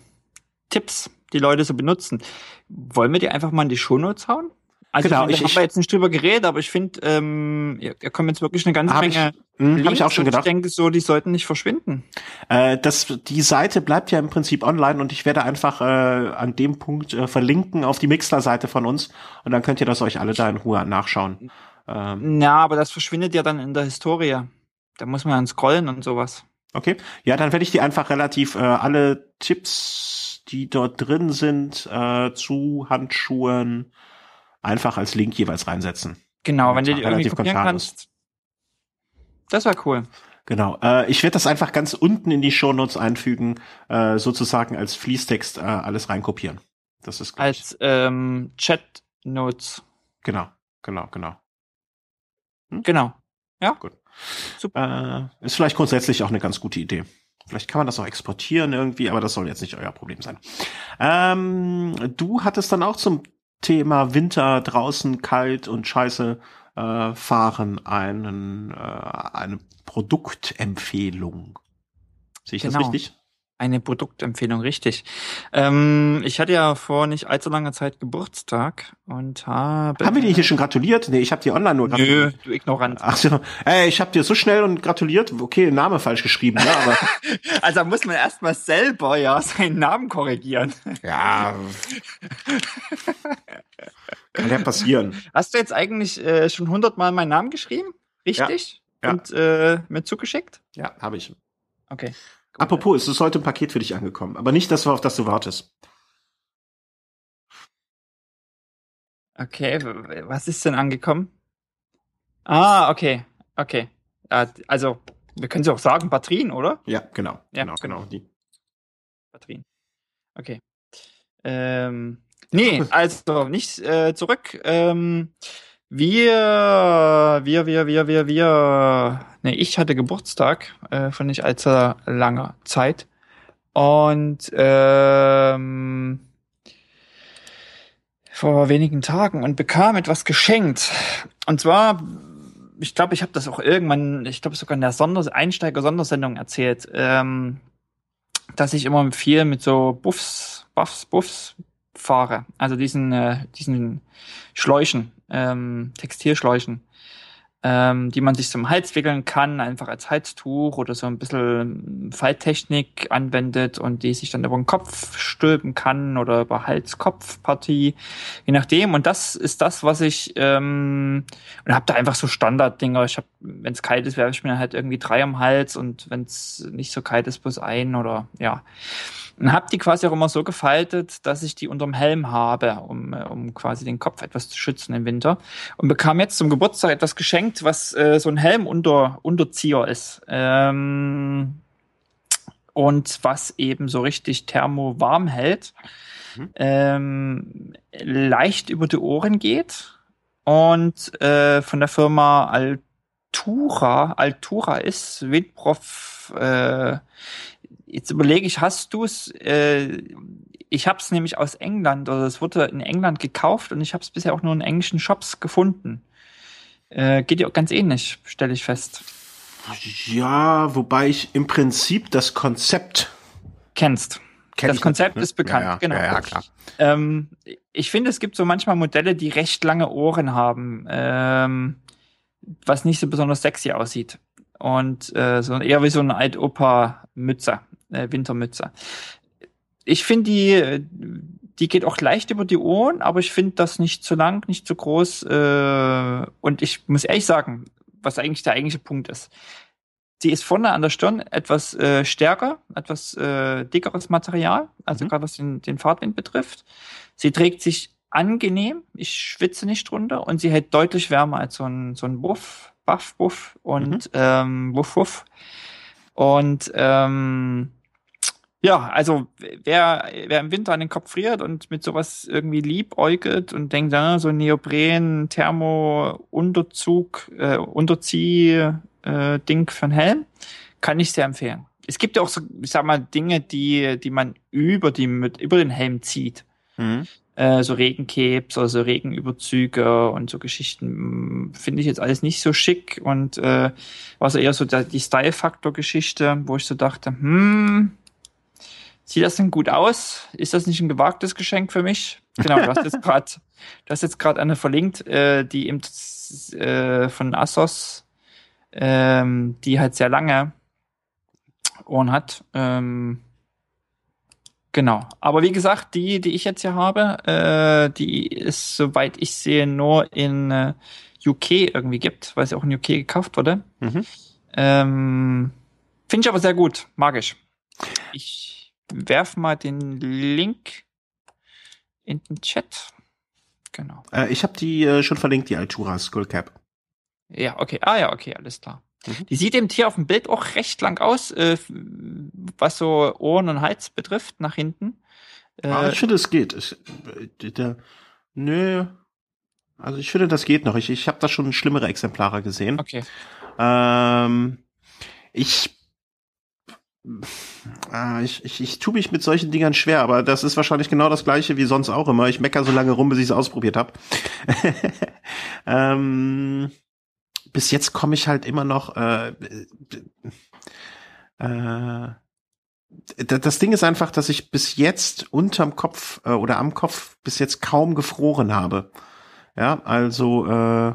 Tipps, die Leute so benutzen. Wollen wir die einfach mal in die Shownotes hauen? Also genau, ich, ich, haben wir jetzt nicht drüber geredet, aber ich finde, ähm, da kommen jetzt wirklich eine ganze Menge.
Hm, Habe ich auch schon gedacht.
Ich denke so, die sollten nicht verschwinden.
Äh, das, die Seite bleibt ja im Prinzip online und ich werde einfach äh, an dem Punkt äh, verlinken auf die Mixler-Seite von uns und dann könnt ihr das euch alle da in Ruhe nachschauen.
Ähm. Ja, aber das verschwindet ja dann in der Historie. Da muss man dann scrollen und sowas.
Okay. Ja, dann werde ich die einfach relativ äh, alle Tipps, die dort drin sind, äh, zu Handschuhen, einfach als Link jeweils reinsetzen.
Genau, wenn du die irgendwie kopieren kannst. Das war cool.
Genau. Äh, ich werde das einfach ganz unten in die Shownotes einfügen, äh, sozusagen als Fließtext äh, alles reinkopieren. Das ist
als ähm, Chat Notes.
Genau, genau, genau.
Hm? Genau. Ja.
Gut. Super. Äh, ist vielleicht grundsätzlich auch eine ganz gute Idee. Vielleicht kann man das auch exportieren irgendwie, aber das soll jetzt nicht euer Problem sein. Ähm, du hattest dann auch zum Thema Winter draußen kalt und scheiße äh, fahren einen, äh, eine Produktempfehlung. Sehe ich genau. das richtig?
Eine Produktempfehlung, richtig. Ähm, ich hatte ja vor nicht allzu langer Zeit Geburtstag und habe.
Haben wir dir hier schon gratuliert? Nee, ich habe dir online nur
gratuliert. Nö, du Ignorant.
Ach so, ey, ich habe dir so schnell und gratuliert. Okay, Name falsch geschrieben, ja, aber.
also muss man erstmal selber ja seinen Namen korrigieren.
Ja. Kann ja passieren.
Hast du jetzt eigentlich äh, schon hundertmal meinen Namen geschrieben? Richtig? Ja. ja. Und äh, mir zugeschickt?
Ja, habe ich.
Okay.
Apropos, es ist heute ein Paket für dich angekommen, aber nicht das, auf das du wartest.
Okay, was ist denn angekommen? Ah, okay, okay. Also, wir können sie auch sagen, Batterien, oder?
Ja, genau.
Ja, genau, genau. Die. Batterien. Okay. Ähm, nee, also nicht äh, zurück. Ähm, wir, wir, wir, wir, wir, wir, ne, ich hatte Geburtstag äh, von nicht allzu langer Zeit. Und ähm, vor wenigen Tagen und bekam etwas geschenkt. Und zwar, ich glaube, ich habe das auch irgendwann, ich glaube sogar in der Sonder Einsteiger-Sondersendung erzählt, ähm, dass ich immer viel mit so Buffs, Buffs, Buffs fahre. Also diesen, äh, diesen Schläuchen, ähm, Textilschläuchen, ähm, die man sich zum Hals wickeln kann, einfach als Halstuch oder so ein bisschen Falttechnik anwendet und die sich dann über den Kopf stülpen kann oder über Hals-Kopf-Partie, je nachdem. Und das ist das, was ich ähm, und habe da einfach so Standarddinger. Ich habe, wenn es kalt ist, werfe ich mir halt irgendwie drei am Hals und wenn es nicht so kalt ist, bloß ein oder ja. Und habe die quasi auch immer so gefaltet, dass ich die unterm Helm habe, um, äh, um quasi den Kopf etwas zu schützen im Winter. Und bekam jetzt zum Geburtstag etwas geschenkt, was äh, so ein Helm unter, Unterzieher ist. Ähm, und was eben so richtig thermo-warm hält. Mhm. Ähm, leicht über die Ohren geht und äh, von der Firma Altura, Altura ist Windprof äh, Jetzt überlege ich, hast du es? Äh, ich habe es nämlich aus England, oder es wurde in England gekauft und ich habe es bisher auch nur in englischen Shops gefunden. Äh, geht dir auch ganz ähnlich, stelle ich fest.
Ja, wobei ich im Prinzip das Konzept
kennst. Kenn das Konzept nicht, ne? ist bekannt,
ja, ja,
genau.
Ja, ja, klar.
Ähm, ich finde, es gibt so manchmal Modelle, die recht lange Ohren haben, ähm, was nicht so besonders sexy aussieht. Und äh, so eher wie so eine Alt-Opa-Mütze äh, Wintermütze. Ich finde die, die geht auch leicht über die Ohren, aber ich finde das nicht zu lang, nicht zu groß. Äh, und ich muss ehrlich sagen, was eigentlich der eigentliche Punkt ist. Sie ist vorne an der Stirn etwas äh, stärker, etwas äh, dickeres Material, also mhm. gerade was den, den Fahrtwind betrifft. Sie trägt sich angenehm, ich schwitze nicht drunter und sie hält deutlich wärmer als so ein, so ein Buff, Buff, Buff und mhm. ähm, Wuff, Wuff. Und ähm, ja, also wer, wer im Winter an den Kopf friert und mit sowas irgendwie liebäugelt und denkt, ja, so Neopren, Thermo, Unterzug, äh, Unterzieh, äh, Ding für einen Helm, kann ich sehr empfehlen. Es gibt ja auch so, ich sag mal, Dinge, die, die man über die, mit, über den Helm zieht. Mhm. Äh, so Regencapes oder so Regenüberzüge und so Geschichten hm, finde ich jetzt alles nicht so schick und äh, war so eher so der, die Style-Faktor-Geschichte, wo ich so dachte, hm, Sieht das denn gut aus? Ist das nicht ein gewagtes Geschenk für mich? Genau, du hast jetzt gerade, du hast jetzt gerade eine verlinkt, äh, die eben äh, von Asos, ähm, die halt sehr lange Ohren hat. Ähm, genau. Aber wie gesagt, die, die ich jetzt hier habe, äh, die ist, soweit ich sehe, nur in äh, UK irgendwie gibt, weil sie auch in UK gekauft wurde. Mhm. Ähm, Finde ich aber sehr gut, magisch. Ich werf mal den Link in den Chat. Genau.
Äh, ich habe die äh, schon verlinkt, die Altura Skullcap.
Ja, okay. Ah ja, okay, alles klar. Mhm. Die sieht eben hier auf dem Bild auch recht lang aus, äh, was so Ohren und Hals betrifft, nach hinten.
Äh, ah, ich finde, es geht. Ich, äh, der, nö. Also ich finde, das geht noch. Ich, ich habe da schon schlimmere Exemplare gesehen.
Okay.
Ähm, ich Ah, ich, ich, ich tue mich mit solchen Dingern schwer, aber das ist wahrscheinlich genau das gleiche wie sonst auch immer. Ich mecker so lange rum, bis ich es ausprobiert habe. ähm, bis jetzt komme ich halt immer noch äh, äh, das Ding ist einfach, dass ich bis jetzt unterm Kopf äh, oder am Kopf bis jetzt kaum gefroren habe. Ja, also äh,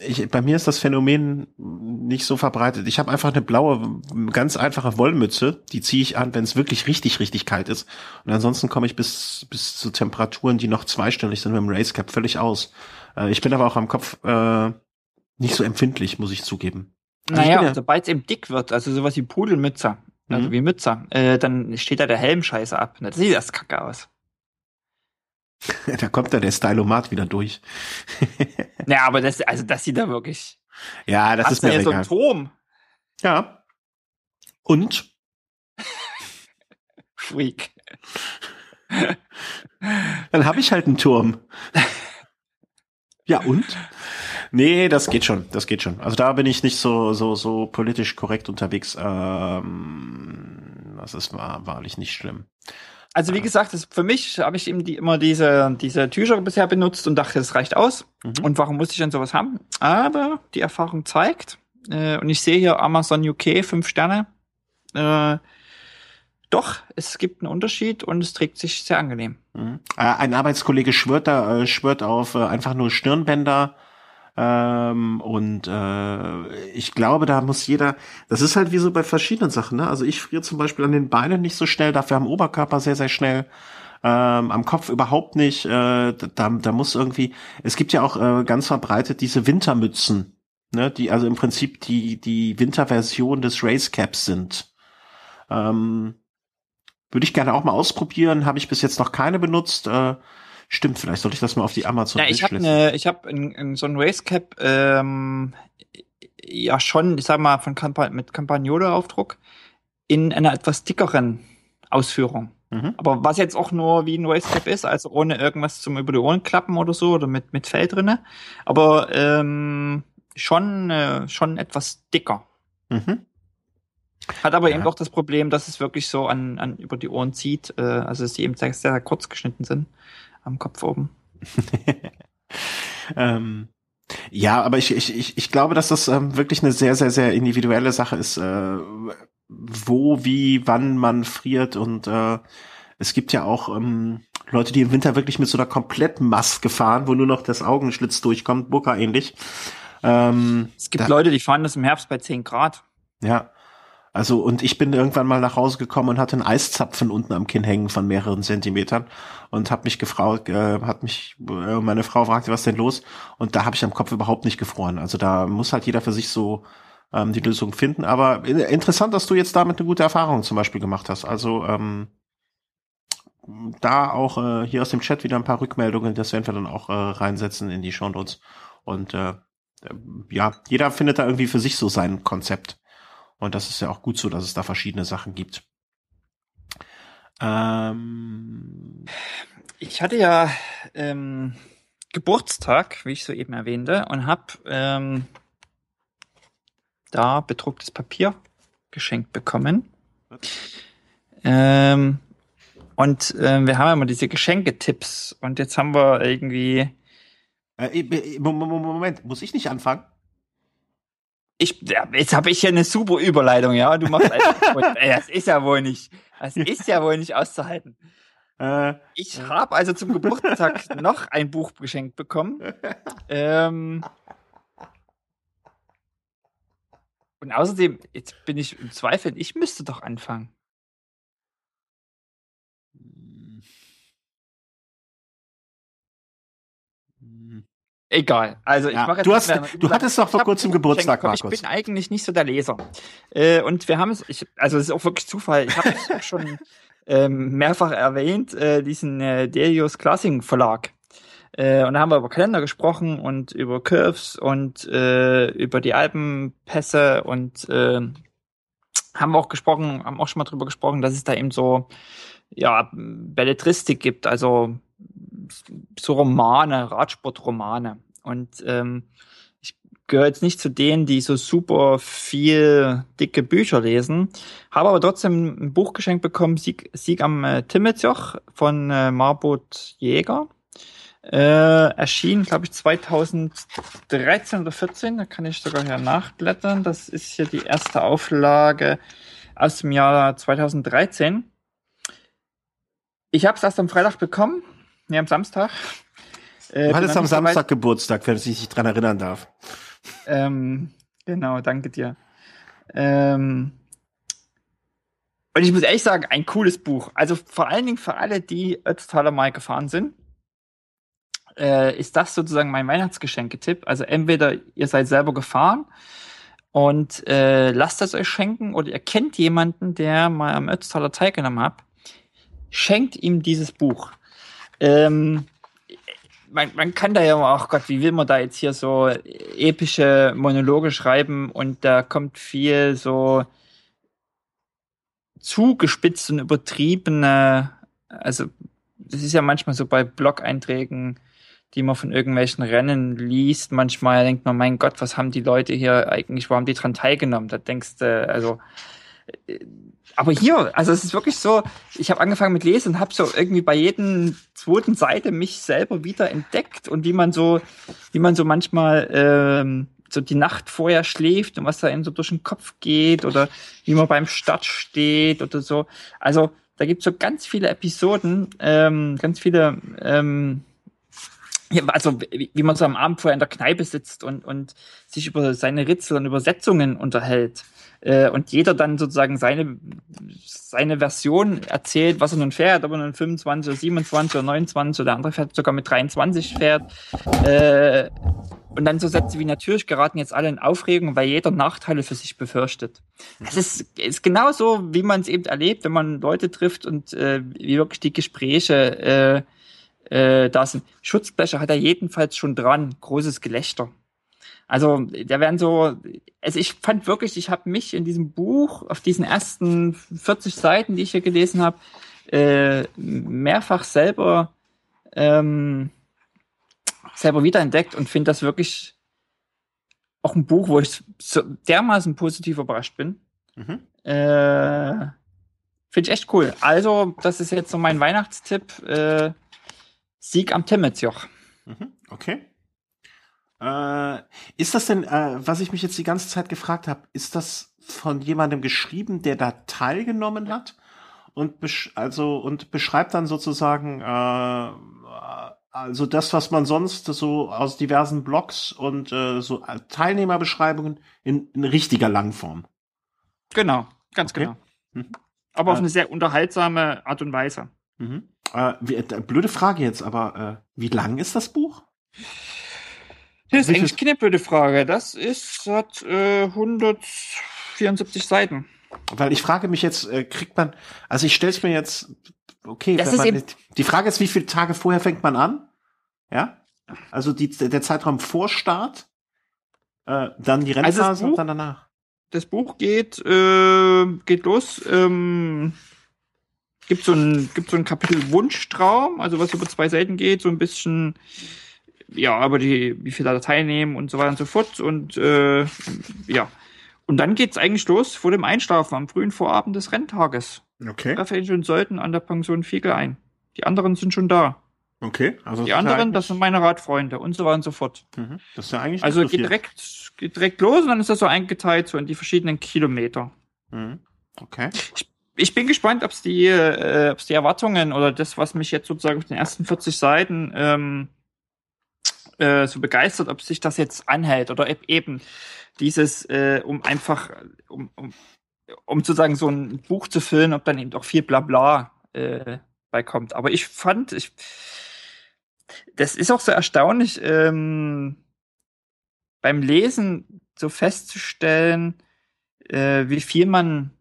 ich, bei mir ist das Phänomen nicht so verbreitet. Ich habe einfach eine blaue, ganz einfache Wollmütze, die ziehe ich an, wenn es wirklich richtig, richtig kalt ist. Und ansonsten komme ich bis, bis zu Temperaturen, die noch zweistellig sind mit dem Racecap, völlig aus. Äh, ich bin aber auch am Kopf äh, nicht so empfindlich, muss ich zugeben.
Also naja, ja, sobald es eben dick wird, also sowas wie Pudelmütze, also mhm. wie Mütze, äh, dann steht da der Helm scheiße ab. Das sieht das kacke aus.
da kommt da der Stylomat wieder durch.
ja, aber das, also das sieht da wirklich.
Ja, das ist mir ja so ein
Turm.
Ja. Und?
Freak.
Dann habe ich halt einen Turm. Ja, und? Nee, das geht schon, das geht schon. Also da bin ich nicht so so so politisch korrekt unterwegs. Ähm, das ist wahr, wahrlich nicht schlimm.
Also wie gesagt, das, für mich habe ich eben die, immer diese, diese Tücher bisher benutzt und dachte, das reicht aus. Mhm. Und warum muss ich denn sowas haben? Aber die Erfahrung zeigt, äh, und ich sehe hier Amazon UK, fünf Sterne, äh, doch, es gibt einen Unterschied und es trägt sich sehr angenehm.
Mhm. Äh, ein Arbeitskollege schwört da, äh, schwört auf äh, einfach nur Stirnbänder, ähm, und äh, ich glaube, da muss jeder, das ist halt wie so bei verschiedenen Sachen, ne? Also ich friere zum Beispiel an den Beinen nicht so schnell, dafür am Oberkörper sehr, sehr schnell. Ähm, am Kopf überhaupt nicht. Äh, da, da muss irgendwie, es gibt ja auch äh, ganz verbreitet diese Wintermützen, ne, die also im Prinzip die, die Winterversion des Race Caps sind. Ähm, Würde ich gerne auch mal ausprobieren, habe ich bis jetzt noch keine benutzt. Äh, Stimmt, vielleicht sollte ich das mal auf die Amazon
Ja, ich habe ne, ich habe in, in so ein Racecap ähm, ja schon, ich sag mal von Campa mit Campagnolo-Aufdruck in einer etwas dickeren Ausführung. Mhm. Aber was jetzt auch nur wie ein Racecap ist, also ohne irgendwas zum über die Ohren klappen oder so oder mit mit Fell drinne, aber ähm, schon äh, schon etwas dicker. Mhm. Hat aber ja. eben auch das Problem, dass es wirklich so an, an über die Ohren zieht, äh, also dass die eben sehr, sehr kurz geschnitten sind am Kopf oben.
ähm, ja, aber ich, ich, ich, ich glaube, dass das ähm, wirklich eine sehr, sehr, sehr individuelle Sache ist, äh, wo, wie, wann man friert und äh, es gibt ja auch ähm, Leute, die im Winter wirklich mit so einer kompletten Maske fahren, wo nur noch das Augenschlitz durchkommt, Burka ähnlich. Ähm,
es gibt da, Leute, die fahren das im Herbst bei 10 Grad.
Ja, also, und ich bin irgendwann mal nach Hause gekommen und hatte einen Eiszapfen unten am Kinn hängen von mehreren Zentimetern und habe mich gefragt, äh, hat mich, äh, meine Frau fragte, was denn los? Und da habe ich am Kopf überhaupt nicht gefroren. Also da muss halt jeder für sich so ähm, die Lösung finden. Aber interessant, dass du jetzt damit eine gute Erfahrung zum Beispiel gemacht hast. Also ähm, da auch äh, hier aus dem Chat wieder ein paar Rückmeldungen, das werden wir dann auch äh, reinsetzen in die Show Notes. Und äh, ja, jeder findet da irgendwie für sich so sein Konzept. Und das ist ja auch gut so, dass es da verschiedene Sachen gibt.
Ähm ich hatte ja ähm, Geburtstag, wie ich soeben erwähnte, und habe ähm, da bedrucktes Papier geschenkt bekommen. Ähm, und äh, wir haben ja immer diese Geschenketipps und jetzt haben wir irgendwie.
Äh, Moment, muss ich nicht anfangen?
Ich, jetzt habe ich ja eine super Überleitung, ja. Du machst einfach, ey, das ist ja wohl nicht, das ist ja wohl nicht auszuhalten. Äh, ich habe also zum Geburtstag noch ein Buch geschenkt bekommen. Ähm, und außerdem, jetzt bin ich im Zweifel, ich müsste doch anfangen. Egal. Also ich ja, mache
jetzt du, hast, du hattest doch vor kurzem Geburtstag,
Markus. Ich bin eigentlich nicht so der Leser. Äh, und wir haben es, ich, also es ist auch wirklich Zufall. Ich habe es schon ähm, mehrfach erwähnt, äh, diesen äh, Delius Classing Verlag. Äh, und da haben wir über Kalender gesprochen und über Curves und äh, über die Alpenpässe und äh, haben wir auch gesprochen, haben auch schon mal drüber gesprochen, dass es da eben so ja Belletristik gibt, also so Romane, Radsportromane. Und ähm, ich gehöre jetzt nicht zu denen, die so super viel dicke Bücher lesen, habe aber trotzdem ein Buch geschenkt bekommen, Sieg, Sieg am äh, Timmetjoch von äh, Marbot Jäger. Äh, erschien, glaube ich, 2013 oder 14. Da kann ich sogar hier nachblättern. Das ist hier die erste Auflage aus dem Jahr 2013. Ich habe es erst am Freitag bekommen, nee, am Samstag.
Äh, du hattest am Samstag Geburtstag, wenn ich dich dran erinnern darf.
Ähm, genau, danke dir. Ähm, und ich muss ehrlich sagen, ein cooles Buch. Also vor allen Dingen für alle, die Ötztaler mal gefahren sind, äh, ist das sozusagen mein Weihnachtsgeschenketipp. Also entweder ihr seid selber gefahren und äh, lasst es euch schenken oder ihr kennt jemanden, der mal am Ötztaler teilgenommen hat, schenkt ihm dieses Buch. Ähm, man, man kann da ja, ach Gott, wie will man da jetzt hier so epische Monologe schreiben und da kommt viel so zugespitzt und übertriebene, also das ist ja manchmal so bei Blog-Einträgen, die man von irgendwelchen Rennen liest. Manchmal denkt man, mein Gott, was haben die Leute hier eigentlich, wo haben die dran teilgenommen? Da denkst du, also äh, aber hier, also es ist wirklich so, ich habe angefangen mit Lesen und habe so irgendwie bei jedem zweiten Seite mich selber wieder entdeckt und wie man so, wie man so manchmal ähm, so die Nacht vorher schläft und was da in so durch den Kopf geht oder wie man beim Start steht oder so. Also da gibt's so ganz viele Episoden, ähm, ganz viele, ähm, also wie, wie man so am Abend vorher in der Kneipe sitzt und, und sich über seine Ritzel und Übersetzungen unterhält äh, und jeder dann sozusagen seine, seine Version erzählt, was er nun fährt, ob er nun 25 oder 27 oder 29 oder der andere fährt sogar mit 23 fährt. Äh, und dann so Sätze wie natürlich geraten jetzt alle in Aufregung, weil jeder Nachteile für sich befürchtet. Es ist, ist genauso, wie man es eben erlebt, wenn man Leute trifft und äh, wie wirklich die Gespräche äh, äh, da sind. Schutzbleche hat er jedenfalls schon dran, großes Gelächter. Also da werden so, also ich fand wirklich, ich habe mich in diesem Buch, auf diesen ersten 40 Seiten, die ich hier gelesen habe, äh, mehrfach selber ähm, selber wiederentdeckt und finde das wirklich auch ein Buch, wo ich so dermaßen positiv überrascht bin. Mhm. Äh, finde ich echt cool. Also, das ist jetzt so mein Weihnachtstipp. Äh, Sieg am Timmetsjoch.
Mhm. Okay. Äh, ist das denn, äh, was ich mich jetzt die ganze Zeit gefragt habe, ist das von jemandem geschrieben, der da teilgenommen hat und besch also und beschreibt dann sozusagen äh, also das, was man sonst so aus diversen Blogs und äh, so Teilnehmerbeschreibungen in, in richtiger Langform.
Genau, ganz okay. genau. Mhm. Aber auf äh, eine sehr unterhaltsame Art und Weise.
Mhm. Äh, äh, blöde Frage jetzt, aber wie lang ist das Buch?
Das ist eigentlich keine blöde Frage. Das ist hat äh, 174 Seiten.
Weil ich frage mich jetzt, äh, kriegt man, also ich stelle es mir jetzt, okay, man, die Frage ist, wie viele Tage vorher fängt man an? Ja? Also die, der Zeitraum vor Start, äh, dann die Rennphase also Buch, und dann danach.
Das Buch geht, äh, geht los, ähm, gibt so ein, gibt so ein Kapitel Wunschtraum, also was über zwei Seiten geht, so ein bisschen ja, aber die, wie viele da teilnehmen und so weiter und so fort. Und äh, ja. Und dann geht's eigentlich los vor dem Einschlafen am frühen Vorabend des Renntages.
Okay.
Da fällt schon sollten an der Pension Fiegel ein. Die anderen sind schon da.
Okay,
also die anderen, das sind meine Radfreunde und so weiter und so fort.
Mhm. Das ist ja eigentlich
also geht direkt, geht direkt los und dann ist das so eingeteilt so in die verschiedenen Kilometer.
Mhm. Okay.
Ich, ich bin gespannt, ob es die, äh, ob's die Erwartungen oder das, was mich jetzt sozusagen auf den ersten 40 Seiten ähm, äh, so begeistert, ob sich das jetzt anhält oder eben dieses, äh, um einfach, um, um, um zu sagen, so ein Buch zu füllen, ob dann eben auch viel Blabla äh, beikommt. Aber ich fand, ich, das ist auch so erstaunlich, ähm, beim Lesen so festzustellen, äh, wie viel man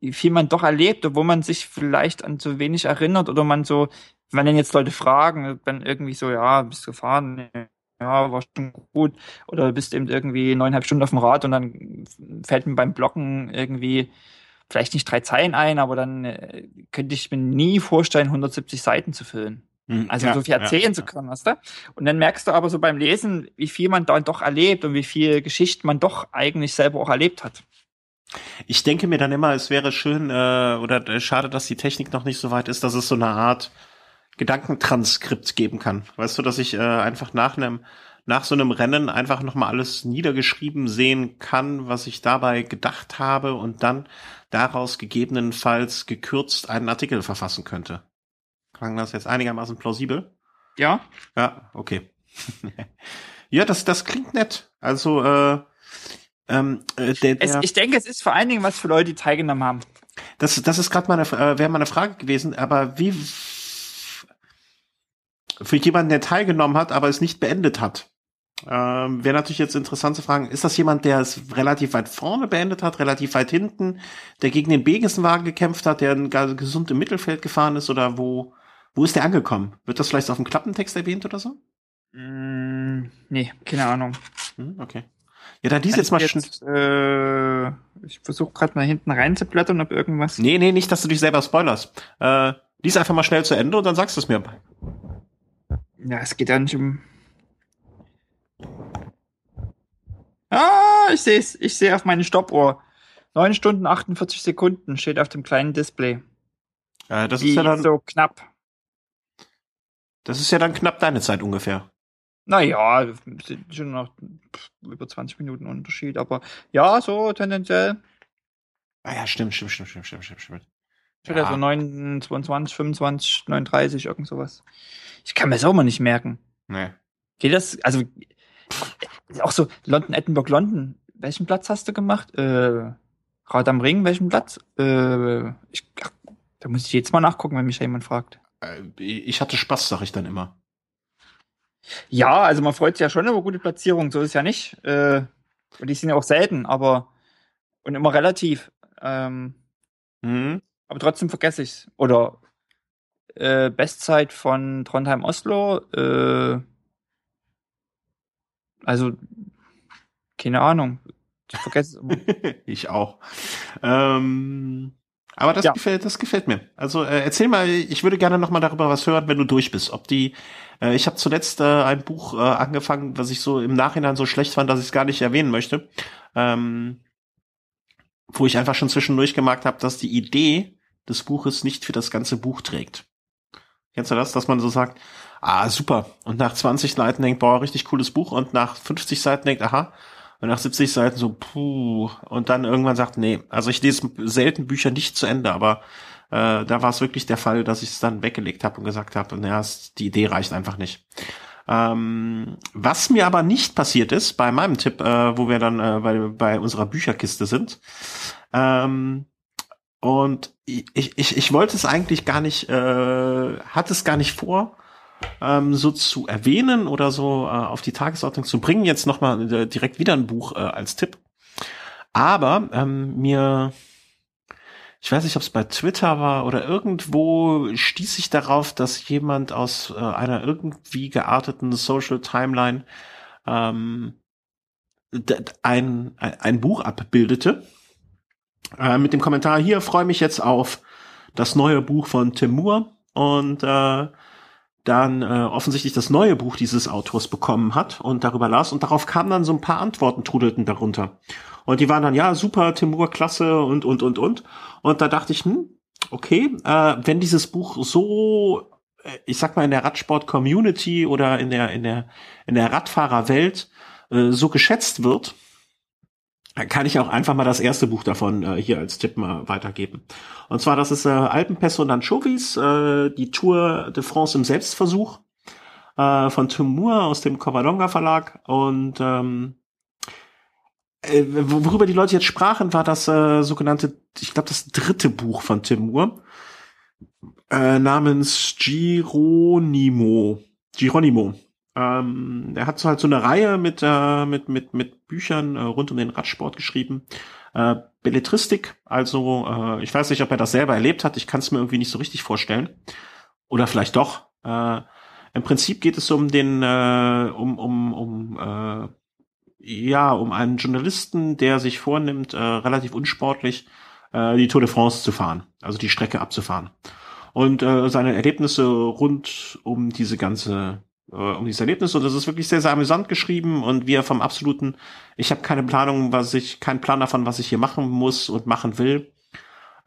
wie viel man doch erlebt, obwohl man sich vielleicht an so wenig erinnert oder man so wenn dann jetzt Leute fragen, dann irgendwie so, ja, bist du gefahren? Ja, war schon gut. Oder bist eben irgendwie neuneinhalb Stunden auf dem Rad und dann fällt mir beim Blocken irgendwie vielleicht nicht drei Zeilen ein, aber dann äh, könnte ich mir nie vorstellen, 170 Seiten zu füllen. Mhm, also ja, so viel erzählen ja, zu können, weißt du? Und dann merkst du aber so beim Lesen, wie viel man da doch erlebt und wie viel Geschichten man doch eigentlich selber auch erlebt hat.
Ich denke mir dann immer, es wäre schön äh, oder äh, schade, dass die Technik noch nicht so weit ist, dass es so eine Art Gedankentranskript geben kann. Weißt du, dass ich äh, einfach nach einem nach so einem Rennen einfach nochmal alles niedergeschrieben sehen kann, was ich dabei gedacht habe und dann daraus gegebenenfalls gekürzt einen Artikel verfassen könnte. Klang das jetzt einigermaßen plausibel?
Ja.
Ja, okay. ja, das, das klingt nett. Also, äh, ähm, äh, der, der,
es, ich denke, es ist vor allen Dingen was für Leute, die teilgenommen haben.
Das, das ist gerade meine, äh, wäre meine Frage gewesen, aber wie für jemanden, der teilgenommen hat, aber es nicht beendet hat. Ähm, Wäre natürlich jetzt interessant zu fragen, ist das jemand, der es relativ weit vorne beendet hat, relativ weit hinten, der gegen den Begensenwagen gekämpft hat, der gesund im Mittelfeld gefahren ist oder wo, wo ist der angekommen? Wird das vielleicht auf dem Klappentext erwähnt oder so?
Mm, nee, keine Ahnung.
Hm, okay. Ja, dann dies jetzt mal jetzt,
äh, Ich versuche gerade mal hinten reinzublättern, ob irgendwas.
Nee, nee, nicht, dass du dich selber spoilerst. Äh, lies einfach mal schnell zu Ende und dann sagst du es mir.
Ja, es geht ja nicht um Ah, ich sehe es. Ich sehe auf meine Stoppuhr. 9 Stunden 48 Sekunden steht auf dem kleinen Display.
Äh, das Wie ist ja dann
so knapp.
Das ist ja dann knapp deine Zeit ungefähr.
Naja, sind schon noch über 20 Minuten Unterschied, aber ja, so tendenziell.
Ah ja, stimmt, stimmt, stimmt, stimmt, stimmt, stimmt, stimmt.
Steht ja. so 9, 22, 25, 39, irgend sowas. Ich kann mir das auch mal nicht merken.
Nee.
Geht das, also auch so London, Edinburgh, London. Welchen Platz hast du gemacht? Äh, Rad am Ring, welchen Platz? Äh, ich, ach, da muss ich jetzt mal nachgucken, wenn mich jemand fragt.
Äh, ich hatte Spaß, sag ich dann immer.
Ja, also man freut sich ja schon über gute Platzierungen, so ist ja nicht. Äh, und die sind ja auch selten, aber und immer relativ. Ähm, mhm. Aber trotzdem vergesse ich's. Oder äh, Bestzeit von Trondheim Oslo, äh, also, keine Ahnung.
Ich vergesse Ich auch. Ähm, aber das ja. gefällt, das gefällt mir. Also äh, erzähl mal, ich würde gerne noch mal darüber was hören, wenn du durch bist. Ob die, äh, ich habe zuletzt äh, ein Buch äh, angefangen, was ich so im Nachhinein so schlecht fand, dass ich es gar nicht erwähnen möchte, ähm, wo ich einfach schon zwischendurch gemerkt habe, dass die Idee des Buches nicht für das ganze Buch trägt. Kennst du das, dass man so sagt, ah, super. Und nach 20 Seiten denkt, boah, richtig cooles Buch. Und nach 50 Seiten denkt, aha. Und nach 70 Seiten so, puh. Und dann irgendwann sagt, nee, also ich lese selten Bücher nicht zu Ende, aber äh, da war es wirklich der Fall, dass ich es dann weggelegt habe und gesagt habe, naja, die Idee reicht einfach nicht. Ähm, was mir aber nicht passiert ist, bei meinem Tipp, äh, wo wir dann äh, bei, bei unserer Bücherkiste sind, ähm, und ich, ich, ich wollte es eigentlich gar nicht, äh, hatte es gar nicht vor, ähm, so zu erwähnen oder so äh, auf die Tagesordnung zu bringen. Jetzt nochmal äh, direkt wieder ein Buch äh, als Tipp. Aber ähm, mir, ich weiß nicht, ob es bei Twitter war oder irgendwo stieß ich darauf, dass jemand aus äh, einer irgendwie gearteten Social Timeline ähm, ein, ein Buch abbildete. Äh, mit dem Kommentar hier freue mich jetzt auf das neue Buch von Timur und äh, dann äh, offensichtlich das neue Buch dieses Autors bekommen hat und darüber las und darauf kamen dann so ein paar Antworten trudelten darunter. Und die waren dann, ja, super, Timur, klasse und, und, und, und. Und da dachte ich, hm, okay, äh, wenn dieses Buch so, äh, ich sag mal, in der Radsport-Community oder in der, in der, in der Radfahrerwelt äh, so geschätzt wird, kann ich auch einfach mal das erste Buch davon äh, hier als Tipp mal weitergeben. Und zwar, das ist äh, Alpenpässe und Anchovies, äh, die Tour de France im Selbstversuch äh, von Tim Moore aus dem Covadonga Verlag. Und ähm, äh, worüber die Leute jetzt sprachen, war das äh, sogenannte, ich glaube, das dritte Buch von Tim Moore äh, namens Gironimo. Gironimo. Ähm, er hat so halt so eine Reihe mit, äh, mit, mit, mit Büchern äh, rund um den Radsport geschrieben. Äh, Belletristik, also äh, ich weiß nicht, ob er das selber erlebt hat, ich kann es mir irgendwie nicht so richtig vorstellen. Oder vielleicht doch. Äh, Im Prinzip geht es um den, äh, um, um, um äh, ja, um einen Journalisten, der sich vornimmt, äh, relativ unsportlich äh, die Tour de France zu fahren, also die Strecke abzufahren. Und äh, seine Erlebnisse rund um diese ganze äh, um dieses Erlebnis und das ist wirklich sehr, sehr amüsant geschrieben und wir vom absoluten, ich habe keine Planung, was ich, keinen Plan davon, was ich hier machen muss und machen will,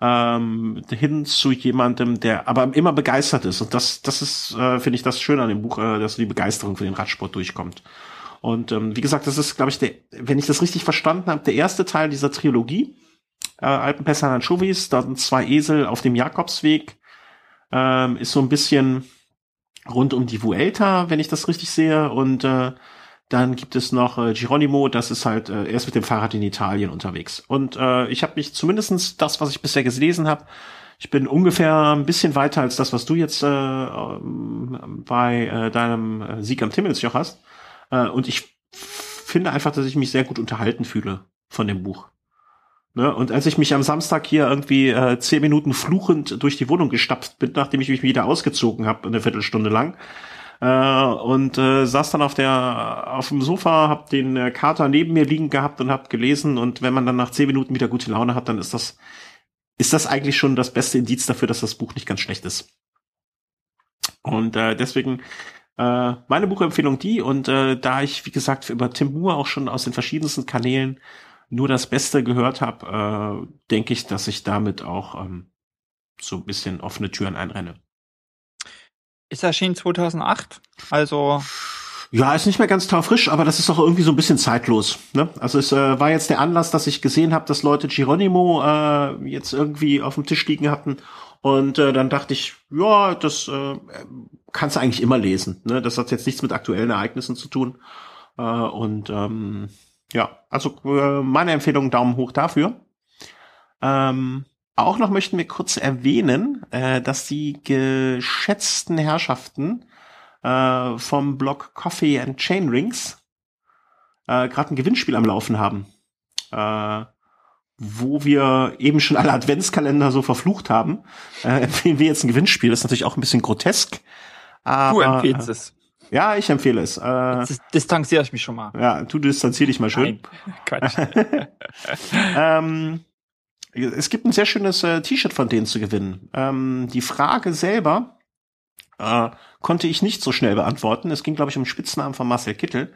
ähm, hin zu jemandem, der aber immer begeistert ist. Und das, das ist, äh, finde ich, das Schöne an dem Buch, äh, dass die Begeisterung für den Radsport durchkommt. Und ähm, wie gesagt, das ist, glaube ich, der, wenn ich das richtig verstanden habe, der erste Teil dieser Trilogie. Äh, Alpenpässe an Anchovies, dann zwei Esel auf dem Jakobsweg, ähm, ist so ein bisschen rund um die Vuelta, wenn ich das richtig sehe. Und äh, dann gibt es noch äh, Geronimo, das ist halt, äh, er ist mit dem Fahrrad in Italien unterwegs. Und äh, ich habe mich zumindestens das, was ich bisher gelesen habe, ich bin ungefähr ein bisschen weiter als das, was du jetzt äh, ähm, bei äh, deinem äh, Sieg am Timmelsjoch hast. Äh, und ich finde einfach, dass ich mich sehr gut unterhalten fühle von dem Buch. Ne? Und als ich mich am Samstag hier irgendwie äh, zehn Minuten fluchend durch die Wohnung gestapft bin, nachdem ich mich wieder ausgezogen habe, eine Viertelstunde lang, äh, und äh, saß dann auf der auf dem Sofa, hab den äh, Kater neben mir liegen gehabt und hab gelesen. Und wenn man dann nach zehn Minuten wieder gute Laune hat, dann ist das ist das eigentlich schon das beste Indiz dafür, dass das Buch nicht ganz schlecht ist. Und äh, deswegen äh, meine Buchempfehlung die. Und äh, da ich, wie gesagt, über Tim Moore auch schon aus den verschiedensten Kanälen nur das Beste gehört habe, äh, denke ich, dass ich damit auch ähm, so ein bisschen offene Türen einrenne.
Ist erschienen 2008, also
ja, ist nicht mehr ganz taufrisch, aber das ist auch irgendwie so ein bisschen zeitlos. Ne? Also es äh, war jetzt der Anlass, dass ich gesehen habe, dass Leute Geronimo äh, jetzt irgendwie auf dem Tisch liegen hatten. Und äh, dann dachte ich, ja, das äh, kannst du eigentlich immer lesen. Ne? Das hat jetzt nichts mit aktuellen Ereignissen zu tun. Äh, und ähm, ja, also äh, meine Empfehlung, Daumen hoch dafür. Ähm, auch noch möchten wir kurz erwähnen, äh, dass die geschätzten Herrschaften äh, vom Blog Coffee and Chain Rings äh, gerade ein Gewinnspiel am Laufen haben. Äh, wo wir eben schon alle Adventskalender so verflucht haben, äh, empfehlen wir jetzt ein Gewinnspiel. Das ist natürlich auch ein bisschen grotesk.
Aber, du empfiehlst es.
Ja, ich empfehle es.
Äh, distanziere ich mich schon mal.
Ja, du distanzier dich mal schön. Nein, Quatsch. ähm, es gibt ein sehr schönes äh, T-Shirt von denen zu gewinnen. Ähm, die Frage selber äh, konnte ich nicht so schnell beantworten. Es ging, glaube ich, um Spitznamen von Marcel Kittel.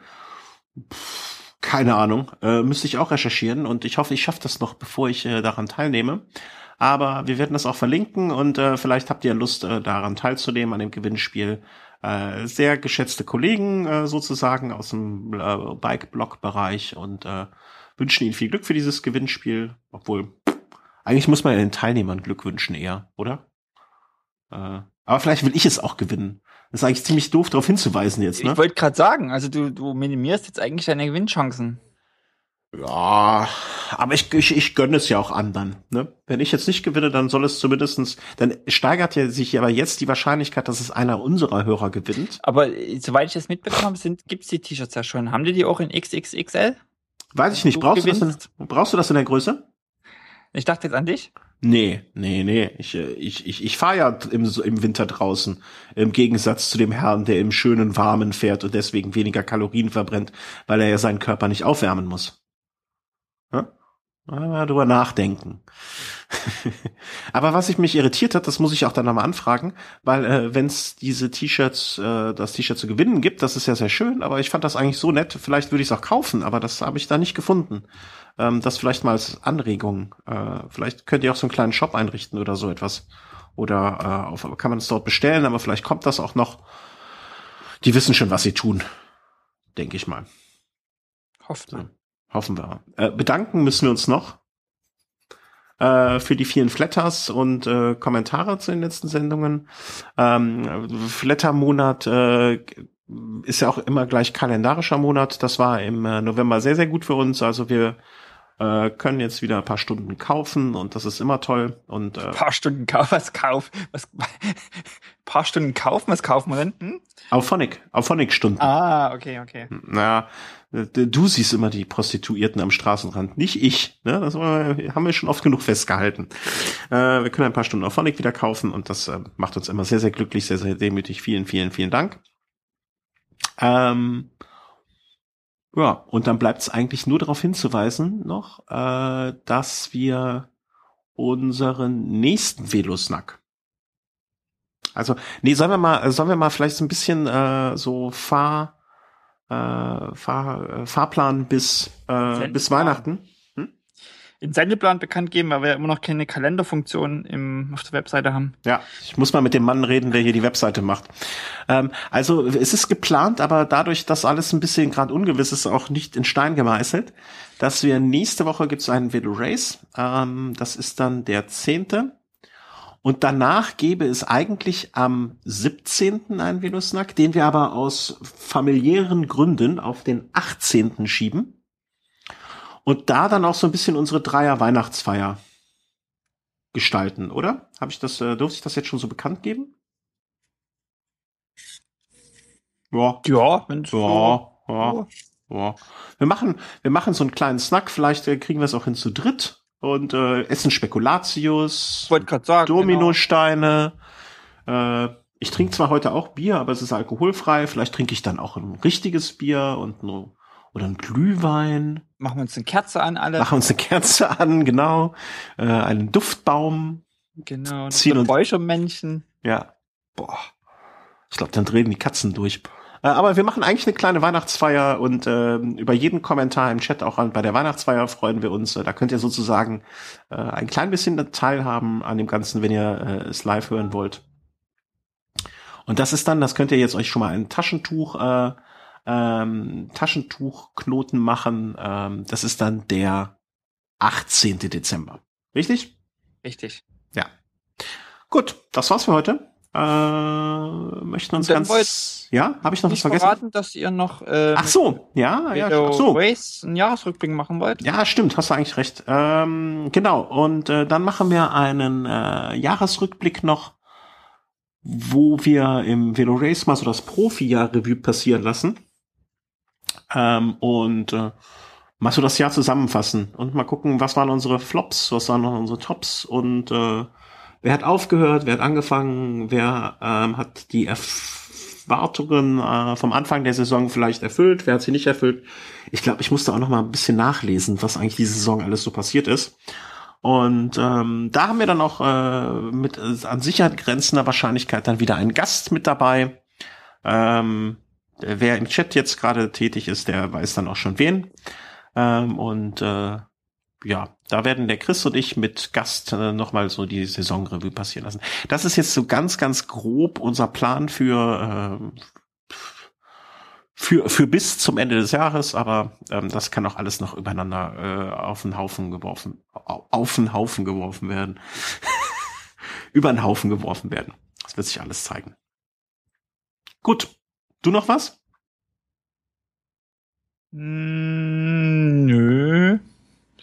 Pff, keine Ahnung. Äh, müsste ich auch recherchieren und ich hoffe, ich schaffe das noch, bevor ich äh, daran teilnehme. Aber wir werden das auch verlinken und äh, vielleicht habt ihr Lust, äh, daran teilzunehmen an dem Gewinnspiel. Äh, sehr geschätzte Kollegen äh, sozusagen aus dem äh, Bike-Blog-Bereich und äh, wünschen ihnen viel Glück für dieses Gewinnspiel. Obwohl, eigentlich muss man ja den Teilnehmern Glück wünschen eher, oder? Äh, aber vielleicht will ich es auch gewinnen. Das ist eigentlich ziemlich doof, darauf hinzuweisen jetzt. Ne?
Ich wollte gerade sagen, also du, du minimierst jetzt eigentlich deine Gewinnchancen.
Ja, aber ich, ich, ich gönne es ja auch anderen. Ne? Wenn ich jetzt nicht gewinne, dann soll es zumindestens, dann steigert ja sich aber jetzt die Wahrscheinlichkeit, dass es einer unserer Hörer gewinnt.
Aber äh, soweit ich das mitbekommen habe, sind, gibt's die T-Shirts ja schon. Haben die die auch in XXXL?
Weiß ich nicht. Brauchst du, das in, brauchst du das in der Größe?
Ich dachte jetzt an dich.
Nee, nee, nee. Ich, äh, ich, ich, ich fahre ja im, im Winter draußen. Im Gegensatz zu dem Herrn, der im schönen Warmen fährt und deswegen weniger Kalorien verbrennt, weil er ja seinen Körper nicht aufwärmen muss. Mal drüber nachdenken. Aber was ich mich irritiert hat, das muss ich auch dann nochmal anfragen, weil äh, wenn es diese T-Shirts, äh, das T-Shirt zu gewinnen gibt, das ist ja sehr schön, aber ich fand das eigentlich so nett, vielleicht würde ich es auch kaufen, aber das habe ich da nicht gefunden. Ähm, das vielleicht mal als Anregung. Äh, vielleicht könnt ihr auch so einen kleinen Shop einrichten oder so etwas. Oder äh, auf, kann man es dort bestellen, aber vielleicht kommt das auch noch. Die wissen schon, was sie tun, denke ich mal.
Hofft man.
Hoffen wir. Äh, bedanken müssen wir uns noch äh, für die vielen Flatters und äh, Kommentare zu den letzten Sendungen. Ähm, Flatter-Monat äh, ist ja auch immer gleich kalendarischer Monat. Das war im äh, November sehr, sehr gut für uns. Also wir äh, können jetzt wieder ein paar Stunden kaufen und das ist immer toll. Und
äh, paar Stunden kaufen, was kauf, was paar Stunden kaufen, was kaufen wir denn? Hm?
Auf Phonic, auf Phonic Stunden.
Ah, okay, okay.
Na, Du siehst immer die Prostituierten am Straßenrand, nicht ich. Ne? Das haben wir schon oft genug festgehalten. Äh, wir können ein paar Stunden auf Phonic wieder kaufen und das äh, macht uns immer sehr, sehr glücklich, sehr, sehr demütig. Vielen, vielen, vielen Dank. Ähm, ja, und dann bleibt es eigentlich nur darauf hinzuweisen noch, äh, dass wir unseren nächsten Velosnack also, nee, sollen wir mal, sollen wir mal vielleicht so ein bisschen äh, so Fahr, äh, Fahr, äh, Fahrplan bis, äh, bis Weihnachten.
Den Sendeplan bekannt geben, weil wir ja immer noch keine Kalenderfunktion im, auf der Webseite haben.
Ja, ich muss mal mit dem Mann reden, der hier die Webseite macht. Ähm, also es ist geplant, aber dadurch, dass alles ein bisschen gerade ungewiss ist, auch nicht in Stein gemeißelt, dass wir nächste Woche gibt es einen Velo Race. Ähm, das ist dann der zehnte. Und danach gäbe es eigentlich am 17. einen Velosnack, den wir aber aus familiären Gründen auf den 18. schieben. Und da dann auch so ein bisschen unsere Dreier Weihnachtsfeier gestalten, oder? Habe ich das, äh, durfte ich das jetzt schon so bekannt geben?
Ja. Ja, wenn
ja, ja, ja. Wir machen, wir machen so einen kleinen Snack, vielleicht äh, kriegen wir es auch hin zu dritt und äh, essen Spekulatius,
sagen,
Dominosteine. Genau. Äh, ich trinke zwar heute auch Bier, aber es ist alkoholfrei. Vielleicht trinke ich dann auch ein richtiges Bier und ein, oder ein Glühwein.
Machen wir uns eine Kerze an, alle.
Machen wir uns eine Kerze an, genau. Äh, einen Duftbaum.
Genau.
Ziehen und
Räuchermännchen.
Ja. Boah. Ich glaube, dann drehen die Katzen durch. Äh, aber wir machen eigentlich eine kleine Weihnachtsfeier und äh, über jeden Kommentar im Chat auch an, bei der Weihnachtsfeier freuen wir uns. Äh, da könnt ihr sozusagen äh, ein klein bisschen teilhaben an dem Ganzen, wenn ihr äh, es live hören wollt. Und das ist dann, das könnt ihr jetzt euch schon mal ein Taschentuch, äh, ähm, Taschentuchknoten machen. Ähm, das ist dann der 18. Dezember. Richtig?
Richtig.
Ja. Gut, das war's für heute. Äh, möchten uns ganz. Ja, habe ich noch was vergessen?
verraten, dass ihr noch. Äh,
ach so, ja, ja, ach so.
Race einen Jahresrückblick machen wollt?
Ja, stimmt, hast du eigentlich recht. Ähm, genau. Und äh, dann machen wir einen äh, Jahresrückblick noch, wo wir im Velo Race mal so das Profi-Jahr Revue passieren lassen. Ähm, und äh, mal so das Jahr zusammenfassen und mal gucken, was waren unsere Flops, was waren unsere Tops und äh, Wer hat aufgehört? Wer hat angefangen? Wer ähm, hat die Erwartungen äh, vom Anfang der Saison vielleicht erfüllt? Wer hat sie nicht erfüllt? Ich glaube, ich musste auch noch mal ein bisschen nachlesen, was eigentlich diese Saison alles so passiert ist. Und ähm, da haben wir dann auch äh, mit äh, an Sicherheit grenzender Wahrscheinlichkeit dann wieder einen Gast mit dabei. Ähm, wer im Chat jetzt gerade tätig ist, der weiß dann auch schon wen. Ähm, und äh, ja, da werden der Chris und ich mit Gast äh, nochmal so die Saisonrevue passieren lassen. Das ist jetzt so ganz, ganz grob unser Plan für, äh, für, für bis zum Ende des Jahres, aber ähm, das kann auch alles noch übereinander äh, auf den Haufen geworfen, auf den Haufen geworfen werden. Über den Haufen geworfen werden. Das wird sich alles zeigen. Gut. Du noch was?
Mm, nö.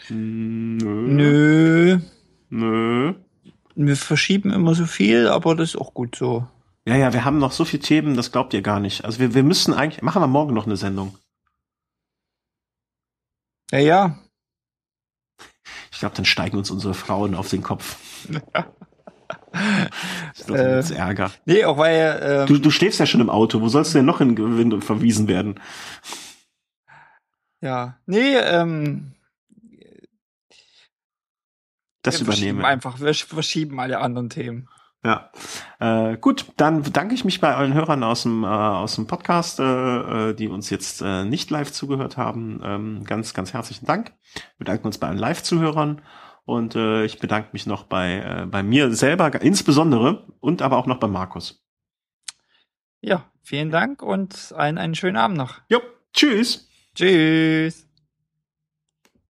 Nö.
Nö.
Nö.
Wir verschieben immer so viel, aber das ist auch gut so.
Ja, ja, wir haben noch so viele Themen, das glaubt ihr gar nicht. Also wir, wir müssen eigentlich, machen wir morgen noch eine Sendung.
Ja, ja.
Ich glaube, dann steigen uns unsere Frauen auf den Kopf. das ist äh, Ärger.
Nee, auch weil. Ähm,
du, du schläfst ja schon im Auto. Wo sollst du denn noch hin verwiesen werden?
Ja. Nee, ähm,
das wir übernehmen.
Einfach, wir verschieben alle anderen Themen.
Ja, äh, gut, dann bedanke ich mich bei allen Hörern aus dem, äh, aus dem Podcast, äh, äh, die uns jetzt äh, nicht live zugehört haben. Ähm, ganz, ganz herzlichen Dank. Wir bedanken uns bei allen Live-Zuhörern und äh, ich bedanke mich noch bei, äh, bei mir selber insbesondere und aber auch noch bei Markus.
Ja, vielen Dank und allen einen schönen Abend noch.
Jo, tschüss.
Tschüss.